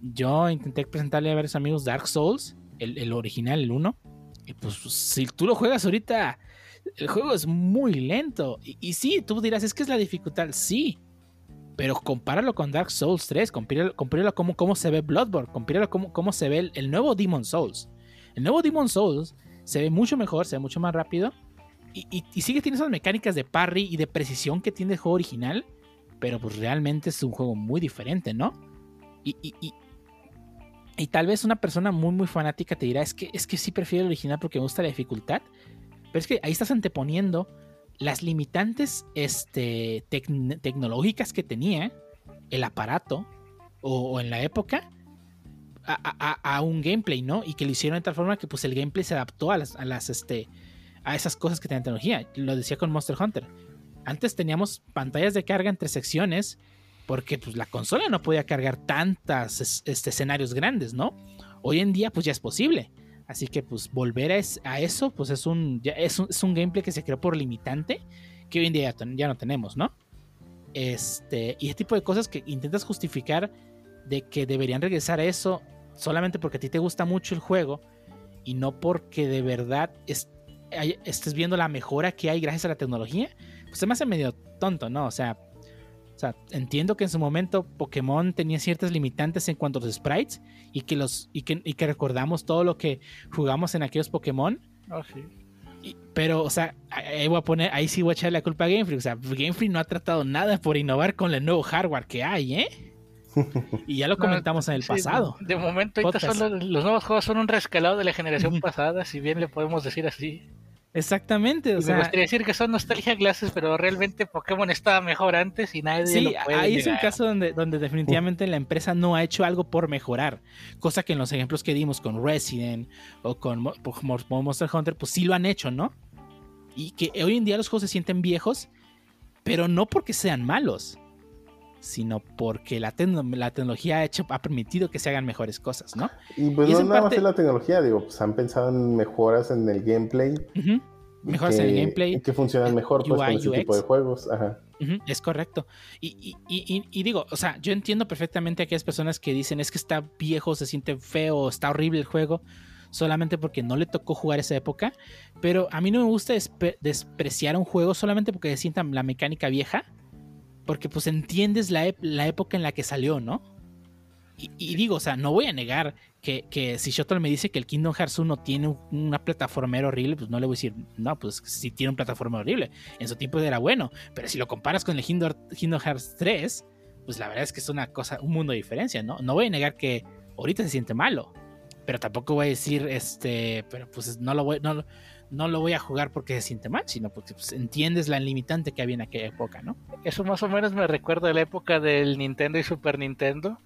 Speaker 1: Yo intenté presentarle a varios amigos Dark Souls, el, el original, el 1. Y pues si tú lo juegas ahorita, el juego es muy lento. Y, sí, tú dirás, es que es la dificultad. Sí. Pero compáralo con Dark Souls 3, compáralo, compáralo cómo, cómo se ve Bloodborne, compáralo cómo, cómo se ve el, nuevo Demon Souls. El nuevo Demon Souls se ve mucho mejor, se ve mucho más rápido. Y, y- y sigue teniendo esas mecánicas de parry y de precisión que tiene el juego original. Pero pues realmente es un juego muy diferente, ¿no? Y- Y tal vez una persona muy, muy fanática te dirá, es que, es que sí prefiero el original porque me gusta la dificultad. Pero es que ahí estás anteponiendo las limitantes este, tecnológicas que tenía el aparato o, en la época a, un gameplay, ¿no? Y que lo hicieron de tal forma que pues el gameplay se adaptó a las, a las este, a esas cosas que tenían tecnología. Lo decía con Monster Hunter. Antes teníamos pantallas de carga entre secciones porque pues la consola no podía cargar tantos este, escenarios grandes, ¿no? Hoy en día pues ya es posible. Así que pues volver a, eso pues es un, es un, gameplay que se creó por limitante que hoy en día ya, no tenemos, ¿no? Este, y ese tipo de cosas que intentas justificar de que deberían regresar a eso solamente porque a ti te gusta mucho el juego y no porque de verdad estés viendo la mejora que hay gracias a la tecnología, pues se me hace medio tonto, ¿no? O sea, o sea, entiendo que en su momento Pokémon tenía ciertas limitantes en cuanto a los sprites y que los y que, y que recordamos todo lo que jugamos en aquellos Pokémon.
Speaker 2: Oh, sí.
Speaker 1: pero, o sea, ahí voy a poner, ahí sí voy a echar la culpa a Game Freak. O sea, Game Freak no ha tratado nada por innovar con el nuevo hardware que hay, ¿eh? *laughs* Y ya lo comentamos en el pasado.
Speaker 2: De, momento, ahorita los, los, nuevos juegos son un rescalado de la generación pasada, si bien le podemos decir así.
Speaker 1: Exactamente, o sea,
Speaker 2: me gustaría decir que son nostalgia clases, pero realmente Pokémon estaba mejor antes y nadie
Speaker 1: sí,
Speaker 2: lo puede
Speaker 1: ahí es un caso donde, donde definitivamente la empresa no ha hecho algo por mejorar, cosa que en los ejemplos que dimos con Resident o con Monster Hunter, pues sí lo han hecho, ¿no? Y que hoy en día los juegos se sienten viejos, pero no porque sean malos, sino porque la, la tecnología ha, hecho, ha permitido que se hagan mejores cosas, ¿no?
Speaker 4: Y pues no nada más es la tecnología, digo, pues han pensado en mejoras en el gameplay.
Speaker 1: Mejoras en el gameplay.
Speaker 4: que funcionan mejor pues, con ese tipo de juegos. Ajá.
Speaker 1: es correcto. Y, y, digo, o sea, yo entiendo perfectamente a aquellas personas que dicen es que está viejo, se siente feo, está horrible el juego, solamente porque no le tocó jugar esa época. Pero a mí no me gusta despreciar un juego solamente porque se sienta la mecánica vieja porque pues entiendes la, época en la que salió, ¿no? Y, digo, o sea, no voy a negar que, si Shotol me dice que el Kingdom Hearts 1 tiene una plataforma horrible, pues no le voy a decir, no, pues sí tiene una plataforma horrible. En su tiempo era bueno, pero si lo comparas con el Kingdom, Hearts 3, pues la verdad es que es una cosa, un mundo de diferencia, ¿no? No voy a negar que ahorita se siente malo, pero tampoco voy a decir, este, pero pues no lo voy, no, no lo voy a jugar porque se siente mal, sino porque pues, entiendes la limitante que había en aquella época, ¿no?
Speaker 2: Eso más o menos me recuerda a la época del Nintendo y Super Nintendo,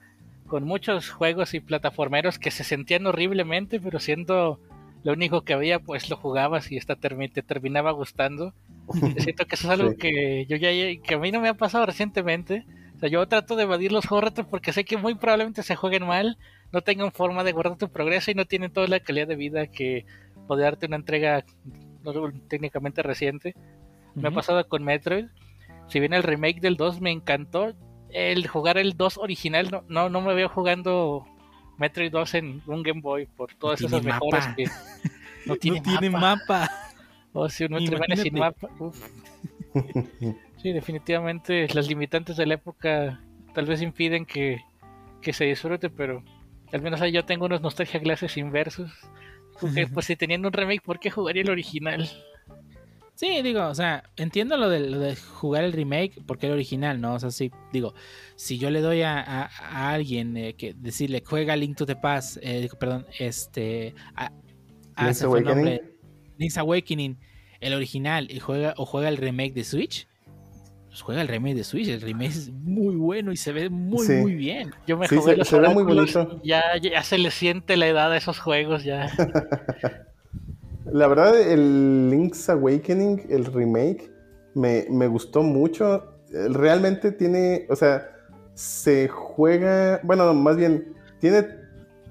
Speaker 2: con muchos juegos y plataformeros que se sentían horriblemente, pero siendo lo único que había, pues lo jugabas y esta te terminaba gustando. *laughs* Siento que eso es algo que yo ya que a mí no me ha pasado recientemente. O sea, yo trato de evadir los juegos porque sé que muy probablemente se jueguen mal, no tengan forma de guardar tu progreso y no tienen toda la calidad de vida que de darte una entrega técnicamente reciente. Me ha pasado con Metroid. Si bien el remake del 2 me encantó, el jugar el 2 original no, no, no me veo jugando Metroid 2 en un Game Boy por todas esas mejoras que *laughs*
Speaker 1: no tiene, mapa.
Speaker 2: O si un Metroid sin mapa. *laughs* Sí, definitivamente las limitantes de la época tal vez impiden que, que se disfrute, pero al menos ahí yo tengo unos nostalgia clases inversos porque, pues si teniendo un remake, ¿por qué jugaría el original?
Speaker 1: Sí, digo, o sea, entiendo lo de, jugar el remake porque el original, ¿no? O sea, sí, digo, si yo le doy a, alguien eh, que decirle juega Link to the Past, eh, perdón, este, a,
Speaker 4: Link's Awakening.
Speaker 1: Link's Awakening, el original, y juega o juega el remake de Switch, pues juega el remake de Switch. El remake es muy bueno y se ve muy, muy bien.
Speaker 2: Yo me jugué los se, ve muy bonito. Ya, ya se le siente la edad a esos juegos ya. *laughs*
Speaker 4: la verdad, el Link's Awakening, el remake, me, me gustó mucho. Realmente tiene, o sea, se juega, bueno, más bien, tiene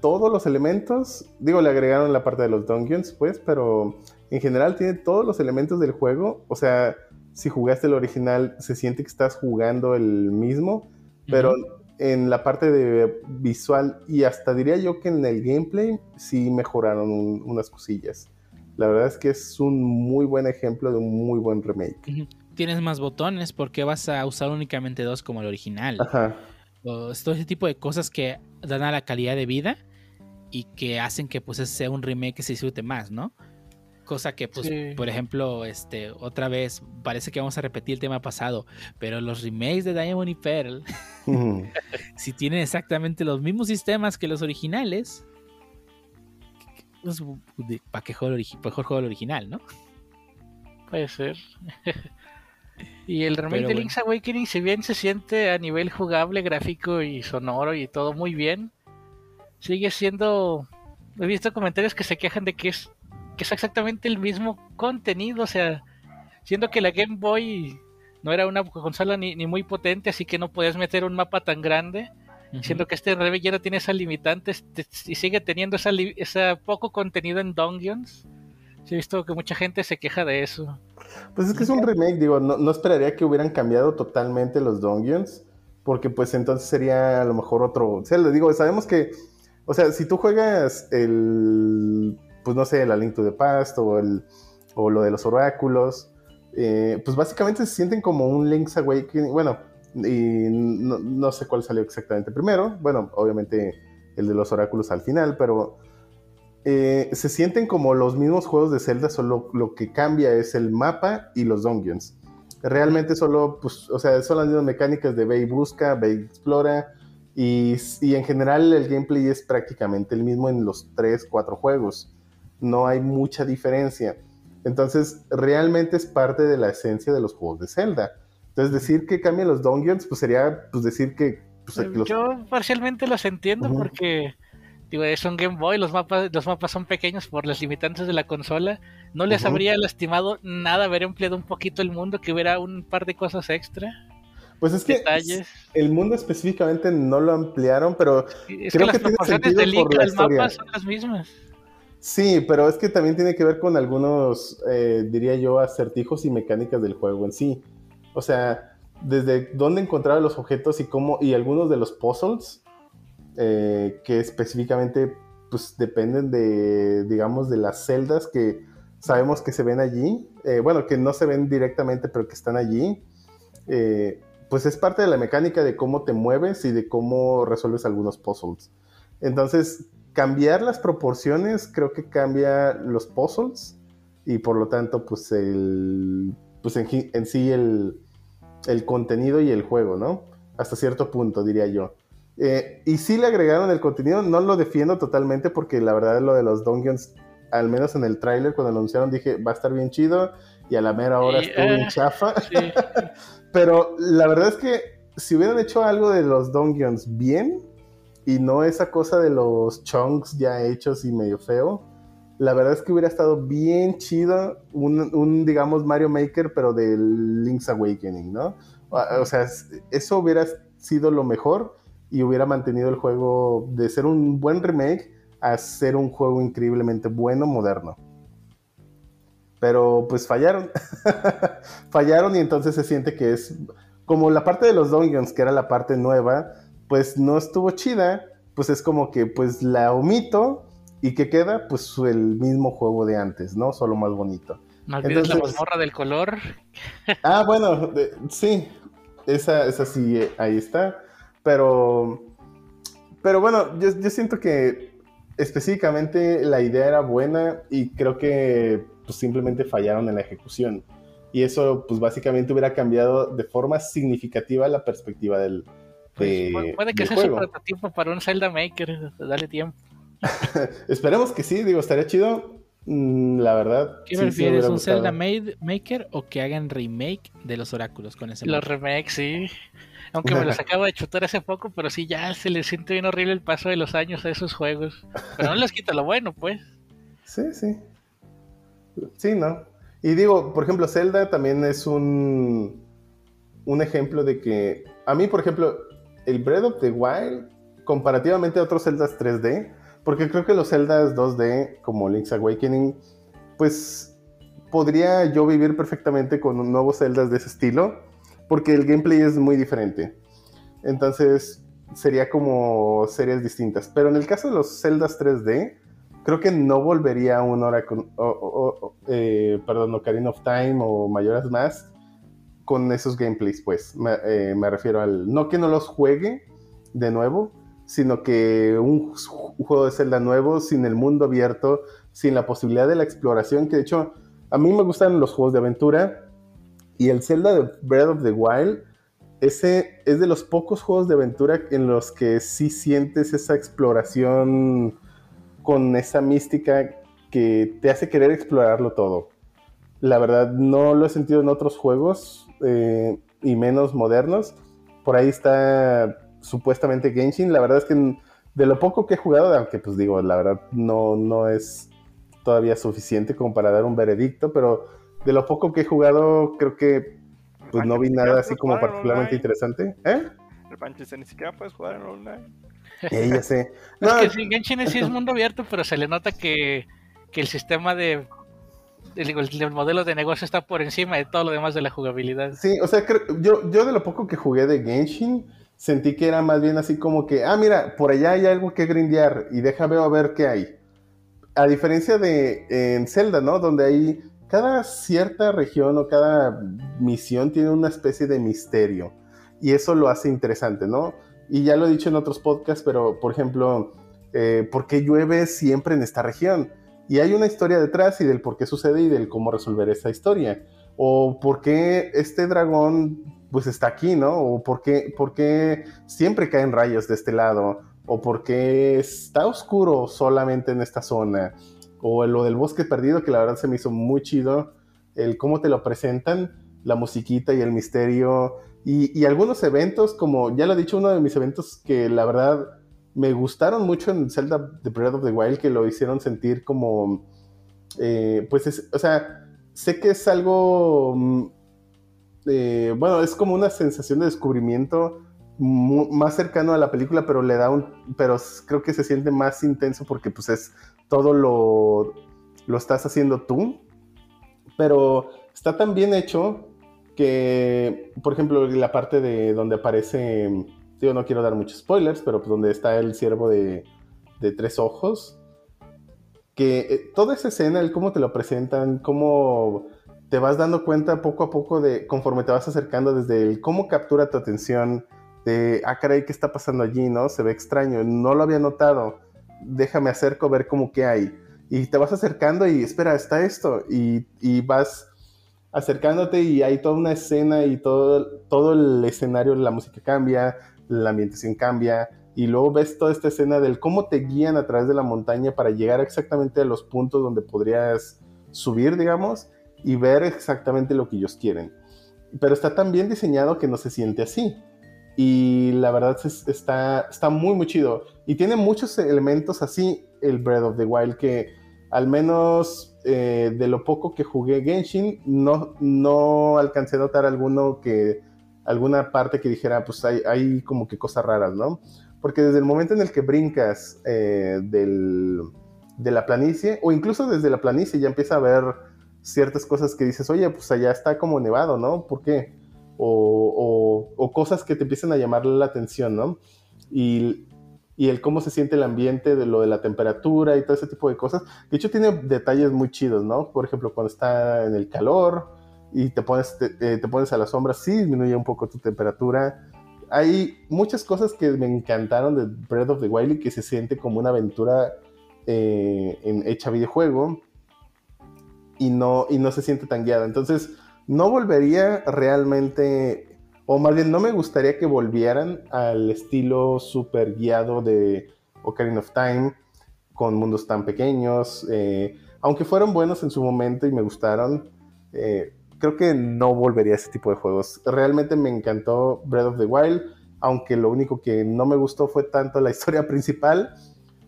Speaker 4: todos los elementos. Digo, le agregaron la parte de los dungeons, pues, pero en general tiene todos los elementos del juego. O sea, si jugaste el original, se siente que estás jugando el mismo, pero en la parte de visual y hasta diría yo que en el gameplay sí mejoraron unas cosillas. La verdad es que es un muy buen ejemplo de un muy buen remake.
Speaker 1: Tienes más botones porque vas a usar únicamente dos como el original.
Speaker 4: Ajá.
Speaker 1: todo ese tipo de cosas que dan a la calidad de vida y que hacen que pues sea un remake que se disfrute más, ¿no? Cosa que, pues,
Speaker 2: Sí.
Speaker 1: por ejemplo, este, otra vez, parece que vamos a repetir el tema pasado, pero los remakes de Diamond y Pearl, *laughs* si *laughs* tienen exactamente los mismos sistemas que los originales, pues, ¿para qué juego el, origi- mejor juego el original, no?
Speaker 2: Puede ser. *laughs* y el remake
Speaker 1: Pero
Speaker 2: de
Speaker 1: bueno.
Speaker 2: Link's Awakening, si bien se siente a nivel jugable, gráfico y sonoro y todo muy bien, sigue siendo. He visto comentarios que se quejan de que es, que es exactamente el mismo contenido, o sea, siendo que la Game Boy no era una consola ni, ni muy potente, así que no podías meter un mapa tan grande. Siendo que este remake ya no tiene esas limitantes te- y sigue teniendo esa, poco contenido en Dungeons. Sí, he visto que mucha gente se queja de eso.
Speaker 4: Pues es que es un remake, digo, no, no esperaría que hubieran cambiado totalmente los dungeons, porque pues entonces sería a lo mejor otro, o sea, le digo, sabemos que, o sea, si tú juegas el, pues no sé, la Link to the Past o, el, o lo de los oráculos, eh, pues básicamente se sienten como un Link's Awakening, bueno, y no, no sé cuál salió exactamente primero, bueno, obviamente el de los oráculos al final, pero eh, se sienten como los mismos juegos de Zelda, solo lo que cambia es el mapa y los dungeons. Realmente solo, pues, o sea, son las mismas mecánicas de ve y busca, ve y explora, y, y en general el gameplay es prácticamente el mismo en los 3, 4 juegos. No hay mucha diferencia. Entonces, realmente es parte de la esencia de los juegos de Zelda. Entonces, decir que cambian los dungeons, pues sería, pues, decir que... pues, que los-
Speaker 2: Yo parcialmente los entiendo porque digo, es un Game Boy, los mapas, los mapas son pequeños por las limitantes de la consola. No les habría lastimado nada haber empleado un poquito el mundo, que hubiera un par de cosas extra,
Speaker 4: Pues es que
Speaker 2: detalles.
Speaker 4: el mundo específicamente no lo ampliaron, pero
Speaker 2: Es
Speaker 4: creo
Speaker 2: que las
Speaker 4: que tiene sentido
Speaker 2: del link
Speaker 4: por la
Speaker 2: mapa
Speaker 4: historia.
Speaker 2: son las mismas.
Speaker 4: Sí, pero es que también tiene que ver con algunos, eh, diría yo, acertijos y mecánicas del juego en sí. O sea, desde dónde encontrar los objetos y cómo, y algunos de los puzzles, eh, que específicamente pues dependen de, digamos, de las celdas que sabemos que se ven allí, eh, bueno, que no se ven directamente, pero que están allí, pues es parte de la mecánica de cómo te mueves y de cómo resuelves algunos puzzles. Entonces, cambiar las proporciones creo que cambia los puzzles y por lo tanto, pues, el, pues en, sí el, el contenido y el juego, ¿no? Hasta cierto punto, diría yo. Eh, y sí le agregaron el contenido, no lo defiendo totalmente porque la verdad lo de los dungeons, al menos en el tráiler cuando lo anunciaron dije va a estar bien chido y a la mera hora
Speaker 2: Y,
Speaker 4: estuvo bien
Speaker 2: eh,
Speaker 4: chafa.
Speaker 2: Sí. *laughs*
Speaker 4: Pero la verdad es que si hubieran hecho algo de los dungeons bien y no esa cosa de los chunks ya hechos y medio feo, la verdad es que hubiera estado bien chido un, digamos, Mario Maker, pero del Link's Awakening, ¿no? O, sea, es- eso hubiera sido lo mejor y hubiera mantenido el juego de ser un buen remake a ser un juego increíblemente bueno, moderno. Pero pues fallaron. *laughs* fallaron y entonces se siente que es como la parte de los dungeons, que era la parte nueva, pues no estuvo chida, pues es como que pues la omito y que queda pues el mismo juego de antes, ¿no? Solo más bonito.
Speaker 2: No olvides la
Speaker 4: Entonces-
Speaker 2: mazmorra del color. *laughs*
Speaker 4: Ah, bueno, de- sí, esa, esa sí, eh, ahí está, pero, pero bueno, yo, yo siento que específicamente la idea era buena y creo que pues, simplemente fallaron en la ejecución. Y eso, pues básicamente hubiera cambiado de forma significativa la perspectiva del,
Speaker 2: Pues,
Speaker 4: de-
Speaker 2: pu- puede que sea su
Speaker 4: juego.
Speaker 2: prototipo para un Zelda Maker. *laughs* Dale tiempo. *laughs*
Speaker 4: Esperemos que sí, digo, estaría chido. Mm, la verdad.
Speaker 1: ¿Qué
Speaker 4: sí,
Speaker 1: prefieres, un
Speaker 4: gustado.
Speaker 1: Zelda Made Maker o que hagan remake de los oráculos con ese
Speaker 2: Los remakes, sí. Aunque me los *laughs* acabo de chutar hace poco, pero sí, ya se le siente bien horrible el paso de los años a esos juegos. Pero no les quita lo bueno, pues.
Speaker 4: Sí, sí. Sí, ¿no? Y digo, por ejemplo, Zelda también es un, un ejemplo de que, a mí, por ejemplo, el Breath of the Wild, comparativamente a otros Zeldas 3D, porque creo que los Zeldas 2D, como Link's Awakening, pues podría yo vivir perfectamente con un nuevo Zeldas de ese estilo, porque el gameplay es muy diferente. Entonces, sería como series distintas. Pero en el caso de los Zeldas 3D, creo que no volvería a un Oracle, o, o- o- eh, perdón, Ocarina of Time o Mayoras Más con esos gameplays, pues. Me, eh, me refiero al, no que no los juegue de nuevo, sino que un, un juego de Zelda nuevo, sin el mundo abierto, sin la posibilidad de la exploración, que de hecho a mí me gustan los juegos de aventura y el Zelda de Breath of the Wild, ese es de los pocos juegos de aventura en los que sí sientes esa exploración con esa mística que te hace querer explorarlo todo. La verdad, no lo he sentido en otros juegos eh, y menos modernos. Por ahí está supuestamente Genshin. La verdad es que de lo poco que he jugado, aunque pues digo, la verdad no, no es todavía suficiente como para dar un veredicto, pero de lo poco que he jugado, creo que pues no vi nada así como particularmente interesante. ¿Eh?
Speaker 5: El Pancho ni siquiera puedes jugar en online.
Speaker 4: Eh, ya sé. *laughs*
Speaker 2: No,
Speaker 4: No,
Speaker 2: es que sí, Genshin sí es mundo abierto, pero se le nota que, que el sistema de. El, el modelo de negocio está por encima de todo lo demás de la jugabilidad.
Speaker 4: Sí, o sea, yo, yo de lo poco que jugué de Genshin, sentí que era más bien así como que, ah, mira, por allá hay algo que grindear y deja veo a ver qué hay. A diferencia de en Zelda, ¿no? Donde hay cada cierta región o cada misión tiene una especie de misterio y eso lo hace interesante, ¿no? Y ya lo he dicho en otros podcasts, pero por ejemplo, eh, ¿por qué llueve siempre en esta región? Y hay una historia detrás y del por qué sucede y del cómo resolver esa historia. O por qué este dragón pues está aquí, ¿no? O por qué, por qué siempre caen rayos de este lado, o por qué está oscuro solamente en esta zona, o lo del bosque perdido, que la verdad se me hizo muy chido, el cómo te lo presentan, la musiquita y el misterio, y, y algunos eventos, como ya lo he dicho, uno de mis eventos que la verdad me gustaron mucho en Zelda The Breath of the Wild, que lo hicieron sentir como, eh, pues, es, o sea, sé que es algo, mm, eh, bueno, es como una sensación de descubrimiento más cercano a la película, pero le da un, pero creo que se siente más intenso porque pues es todo lo, lo estás haciendo tú, pero está tan bien hecho que, por ejemplo, la parte de donde aparece, yo no quiero dar muchos spoilers, pero pues donde está el ciervo de, tres ojos, que eh, toda esa escena, el cómo te lo presentan, cómo te vas dando cuenta poco a poco de conforme te vas acercando desde el cómo captura tu atención, de, ah, caray, ¿qué está pasando allí? ¿No? Se ve extraño, no lo había notado, déjame acerco ver cómo que hay. Y te vas acercando y espera, está esto, y, y vas acercándote y hay toda una escena y todo, todo el escenario, la música cambia, la ambientación cambia, y luego ves toda esta escena del cómo te guían a través de la montaña para llegar exactamente a los puntos donde podrías subir, digamos, y ver exactamente lo que ellos quieren. Pero está tan bien diseñado que no se siente así. Y la verdad es- está, está muy, muy chido. Y tiene muchos elementos así el Breath of the Wild que al menos eh, de lo poco que jugué Genshin, no, no alcancé a notar alguno que, alguna parte que dijera, pues hay, hay como que cosas raras, ¿no? Porque desde el momento en el que brincas eh, del, de la planicie, o incluso desde la planicie ya empieza a ver ciertas cosas que dices, oye, pues allá está como nevado, ¿no? ¿Por qué? O, o- o cosas que te empiezan a llamar la atención, ¿no? Y, y el cómo se siente el ambiente, de lo de la temperatura y todo ese tipo de cosas. De hecho, tiene detalles muy chidos, ¿no? Por ejemplo, cuando está en el calor y te pones, te, te- pones a la sombra, sí disminuye un poco tu temperatura. Hay muchas cosas que me encantaron de Breath of the Wild y que se siente como una aventura eh, hecha videojuego y no, y no se siente tan guiada. Entonces, no volvería realmente, o más bien no me gustaría que volvieran al estilo super guiado de Ocarina of Time, con mundos tan pequeños. eh, aunque fueron buenos en su momento y me gustaron, eh, creo que no volvería a ese tipo de juegos. Realmente me encantó Breath of the Wild, aunque lo único que no me gustó fue tanto la *laughs* historia principal,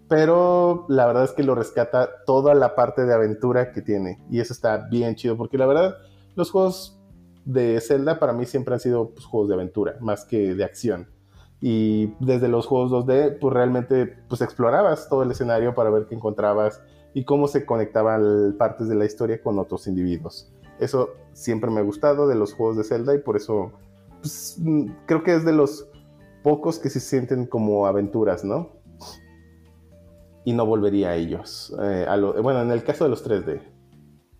Speaker 4: pero la verdad es que lo rescata toda la parte de aventura que tiene. Y eso está bien chido, porque la verdad, los juegos de Zelda para mí siempre han sido pues, juegos de aventura, más que de acción. Y desde los juegos 2D, pues realmente pues explorabas todo el escenario para ver qué encontrabas y cómo se conectaban partes de la historia con otros individuos. Eso siempre me ha gustado de los juegos de Zelda y por eso pues, mm, creo que es de los pocos que se sienten como aventuras, ¿no? Y no volvería a ellos. Eh, bueno, en el caso de los 3D.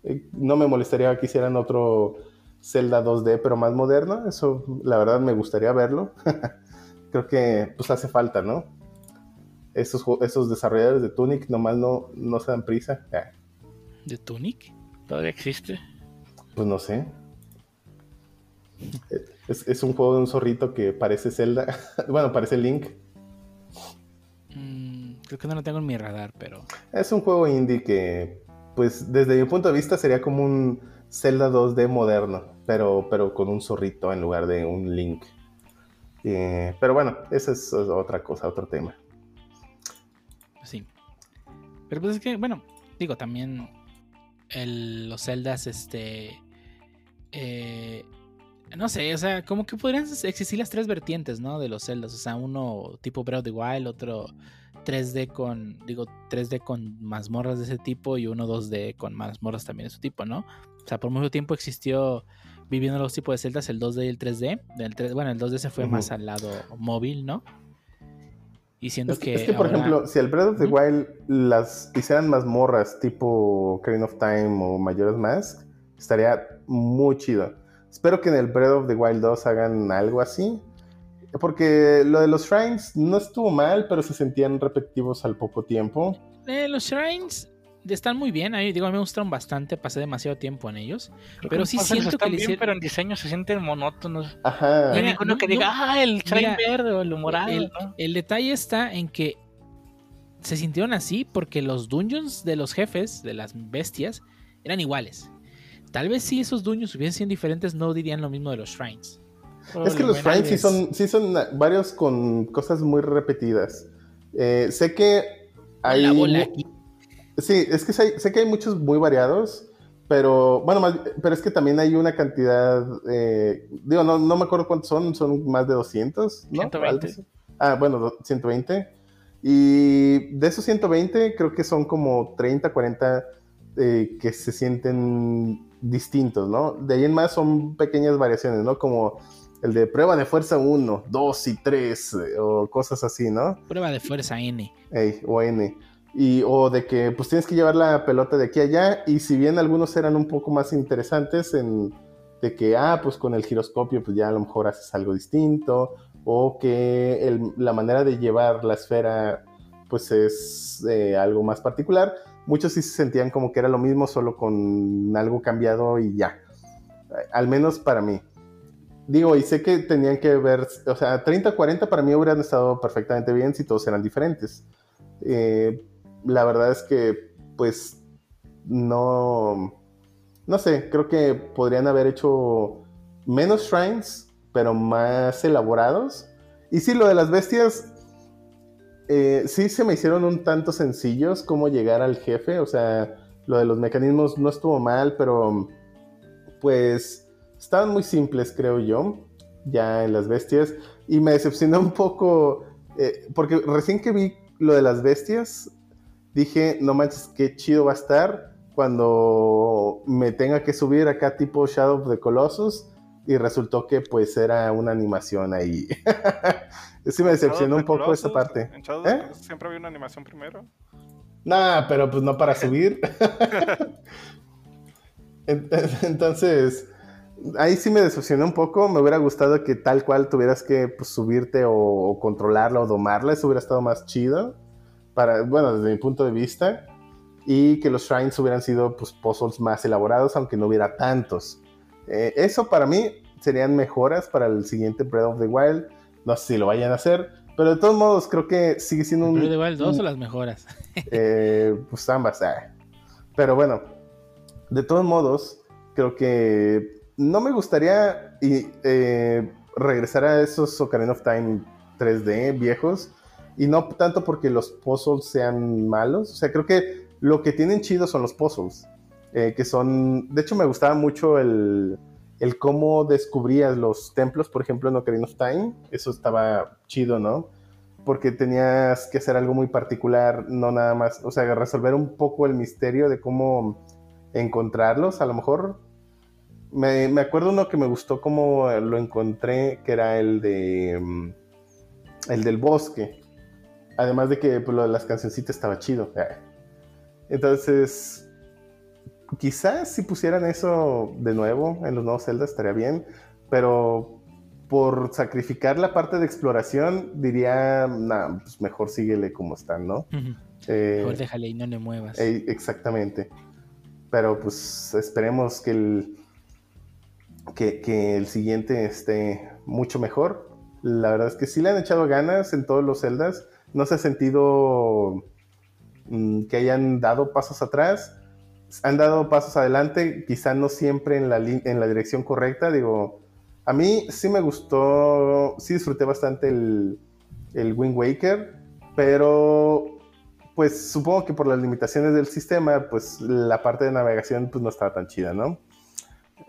Speaker 4: Eh, no me molestaría que hicieran otro Zelda 2D, pero más moderno. Eso, la verdad, me gustaría verlo. *laughs* Creo que pues hace falta, ¿no? esos, desarrolladores de Tunic nomás no, no se dan prisa.
Speaker 1: ¿De Tunic?
Speaker 2: Todavía existe.
Speaker 4: Pues no sé. Es, es un juego de un zorrito que parece Zelda. *laughs* bueno, parece Link.
Speaker 1: Mm, creo que no lo tengo en mi radar, pero.
Speaker 4: Es un juego indie que, pues, desde mi punto de vista sería como un Zelda 2D moderno, pero, pero con un zorrito en lugar de un Link. Eh, pero bueno, esa es otra cosa, otro tema.
Speaker 1: pues sí. Pero pues es que, bueno, digo, también el- los Zeldas, este. Eh, no sé, o sea, como que podrían existir las tres vertientes, ¿no? De los Zeldas. O sea, uno tipo Breath of the Wild, otro 3D con, digo, 3D con mazmorras de ese tipo y uno 2D con mazmorras también de su tipo, ¿no? O sea, por mucho tiempo existió viviendo los tipos de celdas, el 2D y el 3D. El 3 bueno, el 2D se fue más al lado móvil, ¿no? Y siendo
Speaker 4: Es,
Speaker 1: que.
Speaker 4: es que, por
Speaker 1: ahora-
Speaker 4: ejemplo, si el Breath of the. Wild las hicieran mazmorras tipo Ocarina of Time o Majora's Mask, estaría muy chido. Espero que en el Breath of the Wild 2 hagan algo así. Porque lo de los shrines no estuvo mal, pero se sentían repetitivos al poco tiempo.
Speaker 1: Eh, los shrines están muy bien. Ahí, digo, a mí me gustaron bastante. Pasé demasiado tiempo en ellos.
Speaker 2: Creo
Speaker 1: Pero
Speaker 2: los
Speaker 1: sí siento que
Speaker 2: están
Speaker 1: le
Speaker 2: bien,
Speaker 1: hicieron-
Speaker 2: pero en diseño se sienten monótonos.
Speaker 4: Ajá.
Speaker 2: No hay
Speaker 1: Mira,
Speaker 2: ninguno
Speaker 1: no-
Speaker 2: que diga,
Speaker 1: no-
Speaker 2: ah, el shrine
Speaker 1: mira,
Speaker 2: verde o el morado,
Speaker 1: el,
Speaker 2: ¿no?
Speaker 1: el detalle está en que se sintieron así porque los dungeons de los jefes, de las bestias, eran iguales. Tal vez si esos dungeons hubiesen sido diferentes, no dirían lo mismo de los shrines.
Speaker 4: Es que los shrines sí son, sí son varios con cosas muy repetidas. Eh, sé que hay...
Speaker 1: la bola
Speaker 4: mu-
Speaker 1: aquí.
Speaker 4: Sí, es que sé, sé que hay muchos muy variados, pero bueno, más- pero es que también hay una cantidad, eh, digo, no, no me acuerdo cuántos son, son más de 200, ¿no?
Speaker 2: 120.
Speaker 4: Algo así. Ah, bueno, do- 120. Y de esos 120 creo que son como 30, 40 eh, que se sienten distintos, ¿no? De ahí en más son pequeñas variaciones, ¿no? Como el de prueba de fuerza 1, 2 y 3 eh, o cosas así, ¿no?
Speaker 1: Prueba de fuerza N.
Speaker 4: Ey, o N. Y, o de que pues tienes que llevar la pelota de aquí a allá. Y si bien algunos eran un poco más interesantes en de que, ah, pues con el giroscopio pues ya a lo mejor haces algo distinto. O que el- la manera de llevar la esfera pues es eh, algo más particular. Muchos sí se sentían como que era lo mismo, solo con algo cambiado y ya. Al menos para mí. Digo, y sé que tenían que ver, o sea, 30, 40 para mí hubieran estado perfectamente bien si todos eran diferentes. Eh, la verdad es que, pues, no, no sé, creo que podrían haber hecho menos shrines, pero más elaborados. Y sí, lo de las bestias, eh, sí se me hicieron un tanto sencillos cómo llegar al jefe, o sea, lo de los mecanismos no estuvo mal, pero pues estaban muy simples, creo yo, ya en las bestias. Y me decepcionó un poco, eh, porque recién que vi lo de las bestias, dije, no manches, qué chido va a estar cuando me tenga que subir acá tipo Shadow of the Colossus. Y resultó que pues era una animación ahí. *laughs* sí me decepcionó un poco esa parte.
Speaker 5: En Shadow
Speaker 4: ¿Eh?
Speaker 5: Siempre había una animación primero.
Speaker 4: Nah, pero pues no para *laughs* subir. *laughs* En- Entonces, ahí sí me decepcionó un poco. Me hubiera gustado que tal cual tuvieras que pues, subirte o, o controlarla o domarla. Eso hubiera estado más chido. Para, bueno, desde mi punto de vista. Y que los shrines hubieran sido pues, puzzles más elaborados, aunque no hubiera tantos. Eh, eso para mí serían mejoras para el siguiente Breath of the Wild. No sé si lo vayan a hacer. Pero de todos modos, creo que sigue siendo un.
Speaker 1: Wild 2
Speaker 4: un-
Speaker 1: o las mejoras. *laughs*
Speaker 4: eh, pues ambas. ah. Pero bueno, de todos modos, creo que no me gustaría y, eh, regresar a esos Ocarina of Time 3D viejos. Y no tanto porque los puzzles sean malos. O sea, creo que lo que tienen chido son los puzzles. eh, que son. De hecho, me gustaba mucho el, el cómo descubrías los templos, por ejemplo, en Ocarina of Time. Eso estaba chido, ¿no? porque tenías que hacer algo muy particular, no nada más, o sea, resolver un poco el misterio de cómo encontrarlos, a lo mejor. Me, me acuerdo uno que me gustó cómo lo encontré, que era el de mm, el del bosque. Además de que pues, lo de las cancioncitas estaba chido. Entonces, quizás si pusieran eso de nuevo en los nuevos Zelda estaría bien, pero por sacrificar la parte de exploración, diría, nah, pues mejor síguele como están, ¿no?
Speaker 1: Eh, mejor déjale y no le muevas.
Speaker 4: Eh, exactamente. Pero pues esperemos que el, que, el siguiente esté mucho mejor. La verdad es que sí le han echado ganas en todos los celdas. No se ha sentido mm, que hayan dado pasos atrás. Han dado pasos adelante, quizá no siempre en la, en la dirección correcta. Digo, a mí sí me gustó, sí disfruté bastante el, el Wind Waker, pero pues supongo que por las limitaciones del sistema, pues la parte de navegación pues no estaba tan chida, ¿no?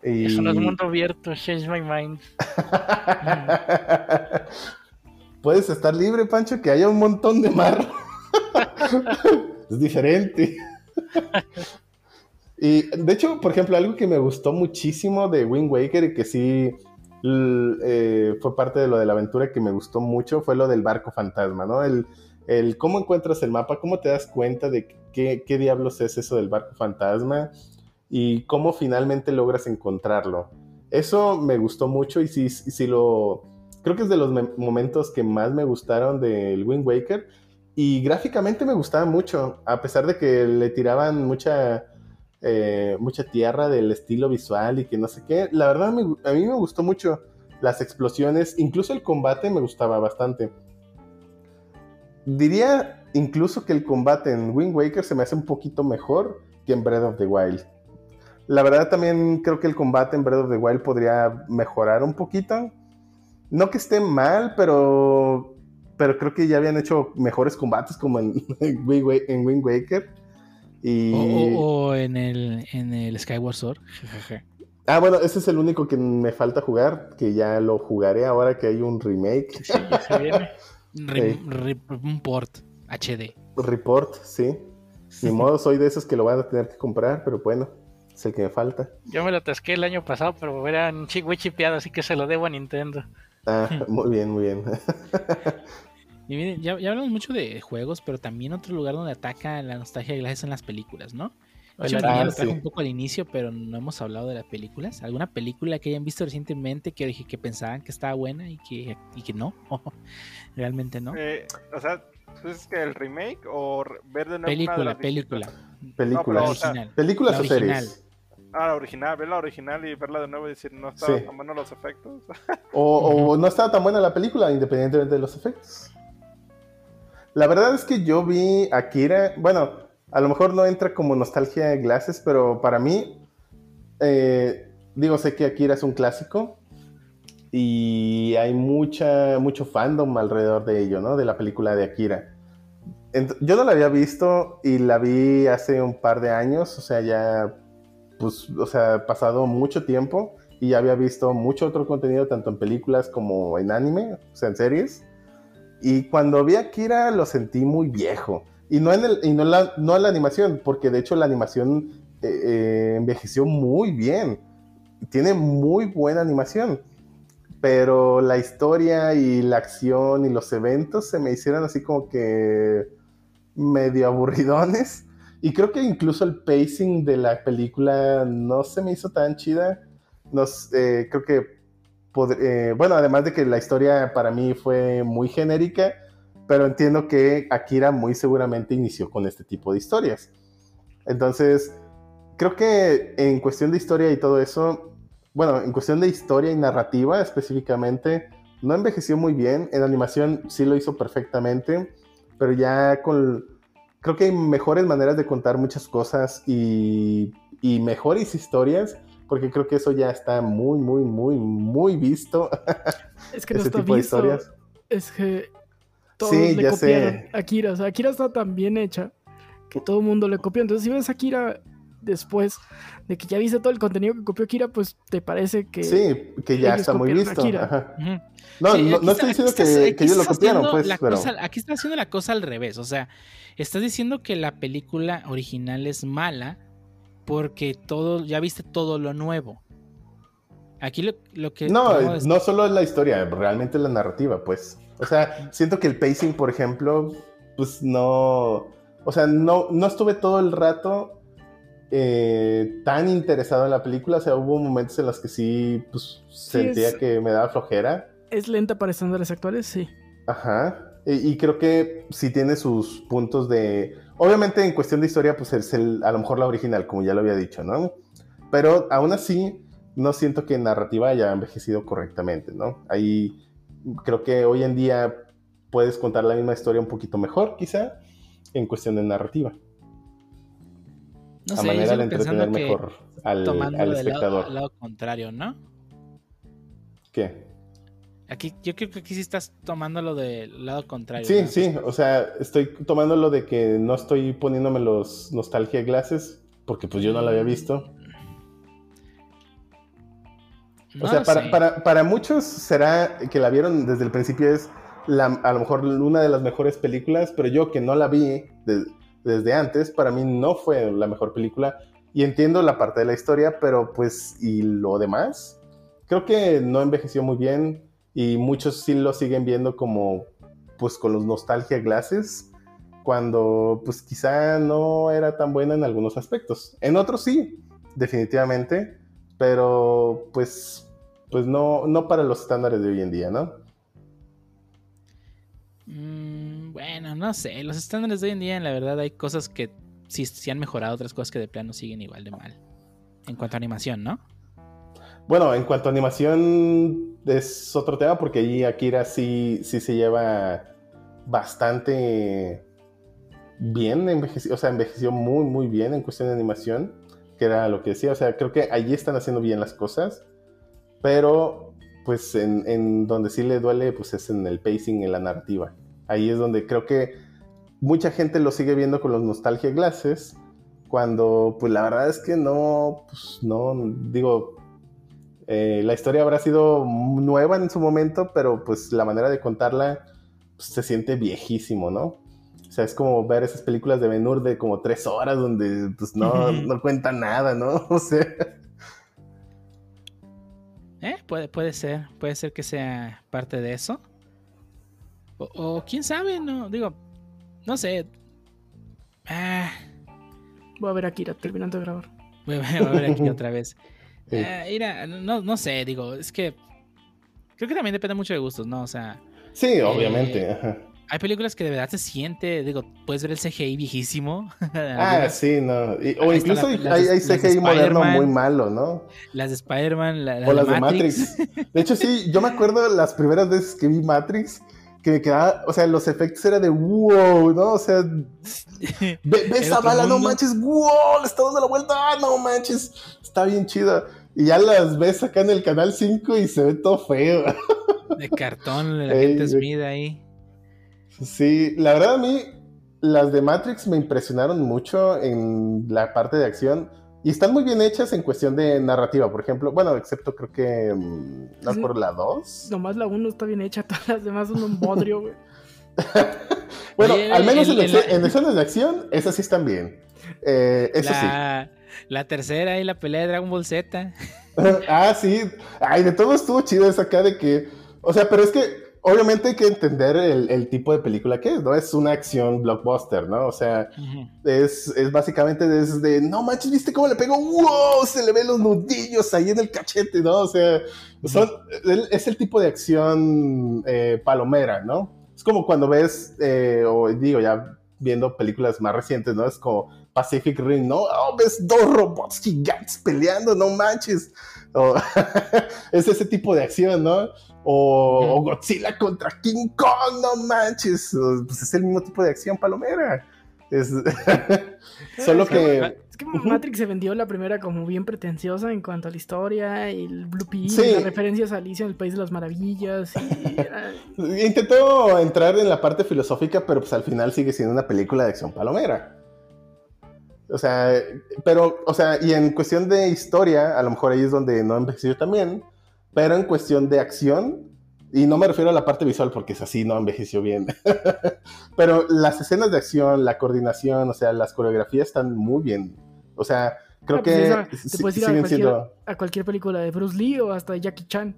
Speaker 2: Y... Eso no es mundo abierto, change my mind. *laughs*
Speaker 4: Puedes estar libre, Pancho, que haya un montón de mar. *laughs* es diferente. *laughs* y de hecho, por ejemplo, algo que me gustó muchísimo de Wind Waker y que sí eh, fue parte de lo de la aventura que me gustó mucho fue lo del barco fantasma, ¿no? El, el cómo encuentras el mapa, cómo te das cuenta de qué, diablos es eso del barco fantasma y cómo finalmente logras encontrarlo. Eso me gustó mucho y sí, sí lo... Creo que es de los momentos que más me gustaron del Wind Waker y gráficamente me gustaba mucho, a pesar de que le tiraban mucha eh, mucha tierra del estilo visual y que no sé qué. La verdad, a mí me gustó mucho las explosiones, incluso el combate me gustaba bastante. Diría incluso que el combate en Wind Waker se me hace un poquito mejor que en Breath of the Wild. La verdad también creo que el combate en Breath of the Wild podría mejorar un poquito. No que esté mal, pero, pero creo que ya habían hecho mejores combates como en, *laughs* en Wind Waker.
Speaker 1: O, en, el, en el Skyward Sword.
Speaker 4: ah, bueno, ese es el único que me falta jugar, que ya lo jugaré ahora que hay un remake.
Speaker 1: Sí, ya se viene. *laughs* un port HD.
Speaker 4: Report, sí. Ni modo, soy de esos que lo van a tener que comprar, pero bueno, es el que me falta.
Speaker 2: Yo me lo tasqué el año pasado, pero era un muy chipeado, así que se lo debo a Nintendo.
Speaker 4: Ah, *laughs* muy bien, muy bien. *laughs*
Speaker 1: Y miren, ya, hablamos mucho de juegos, pero también otro lugar donde ataca la nostalgia de en las películas, ¿no? Yo ah, lo traje un poco al inicio, pero no hemos hablado de las películas. ¿Alguna película que hayan visto recientemente que, que pensaban que estaba buena y que, y que no? *laughs* Realmente no.
Speaker 5: Eh, o sea, ¿es que el remake o ver de nuevo
Speaker 1: Película, película.
Speaker 4: Película. original. ¿Películas o series?
Speaker 5: Ah, la original, ver la original y verla de nuevo y decir, no estaban tan buenos los efectos. *laughs*
Speaker 4: o, o no estaba tan buena la película, independientemente de los efectos. La verdad es que yo vi Akira, bueno, a lo mejor no entra como nostalgia de Glasses, pero para mí, eh, digo, sé que Akira es un clásico y hay mucha, mucho fandom alrededor de ello, ¿no? De la película de Akira. yo no la había visto y la vi hace un par de años, o sea, ya, pues, o sea, pasado mucho tiempo y ya había visto mucho otro contenido, tanto en películas como en anime, o sea, en series. Y cuando vi a Kira lo sentí muy viejo. Y no en, el, y no la, no la animación, porque de hecho la animación eh, eh, envejeció muy bien. Tiene muy buena animación. Pero la historia y la acción y los eventos se me hicieron así como que medio aburridones. Y creo que incluso el pacing de la película no se me hizo tan chida. Nos, eh, creo que eh, bueno, además de que la historia para mí fue muy genérica, pero entiendo que Akira muy seguramente inició con este tipo de historias. Entonces, creo que en cuestión de historia y todo eso, bueno, en cuestión de historia y narrativa específicamente, no envejeció muy bien. En animación sí lo hizo perfectamente, pero ya con... Creo que hay mejores maneras de contar muchas cosas y, y mejores historias porque creo que eso ya está muy, muy, muy, muy visto.
Speaker 3: Es que no está visto. Es que todos le copiaron a Akira. O sea, Akira está tan bien hecha que todo el mundo le copió. Entonces, si ves a Akira después de que ya viste todo el contenido que copió Akira, pues te parece que.
Speaker 4: Sí, que ya está muy visto. No, no, estoy diciendo que, ellos lo copiaron, pues.
Speaker 1: Pero... aquí está haciendo la cosa al revés. O sea, estás diciendo que la película original es mala porque todo, ya viste todo lo nuevo. Aquí lo, que...
Speaker 4: No, no solo es la historia, realmente la narrativa, pues. O sea, siento que el pacing, por ejemplo, pues no... O sea, no, no estuve todo el rato eh, tan interesado en la película. O sea, hubo momentos en los que sí, pues, sentía
Speaker 3: es-
Speaker 4: que me daba flojera.
Speaker 3: ¿Es lenta para estándares actuales? Sí.
Speaker 4: Ajá. Y, creo que sí tiene sus puntos de. Obviamente, en cuestión de historia, pues es el, a lo mejor la original, como ya lo había dicho, ¿no? Pero aún así, no siento que narrativa haya envejecido correctamente, ¿no? Ahí creo que hoy en día puedes contar la misma historia un poquito mejor, quizá, en cuestión de narrativa.
Speaker 1: No
Speaker 4: a
Speaker 1: sé,
Speaker 4: manera de entretener mejor al, al
Speaker 1: lado,
Speaker 4: espectador.
Speaker 1: al lado contrario, ¿no?
Speaker 4: ¿Qué?
Speaker 1: Aquí, yo creo que aquí sí estás tomándolo del lado contrario.
Speaker 4: Sí,
Speaker 1: ¿no?
Speaker 4: sí, o sea, estoy tomando lo de que no estoy poniéndome los nostalgia glasses, porque pues yo no la había visto.
Speaker 1: No
Speaker 4: o sea,
Speaker 1: lo
Speaker 4: para, para, para muchos será que la vieron desde el principio es la, a lo mejor una de las mejores películas, pero yo que no la vi de- desde antes, para mí no fue la mejor película. Y entiendo la parte de la historia, pero pues, ¿y lo demás? Creo que no envejeció muy bien y muchos sí lo siguen viendo como, pues, con los nostalgia glasses, cuando pues quizá no era tan buena en algunos aspectos. En otros sí, definitivamente, pero pues, pues no, no para los estándares de hoy en día, ¿no?
Speaker 1: Mm, bueno, no sé. Los estándares de hoy en día, en la verdad, hay cosas que sí, sí han mejorado, otras cosas que de plano siguen igual de mal. En cuanto a animación, ¿no?
Speaker 4: Bueno, en cuanto a animación es otro tema porque ahí Akira sí, sí se lleva bastante bien, envejeció, o sea, envejeció muy, muy bien en cuestión de animación, que era lo que decía, o sea, creo que allí están haciendo bien las cosas, pero pues en, en donde sí le duele, pues es en el pacing, en la narrativa. Ahí es donde creo que mucha gente lo sigue viendo con los nostalgia glasses, cuando pues la verdad es que no, pues no, digo, eh, la historia habrá sido nueva en su momento, pero pues la manera de contarla pues, se siente viejísimo, ¿no? O sea, es como ver esas películas de Ben Hur de como tres horas donde pues no, no cuenta nada, ¿no? *laughs* O sea,
Speaker 1: Eh, puede, puede ser. Puede ser que sea parte de eso. O, o quién sabe, no. Digo, no sé. Ah,
Speaker 3: Voy a ver a Kira terminando de grabar.
Speaker 1: voy a ver, voy a ver aquí *laughs* otra vez.
Speaker 4: Sí.
Speaker 1: Mira, no, no sé, digo, es que. Creo que también depende mucho de gustos, ¿no? O sea,
Speaker 4: sí, obviamente. ajá.
Speaker 1: hay películas que de verdad se siente, digo, puedes ver el CGI viejísimo. *laughs*
Speaker 4: Ah, sí, no. Y- o incluso
Speaker 1: la-
Speaker 4: hay,
Speaker 1: las
Speaker 4: hay,
Speaker 1: las
Speaker 4: CGI moderno muy malo, ¿no?
Speaker 1: Las de Spider-Man, la, la
Speaker 4: O las de
Speaker 1: Matrix.
Speaker 4: Matrix. De hecho, sí, yo me acuerdo las primeras veces que vi Matrix, que me quedaba, o sea, los efectos era de wow, ¿no? O sea, *laughs* ve, ve esa bala, no manches, wow, le está dando la vuelta, ah, no manches, está bien chida. Y ya las ves acá en el canal 5 y se ve todo feo.
Speaker 1: de cartón, la
Speaker 4: Ey,
Speaker 1: gente Smith ahí.
Speaker 4: Sí, la verdad a mí las de Matrix me impresionaron mucho en la parte de acción y están muy bien hechas en cuestión de narrativa, por ejemplo, bueno, excepto creo que mm, no
Speaker 3: Sí.
Speaker 4: por la 2.
Speaker 3: Nomás la 1 está bien hecha, *laughs* todas las demás son un bodrio, güey. *laughs*
Speaker 4: Bueno,
Speaker 1: Oye,
Speaker 4: al menos
Speaker 1: el-
Speaker 4: en,
Speaker 1: el-
Speaker 4: en escenas de acción, esas sí están bien. Eh, eso
Speaker 1: la, la tercera y la pelea de Dragon Ball Z.
Speaker 4: sí. *laughs* ah, sí. Ay, de todo estuvo chido esa acá de que. O sea, pero es que obviamente hay que entender el, el tipo de película que es, ¿no? Es una acción blockbuster, ¿no? O sea, es, es básicamente desde. No manches, ¿viste cómo le pegó? ¡Wow! Se le ven los nudillos ahí en el cachete, ¿no? O sea, son, es el tipo de acción eh, palomera, ¿no? Es como cuando ves, eh, o digo, ya viendo películas más recientes, ¿no? Es como Pacific Rim, ¿no? Oh, ves dos robots gigantes peleando, no manches. O- *laughs* es ese tipo de acción, ¿no? O, Godzilla contra King Kong, no manches. Pues es el mismo tipo de acción palomera. Es... *laughs* Solo
Speaker 3: Es
Speaker 4: que...
Speaker 3: Es que Matrix se vendió la primera como bien pretenciosa en cuanto a la historia el Blue Pill,
Speaker 4: Sí.
Speaker 3: las referencias a Alicia en el País de las Maravillas. Y *laughs*
Speaker 4: Intentó entrar en la parte filosófica, pero pues al final sigue siendo una película de acción palomera. O sea, pero, o sea, y en cuestión de historia, a lo mejor ahí es donde no envejeció también, pero en cuestión de acción, y no me refiero a la parte visual porque es así, no envejeció bien, *laughs* pero las escenas de acción, la coordinación, o sea, las coreografías están muy bien. O sea, creo
Speaker 3: Ah, pues
Speaker 4: que
Speaker 3: esa, te puedes ir a
Speaker 4: siguen
Speaker 3: cualquier,
Speaker 4: siendo...
Speaker 3: a cualquier película de Bruce Lee o hasta Jackie Chan.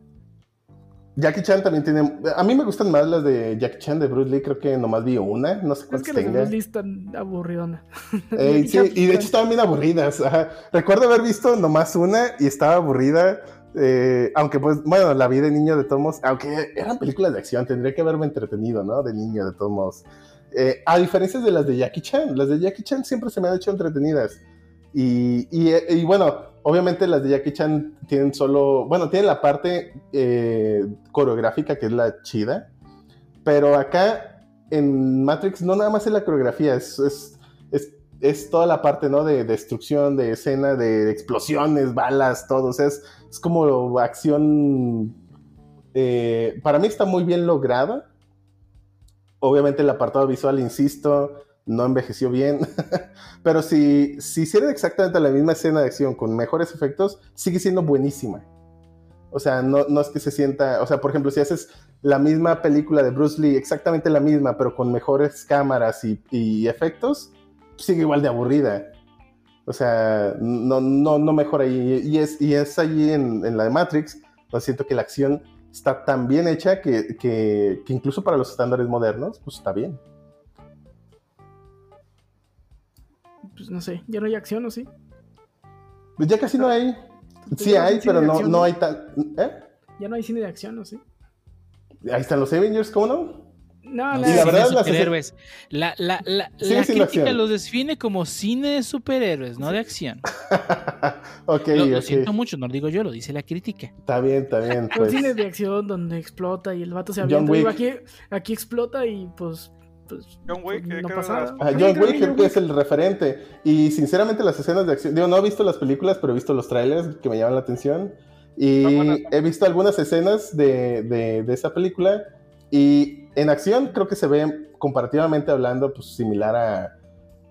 Speaker 4: Jackie Chan también tiene. A mí me gustan más las de Jackie Chan de Bruce Lee, creo que nomás vi una, no sé
Speaker 3: Es
Speaker 4: cuántas
Speaker 3: que las de. Bruce Lee están aburridonas. *laughs*
Speaker 4: Eh, sí, y de hecho estaban bien aburridas. ajá. Recuerdo haber visto nomás una y estaba aburrida. Eh, aunque pues, bueno, la vi de niño de todos modos, aunque eran películas de acción, tendría que haberme entretenido, ¿no? De niño de todos modos. Eh, a diferencia de las de Jackie Chan, las de Jackie Chan siempre se me han hecho entretenidas. Y, y, eh, y bueno, obviamente las de Jackie Chan tienen solo, bueno, tienen la parte eh, coreográfica que es la chida, pero acá en Matrix no nada más es la coreografía, es, es, es, es toda la parte, ¿no? De destrucción, de escena, de explosiones, balas, todo, o sea, es, es como acción, eh, para mí está muy bien lograda. Obviamente el apartado visual, insisto, no envejeció bien, *laughs* pero si, si hicieran exactamente la misma escena de acción con mejores efectos, sigue siendo buenísima. O sea, no, no es que se sienta, o sea, por ejemplo, si haces la misma película de Bruce Lee, exactamente la misma, pero con mejores cámaras y, y efectos, sigue igual de aburrida. O sea, no, no, no mejora. Y, y es, y es allí en, en la de Matrix, donde siento que la acción está tan bien hecha que, que, que incluso para los estándares modernos, pues está bien.
Speaker 3: Pues no sé, ya no hay acción, ¿o sí?
Speaker 4: Pues ya casi no hay.
Speaker 3: Pues
Speaker 4: Sí hay, pero no, no hay tan... ¿Eh?
Speaker 3: Ya no hay cine de acción, ¿o sí?
Speaker 4: Ahí están los Avengers, ¿cómo no?
Speaker 3: No,
Speaker 1: No,
Speaker 3: la,
Speaker 4: Y la verdad,
Speaker 1: superhéroes. La, la, la, la crítica los define como cine de superhéroes, no de acción. *laughs*
Speaker 4: ok,
Speaker 1: Lo, lo
Speaker 4: ok.
Speaker 1: siento mucho, no lo digo yo, lo dice la crítica.
Speaker 4: Está bien, está bien.
Speaker 3: un
Speaker 4: Pues.
Speaker 3: cine de acción donde explota y el vato se
Speaker 4: John
Speaker 3: avienta. Digo,
Speaker 4: Wick.
Speaker 3: aquí, aquí explota y pues. pues
Speaker 5: John Wick,
Speaker 3: pues,
Speaker 5: eh,
Speaker 3: no pasa
Speaker 4: Ah, John Wick creo que es el referente. Y sinceramente las escenas de acción, digo, no he visto las películas, pero he visto los trailers que me llaman la atención. Y he visto algunas escenas de, de- de esa película. Y en acción creo que se ve, comparativamente hablando, pues similar a...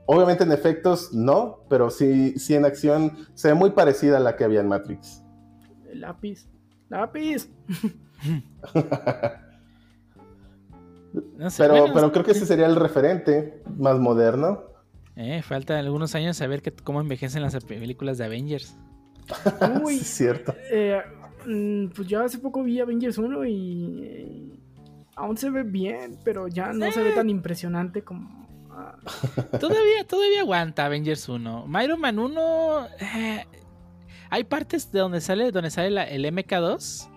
Speaker 4: Obviamente en efectos no, pero sí, sí en acción se ve muy parecida a la que había en Matrix.
Speaker 3: El lápiz. ¡Lápiz!
Speaker 1: No sé,
Speaker 4: Pero,
Speaker 1: bueno,
Speaker 4: pero creo que ese sería el referente más moderno.
Speaker 1: eh, falta algunos años saber que, cómo envejecen las películas de Avengers.
Speaker 3: Uy, *laughs*
Speaker 4: Sí, es cierto.
Speaker 3: eh, mm, pues yo hace poco vi Avengers 1 y. aún se ve bien, pero ya no se ve tan impresionante como. ah, *laughs*
Speaker 1: Todavía, todavía aguanta Avengers 1. Iron Man 1. eh, hay partes de donde sale, donde sale la- el MK2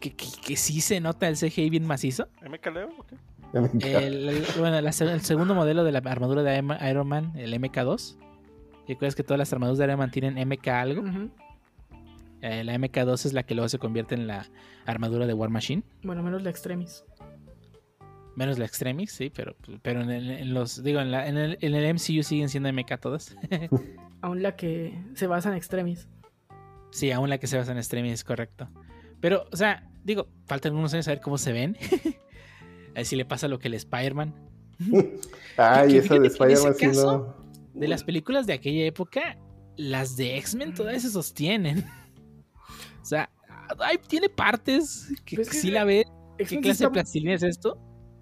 Speaker 1: que, que, que sí se nota el CGI bien macizo.
Speaker 5: ¿MK Leo? ¿O qué?
Speaker 4: Ya me encanta.
Speaker 1: El, el- bueno, la el segundo modelo de la armadura de Iron- Man, el MK2. ¿Recuerdas que todas las armaduras de Iron Man tienen MK algo? Eh, la MK2 es la que luego se convierte en la armadura de War Machine.
Speaker 3: Bueno, menos la Extremis.
Speaker 1: Menos la Extremis, sí, pero, pero en, el- en los. Digo, en, la- en el, en el MCU siguen siendo MK todas. *laughs*
Speaker 3: Aún la que se basa en Extremis.
Speaker 1: sí, aún la que se basa en Extremis es correcto. Pero, o sea, digo, faltan algunos años a ver cómo se ven. *laughs* a ver si le pasa lo que el Spider-Man. *laughs*
Speaker 4: Ay,
Speaker 1: que
Speaker 4: esa de Spider-Man sí no.
Speaker 1: De las películas de aquella época, las de X-Men todavía se sostienen. o sea, ay, tiene partes que,
Speaker 3: Pues que
Speaker 1: sí la ve. ¿Qué clase de plastilina es esto?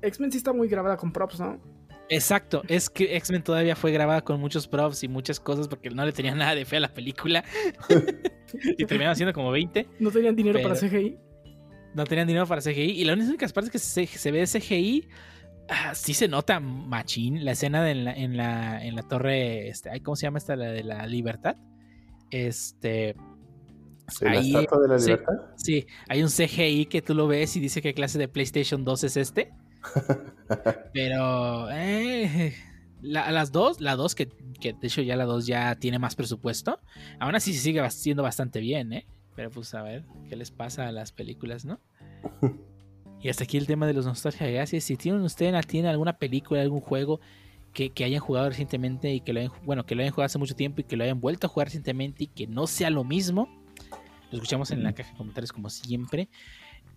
Speaker 3: X-Men sí está muy grabada con props, ¿no?
Speaker 1: Exacto, es que X-Men todavía fue grabada con muchos props y muchas cosas porque no le tenían nada de fe a la película. *laughs* y terminaron siendo como 20.
Speaker 3: No tenían dinero para CGI.
Speaker 1: No tenían dinero para CGI. Y las únicas partes que se, se ve de CGI, ah, sí se nota machín. La escena de en, la, en, la, en la torre, este, ay, ¿cómo se llama esta? La de la libertad. Este,
Speaker 4: ¿De la
Speaker 1: Ahí,
Speaker 4: estatua de la
Speaker 1: sí.
Speaker 4: libertad?
Speaker 1: sí, hay un CGI que tú lo ves y dice qué clase de PlayStation 2 es este. *laughs* Pero, eh, la- las dos, la 2, que, que de hecho ya la 2 ya tiene más presupuesto, aún así sigue siendo bastante bien, ¿eh? Pero pues a ver qué les pasa a las películas, ¿no? *laughs* Y hasta aquí el tema de los nostalgia gracias. Si tienen ustedes tienen alguna película, algún juego que, que hayan jugado recientemente y que lo hayan, bueno, que lo hayan jugado hace mucho tiempo y que lo hayan vuelto a jugar recientemente y que no sea lo mismo, lo escuchamos en la caja de comentarios como siempre.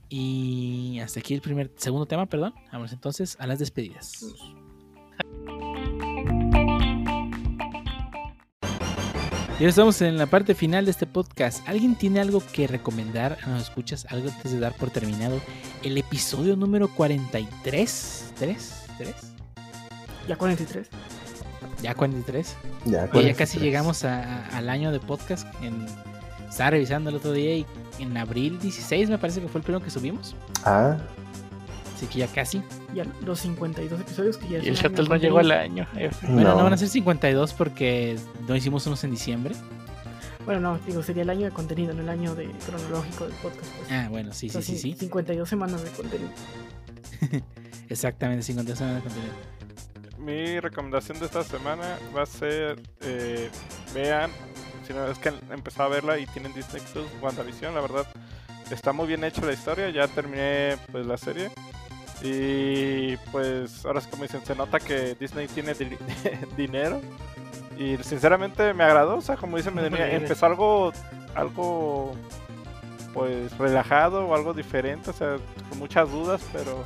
Speaker 1: Y hasta aquí el primer, segundo tema, perdón. Vamos entonces a las despedidas. Y ahora estamos en la parte final de este podcast. ¿Alguien tiene algo que recomendar? ¿Nos escuchas algo antes de dar por terminado el episodio número 43? ¿3? ¿3?
Speaker 3: Ya 43.
Speaker 1: ¿Ya 43?
Speaker 4: Ya,
Speaker 1: Oye, ya
Speaker 4: 43.
Speaker 1: casi llegamos a- a- al año de podcast. En, estaba revisando el otro día y en abril 16, me parece que fue el primero que subimos.
Speaker 4: Ah,
Speaker 1: Así que ya casi.
Speaker 3: Ya los 52 episodios que ya
Speaker 2: Y el Shuttle no llegó al año. F.
Speaker 1: Bueno, no.
Speaker 4: No.
Speaker 1: van a ser 52 porque no hicimos unos en diciembre.
Speaker 3: Bueno, no, digo, sería el año de contenido, no el año de cronológico del podcast. Pues.
Speaker 1: Ah, bueno, sí,
Speaker 3: O
Speaker 1: sí, sí, sí.
Speaker 3: 52 semanas de contenido. *laughs*
Speaker 1: Exactamente, 52 semanas de contenido.
Speaker 5: Mi recomendación de esta semana va a ser, eh, vean, si no es que empezado a verla y tienen Disney Plus, WandaVision, la verdad, está muy bien hecha la historia, ya terminé pues la serie. Y pues ahora es como dicen, se nota que Disney tiene di- *laughs* dinero. Y sinceramente me agradó, o sea, como dicen, me empezó algo, algo pues relajado o algo diferente, o sea, con muchas dudas, pero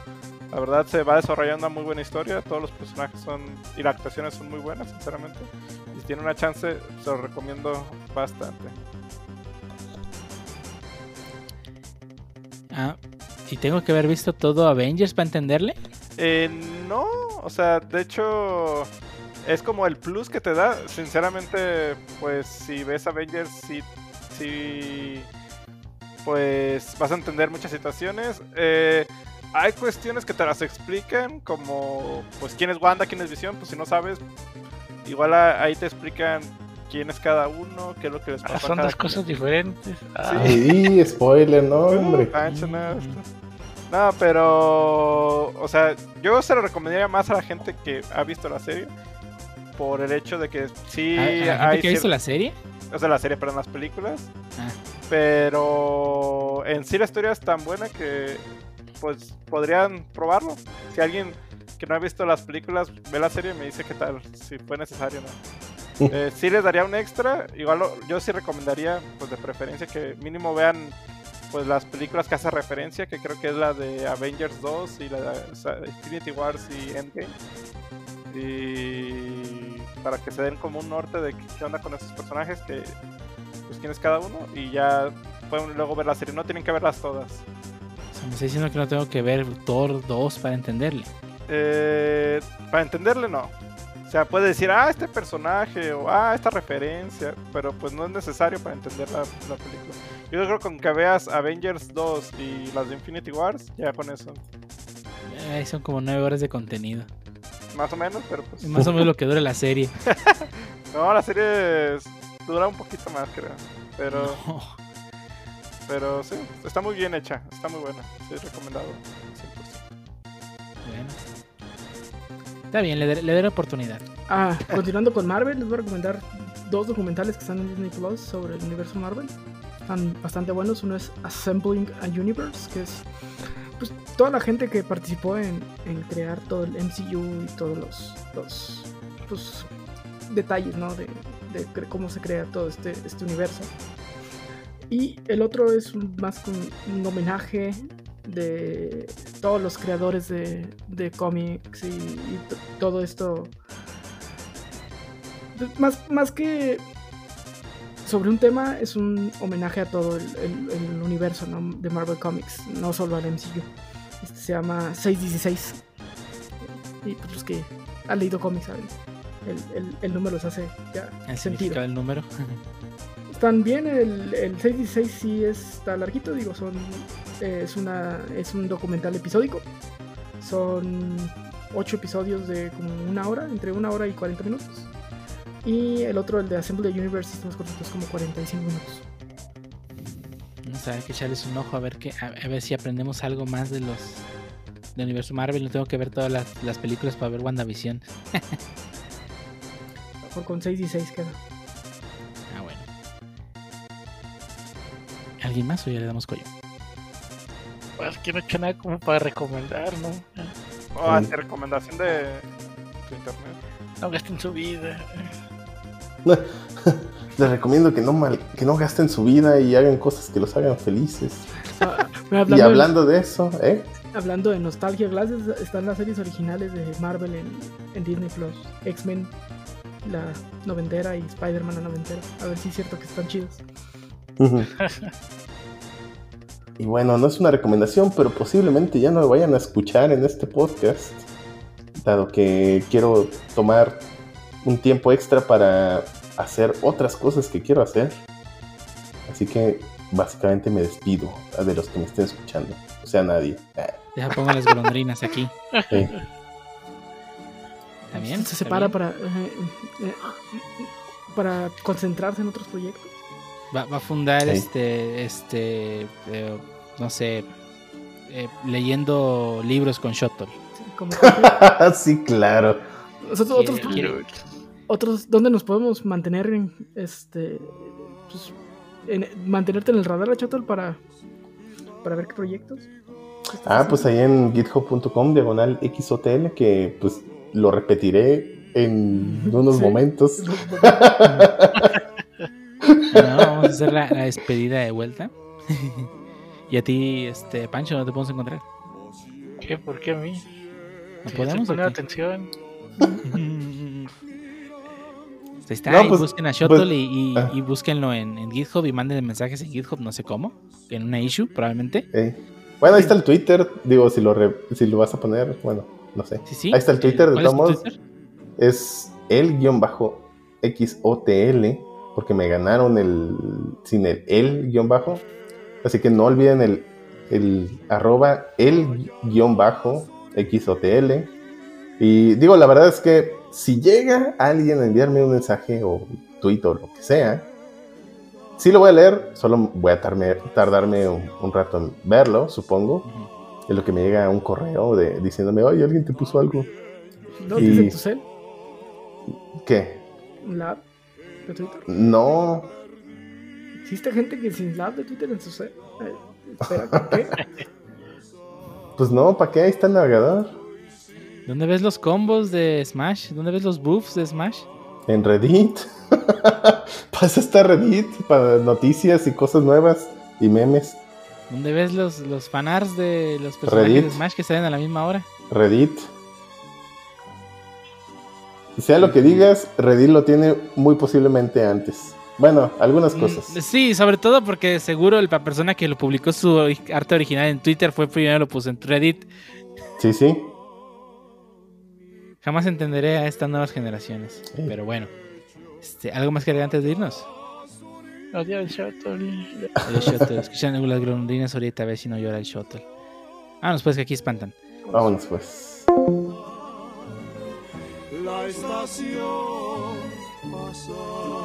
Speaker 5: la verdad se va desarrollando una muy buena historia, todos los personajes son y las actuaciones son muy buenas, sinceramente. Y si tiene una chance, se lo recomiendo bastante.
Speaker 1: Ah, y tengo que haber visto todo Avengers para entenderle.
Speaker 5: Eh, no, o sea, de hecho es como el plus que te da. Sinceramente, pues si ves Avengers, sí, sí, pues vas a entender muchas situaciones. Eh, hay cuestiones que te las explican, como pues quién es Wanda, quién es Visión, pues si no sabes, igual a- ahí te explican quién es cada uno, qué es lo que les
Speaker 2: Ah,
Speaker 5: pasa.
Speaker 2: son dos cosas diferentes. Ah,
Speaker 4: sí, spoiler, no, hombre.
Speaker 5: Nada, esto. No, pero, o sea, yo se lo recomendaría más a la gente que ha visto la serie. Por el hecho de que sí
Speaker 1: ¿A, a la gente
Speaker 5: hay
Speaker 1: que ha visto la serie?
Speaker 5: o sea, la serie, pero en las películas.
Speaker 1: Ah.
Speaker 5: Pero en sí la historia es tan buena que pues podrían probarlo. Si alguien que no ha visto las películas ve la serie me dice qué tal, si fue necesario o no. *laughs* Eh, sí les daría un extra, igual lo- yo sí recomendaría pues de preferencia que mínimo vean pues las películas que hace referencia, que creo que es la de Avengers 2 y la de o sea, Infinity Wars y Endgame. Y para que se den como un norte de qué qué onda con esos personajes, que pues quién es cada uno y ya pueden luego ver la serie, no tienen que verlas todas.
Speaker 1: Me está diciendo que no tengo que ver Thor 2 para entenderle.
Speaker 5: Eh, para entenderle no. O sea, puede decir, ah, este personaje o ah, esta referencia, pero pues no es necesario para entender la, la película. Yo creo que con que veas Avengers 2 y las de Infinity Wars, ya con eso,
Speaker 1: Eh, son como 9 horas de contenido.
Speaker 5: más o menos, pero pues...
Speaker 1: Es más o menos lo que dura la serie. *laughs*
Speaker 5: No, la serie dura un poquito más, creo. Pero, *laughs*
Speaker 1: No.
Speaker 5: Pero sí, está muy bien hecha, está muy buena. Sí, recomendado. 100%.
Speaker 1: Bueno. Está bien, le, daré- le daré oportunidad.
Speaker 3: Ah, continuando con Marvel, les voy a recomendar dos documentales que están en Disney Plus sobre el universo Marvel. Están bastante buenos. Uno es Assembling a Universe, que es pues, toda la gente que participó en, en crear todo el MCU y todos los, los pues, detalles ¿no? de, de cre- cómo se crea todo este, este universo. Y el otro es un- más como un homenaje de todos los creadores de, de cómics y, todo esto. Más, más que sobre un tema, es un homenaje a todo el, el- el universo ¿no? de Marvel Comics, no solo al MCU. Este se llama 616. Y pues los que han leído cómics saben. El, el- el número les hace ya
Speaker 1: El
Speaker 3: sentido.
Speaker 1: del número. *laughs*
Speaker 3: Bien, el, el 616 sí está larguito, digo, son eh, es una es un documental episódico. Son ocho episodios de como una hora, entre una hora y 40 minutos. Y el otro, el de Assembly Universe, es más cortito, es como 45 minutos.
Speaker 1: Vamos a ver que echarles un ojo a ver que a, a ver si aprendemos algo más de los del universo Marvel. No tengo que ver todas las, las películas para ver WandaVision. *laughs*
Speaker 3: Con 616 queda.
Speaker 1: ¿Alguien más o ya le damos cuello?
Speaker 2: Pues que no he hecho nada como para recomendar, ¿no?
Speaker 5: Oh,
Speaker 4: Mm.
Speaker 5: ante recomendación de, de internet.
Speaker 2: No gasten su vida. *laughs*
Speaker 4: Les recomiendo que no, mal, que no gasten su vida y hagan cosas que los hagan felices.
Speaker 3: Ah,
Speaker 4: Y
Speaker 3: hablando,
Speaker 4: de eso, ¿eh?
Speaker 3: hablando de Nostalgia Glasses, están las series originales de Marvel en, en Disney Plus. X-Men, la noventera y Spider-Man la noventera. A ver si es cierto que están chidos.
Speaker 4: Ujú. *laughs* Y bueno, no es una recomendación, pero posiblemente ya no lo vayan a escuchar en este podcast, dado que quiero tomar un tiempo extra para hacer otras cosas que quiero hacer. Así que básicamente me despido de los que me estén escuchando. O sea, nadie. *laughs*
Speaker 1: Deja pongo las golondrinas aquí.
Speaker 4: sí.
Speaker 1: ¿También?
Speaker 3: Se separa para, eh, eh, para concentrarse en otros proyectos.
Speaker 1: Va, va a fundar
Speaker 4: Sí.
Speaker 1: este, este, eh, no sé, eh, leyendo libros con Shotol. *laughs*
Speaker 3: Sí,
Speaker 4: claro.
Speaker 3: nosotros otros, otros, ¿dónde nos podemos mantener en, este, pues, en- mantenerte en el radar, Chotol, para, para ver qué proyectos? ¿Qué estás
Speaker 4: Ah, pues ahí en github.com, diagonal XOTL, que pues lo repetiré en unos
Speaker 3: Sí.
Speaker 4: momentos. *laughs*
Speaker 1: Bueno, vamos a hacer la, la despedida de vuelta. *laughs* y a ti, este, Pancho, ¿no te podemos encontrar?
Speaker 2: ¿Qué? ¿Por qué a mí?
Speaker 1: ¿No
Speaker 2: Si estoy
Speaker 1: podemos? qué?
Speaker 2: atención. *laughs*
Speaker 1: Ahí está,
Speaker 4: No,
Speaker 1: y
Speaker 4: pues,
Speaker 1: busquen a Shotol
Speaker 4: pues,
Speaker 1: y, y-
Speaker 4: ah.
Speaker 1: y búsquenlo en, en GitHub y manden mensajes en GitHub, no sé cómo, en una issue probablemente.
Speaker 4: Eh, Bueno, ahí está el Twitter. Digo, si lo, re- si lo vas a poner, bueno, no sé.
Speaker 1: Sí, sí.
Speaker 4: Ahí está el Twitter, de
Speaker 1: ¿Cuál es
Speaker 4: todos
Speaker 1: tu
Speaker 4: modos.
Speaker 1: Twitter?
Speaker 4: Es el guion bajo XOTL, porque me ganaron el sin el el guion bajo. Así que no olviden el, el arroba el guion bajo XOTL. Y digo, la verdad es que si llega alguien a enviarme un mensaje o tweet o lo que sea, sí lo voy a leer, solo voy a tardarme, tardarme un, un rato en verlo, supongo.
Speaker 1: Ujú.
Speaker 4: Es lo que me llega un correo de, diciéndome, oye, alguien te puso algo.
Speaker 3: ¿No
Speaker 4: y-
Speaker 3: en tu cel?
Speaker 4: ¿Qué?
Speaker 3: ¿La app de Twitter?
Speaker 4: No,
Speaker 3: ¿Existe gente que sin la app de Twitter en su? Eh, espera, ¿qué? *laughs*
Speaker 4: pues no, ¿para qué? Ahí está el navegador.
Speaker 1: ¿Dónde ves los combos de Smash? ¿Dónde ves los buffs de Smash?
Speaker 4: En Reddit. *laughs* Pasa esta Reddit para noticias y cosas nuevas y memes.
Speaker 1: ¿Dónde ves los, los fanarts de los personajes
Speaker 4: Reddit.
Speaker 1: de Smash que salen a la misma hora?
Speaker 4: Reddit. Sea lo que digas, Reddit lo tiene muy posiblemente antes. Bueno, algunas cosas.
Speaker 1: Mm, Sí, sobre todo porque seguro la persona que lo publicó su arte original en Twitter fue primero lo puso en Reddit.
Speaker 4: Sí, sí.
Speaker 1: Jamás entenderé a estas nuevas generaciones.
Speaker 4: Sí.
Speaker 1: Pero bueno. Este, ¿Algo más que agregar antes de irnos?
Speaker 2: Adiós, Shotol.
Speaker 1: Adiós, Shotol. Escuchan las golondrinas ahorita a ver si no llora el Shotol. Ah, pues que aquí espantan.
Speaker 4: Vámonos pues.
Speaker 6: la estación pasar.